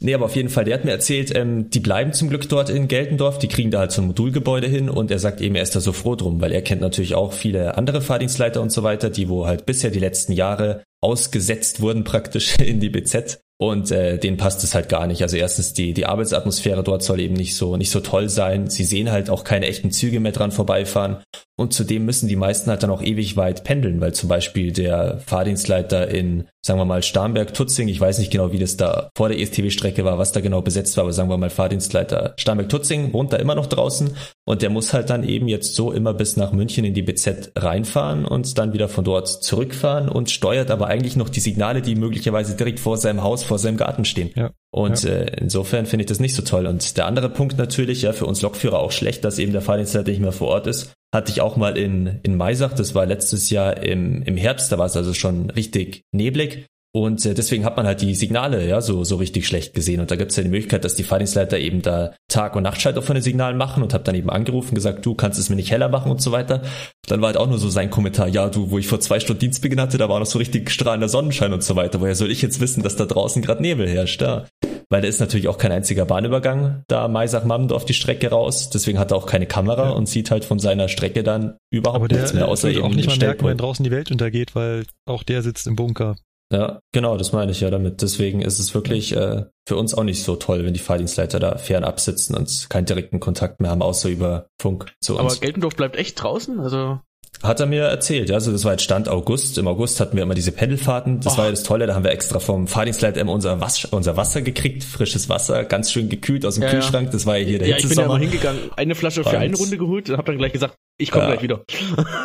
Nee, aber auf jeden Fall, der hat mir erzählt, ähm, die bleiben zum Glück dort in Geltendorf, die kriegen da halt so ein Modulgebäude hin und er sagt eben, er ist da so froh drum, weil er kennt natürlich auch viele andere Fahrdienstleiter und so weiter, die wo halt bisher die letzten Jahre ausgesetzt wurden praktisch *laughs* in die BZ und äh, denen passt es halt gar nicht. Also erstens die die Arbeitsatmosphäre dort soll eben nicht so nicht so toll sein. Sie sehen halt auch keine echten Züge mehr dran vorbeifahren und zudem müssen die meisten halt dann auch ewig weit pendeln, weil zum Beispiel der Fahrdienstleiter in sagen wir mal Starnberg-Tutzing, ich weiß nicht genau, wie das da vor der ESTW-Strecke war, was da genau besetzt war, aber sagen wir mal Fahrdienstleiter Starnberg-Tutzing wohnt da immer noch draußen und der muss halt dann eben jetzt so immer bis nach München in die BZ reinfahren und dann wieder von dort zurückfahren und steuert aber eigentlich noch die Signale, die möglicherweise direkt vor seinem Haus, vor seinem Garten stehen. Ja. Und ja. äh, insofern finde ich das nicht so toll. Und der andere Punkt natürlich, ja, für uns Lokführer auch schlecht, dass eben der Fahrdienstleiter nicht mehr vor Ort ist. Hatte ich auch mal in, in Maisach, das war letztes Jahr im, im Herbst, da war es also schon richtig neblig. Und äh, deswegen hat man halt die Signale ja so, so richtig schlecht gesehen. Und da gibt es ja die Möglichkeit, dass die Fahrdienstleiter eben da Tag- und Nachtschalter von den Signalen machen und habe dann eben angerufen, gesagt, du kannst es mir nicht heller machen und so weiter. Dann war halt auch nur so sein Kommentar, ja, du, wo ich vor zwei Stunden Dienstbeginn hatte, da war noch so richtig strahlender Sonnenschein und so weiter. Woher soll ich jetzt wissen, dass da draußen gerade Nebel herrscht? Ja? Weil da ist natürlich auch kein einziger Bahnübergang da Maisach-Mammendorf die Strecke raus. Deswegen hat er auch keine Kamera ja. und sieht halt von seiner Strecke dann überhaupt Aber der, nichts mehr, außer eben auch nicht mal merken, wenn draußen die Welt untergeht, weil auch der sitzt im Bunker. Ja, genau, das meine ich ja damit. Deswegen ist es wirklich äh, für uns auch nicht so toll, wenn die Fahrdienstleiter da fernab sitzen und keinen direkten Kontakt mehr haben, außer über Funk zu uns. Aber Geltendorf bleibt echt draußen? Also hat er mir erzählt, ja, also das war jetzt Stand August. Im August hatten wir immer diese Pendelfahrten. Das oh. war ja das Tolle, da haben wir extra vom Fahrdienstleiter immer unser, Was unser Wasser gekriegt, frisches Wasser, ganz schön gekühlt aus dem ja, Kühlschrank. Das war ja hier der Ja, ich bin ja immer hingegangen, eine Flasche für eine Runde geholt und hab dann gleich gesagt, ich komme ja. gleich wieder. *laughs*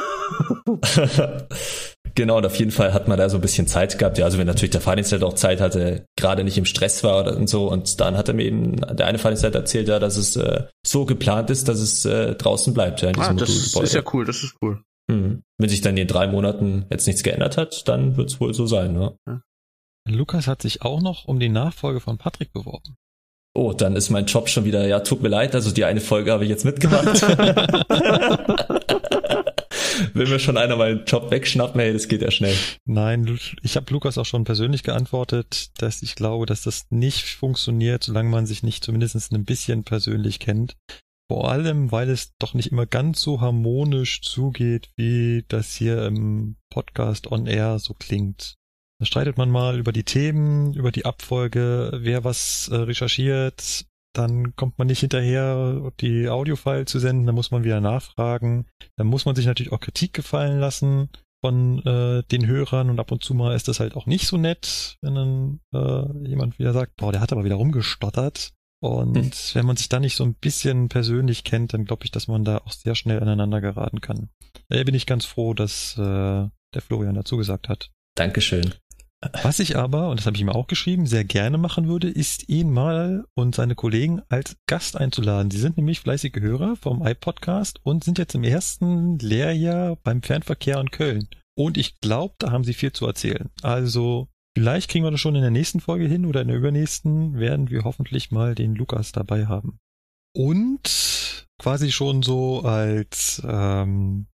*laughs* Genau, und auf jeden Fall hat man da so ein bisschen Zeit gehabt. Ja, also wenn natürlich der Fahrdienstleiter auch Zeit hatte, gerade nicht im Stress war und so. Und dann hat er mir eben, der eine Fahrdienstleiter erzählt ja, dass es äh, so geplant ist, dass es äh, draußen bleibt. Ja, in diesem ah, das ist ja cool, das ist cool. Mhm. Wenn sich dann in den drei Monaten jetzt nichts geändert hat, dann wird es wohl so sein. Ne? Lukas hat sich auch noch um die Nachfolge von Patrick beworben. Oh, dann ist mein Job schon wieder, ja, tut mir leid, also die eine Folge habe ich jetzt mitgemacht. *laughs* *laughs* Will mir schon einer meinen Job wegschnappen, hey, das geht ja schnell. Nein, ich habe Lukas auch schon persönlich geantwortet, dass ich glaube, dass das nicht funktioniert, solange man sich nicht zumindest ein bisschen persönlich kennt. Vor allem, weil es doch nicht immer ganz so harmonisch zugeht, wie das hier im Podcast on Air so klingt. Da streitet man mal über die Themen, über die Abfolge, wer was äh, recherchiert, dann kommt man nicht hinterher, die Audiofile zu senden, dann muss man wieder nachfragen. Dann muss man sich natürlich auch Kritik gefallen lassen von äh, den Hörern und ab und zu mal ist das halt auch nicht so nett, wenn dann äh, jemand wieder sagt, boah, der hat aber wieder rumgestottert. Und hm. wenn man sich da nicht so ein bisschen persönlich kennt, dann glaube ich, dass man da auch sehr schnell aneinander geraten kann. Da bin ich ganz froh, dass äh, der Florian dazu gesagt hat. Dankeschön. Was ich aber, und das habe ich ihm auch geschrieben, sehr gerne machen würde, ist ihn mal und seine Kollegen als Gast einzuladen. Sie sind nämlich fleißige Hörer vom iPodcast und sind jetzt im ersten Lehrjahr beim Fernverkehr in Köln. Und ich glaube, da haben sie viel zu erzählen. Also vielleicht kriegen wir das schon in der nächsten Folge hin oder in der übernächsten werden wir hoffentlich mal den Lukas dabei haben. Und quasi schon so als ähm,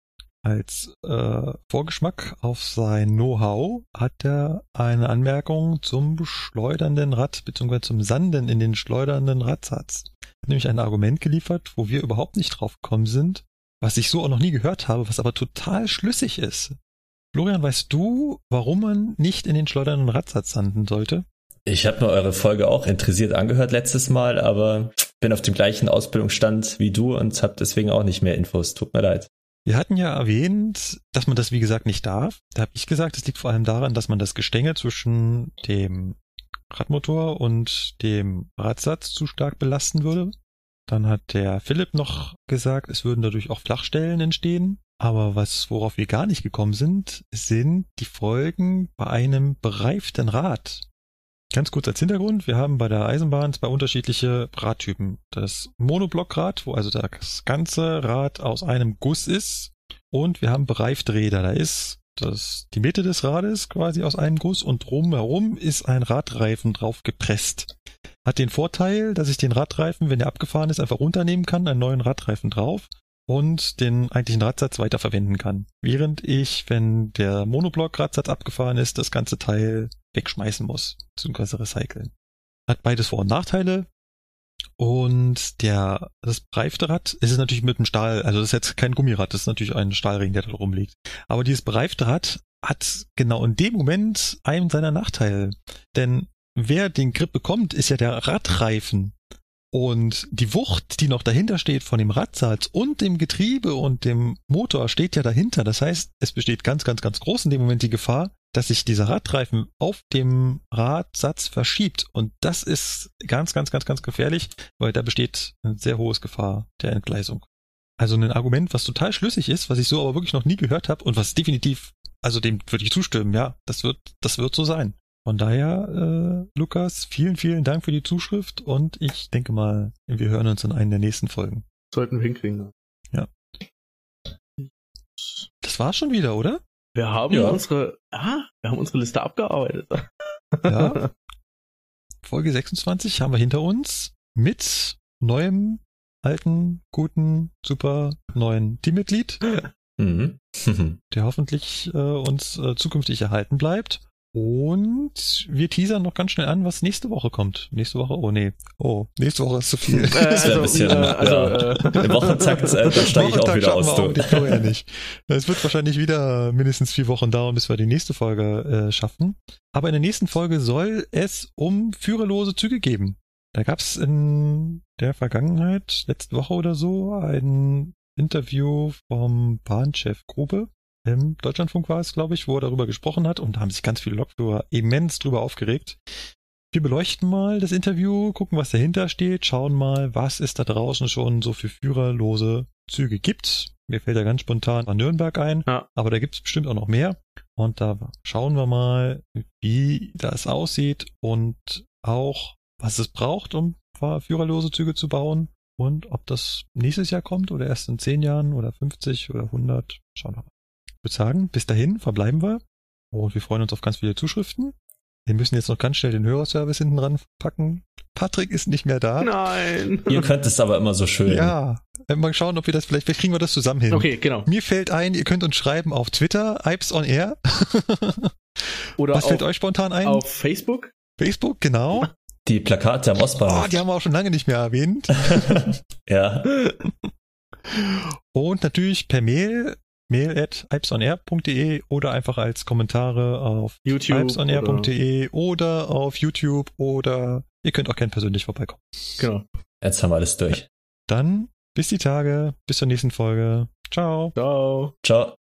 als äh, Vorgeschmack auf sein Know-how hat er eine Anmerkung zum schleudernden Rad bzw. zum Sanden in den schleudernden Radsatz. Hat nämlich ein Argument geliefert, wo wir überhaupt nicht drauf gekommen sind, was ich so auch noch nie gehört habe, was aber total schlüssig ist. Florian, weißt du, warum man nicht in den schleudernden Radsatz sanden sollte? Ich habe mir eure Folge auch interessiert angehört letztes Mal, aber bin auf dem gleichen Ausbildungsstand wie du und habe deswegen auch nicht mehr Infos. Tut mir leid. Wir hatten ja erwähnt, dass man das wie gesagt nicht darf. Da habe ich gesagt, es liegt vor allem daran, dass man das Gestänge zwischen dem Radmotor und dem Radsatz zu stark belasten würde. Dann hat der Philipp noch gesagt, es würden dadurch auch Flachstellen entstehen. Aber was, worauf wir gar nicht gekommen sind, sind die Folgen bei einem bereiften Rad. Ganz kurz als Hintergrund, wir haben bei der Eisenbahn zwei unterschiedliche Radtypen. Das Monoblockrad, wo also das ganze Rad aus einem Guss ist und wir haben bereifte Räder. Da ist das, die Mitte des Rades quasi aus einem Guss und drumherum ist ein Radreifen drauf gepresst. Hat den Vorteil, dass ich den Radreifen, wenn er abgefahren ist, einfach runternehmen kann, einen neuen Radreifen drauf und den eigentlichen Radsatz weiterverwenden kann. Während ich, wenn der Monoblock-Radsatz abgefahren ist, das ganze Teil wegschmeißen muss, beziehungsweise recyceln. Hat beides Vor- und Nachteile. Und der, das bereifte Rad ist es natürlich mit dem Stahl, also das ist jetzt kein Gummirad, das ist natürlich ein Stahlring, der da rumliegt. Aber dieses bereifte Rad hat genau in dem Moment einen seiner Nachteile. Denn wer den Grip bekommt, ist ja der Radreifen. Und die Wucht, die noch dahinter steht von dem Radsatz und dem Getriebe und dem Motor steht ja dahinter. Das heißt, es besteht ganz, ganz, ganz groß in dem Moment die Gefahr, dass sich dieser Radreifen auf dem Radsatz verschiebt. Und das ist ganz, ganz, ganz, ganz gefährlich, weil da besteht eine sehr hohe Gefahr der Entgleisung. Also ein Argument, was total schlüssig ist, was ich so aber wirklich noch nie gehört habe und was definitiv, also dem würde ich zustimmen, ja, das wird, das wird so sein. Von daher, äh, Lukas, vielen, vielen Dank für die Zuschrift und ich denke mal, wir hören uns in einer der nächsten Folgen. Sollten wir hinkriegen. Ja. Das war schon wieder, oder? Wir haben ja. unsere, ah, wir haben unsere Liste abgearbeitet. Ja. *laughs* Folge 26 haben wir hinter uns mit neuem, alten, guten, super neuen Teammitglied, mhm. *laughs* der hoffentlich äh, uns äh, zukünftig erhalten bleibt. Und wir teasern noch ganz schnell an, was nächste Woche kommt. Nächste Woche, oh nee. Oh, nächste Woche ist zu viel. Äh, *laughs* das wäre ein bisschen, äh, also, ja. äh, im Wochentakt, äh, da steige ich auch wieder aus. Du. Ja nicht. Es wird wahrscheinlich wieder mindestens vier Wochen dauern, bis wir die nächste Folge äh, schaffen. Aber in der nächsten Folge soll es um führerlose Züge geben. Da gab es in der Vergangenheit, letzte Woche oder so, ein Interview vom Bahnchef Grube im Deutschlandfunk war es, glaube ich, wo er darüber gesprochen hat und da haben sich ganz viele Lokführer immens drüber aufgeregt. Wir beleuchten mal das Interview, gucken, was dahinter steht, schauen mal, was es da draußen schon so für führerlose Züge gibt. Mir fällt da ganz spontan an Nürnberg ein, Ja. aber da gibt es bestimmt auch noch mehr. Und da schauen wir mal, wie das aussieht und auch, was es braucht, um führerlose Züge zu bauen und ob das nächstes Jahr kommt oder erst in 10 Jahren oder 50 oder 100. Schauen wir mal. Würde sagen, bis dahin verbleiben wir und wir freuen uns auf ganz viele Zuschriften. Wir müssen jetzt noch ganz schnell den Hörerservice hinten dran packen. Patrick ist nicht mehr da. Nein. *laughs* Ihr könnt es aber immer so schön. Ja, äh, mal schauen, ob wir das vielleicht, vielleicht kriegen wir das zusammen hin. Okay, genau. Mir fällt ein, ihr könnt uns schreiben auf Twitter, Ipes on Air. *laughs* Oder Was fällt auf, euch spontan ein? auf Facebook. Facebook, genau. Die Plakate am Oh, Ostbahnhof. die haben wir auch schon lange nicht mehr erwähnt. *laughs* ja. Und natürlich per Mail, mail at ipesonair.de oder einfach als Kommentare auf YouTube. ipesonair.de oder auf YouTube oder ihr könnt auch gern persönlich vorbeikommen. Genau. Jetzt haben wir alles durch. Dann bis die Tage, bis zur nächsten Folge. Ciao. Ciao. Ciao.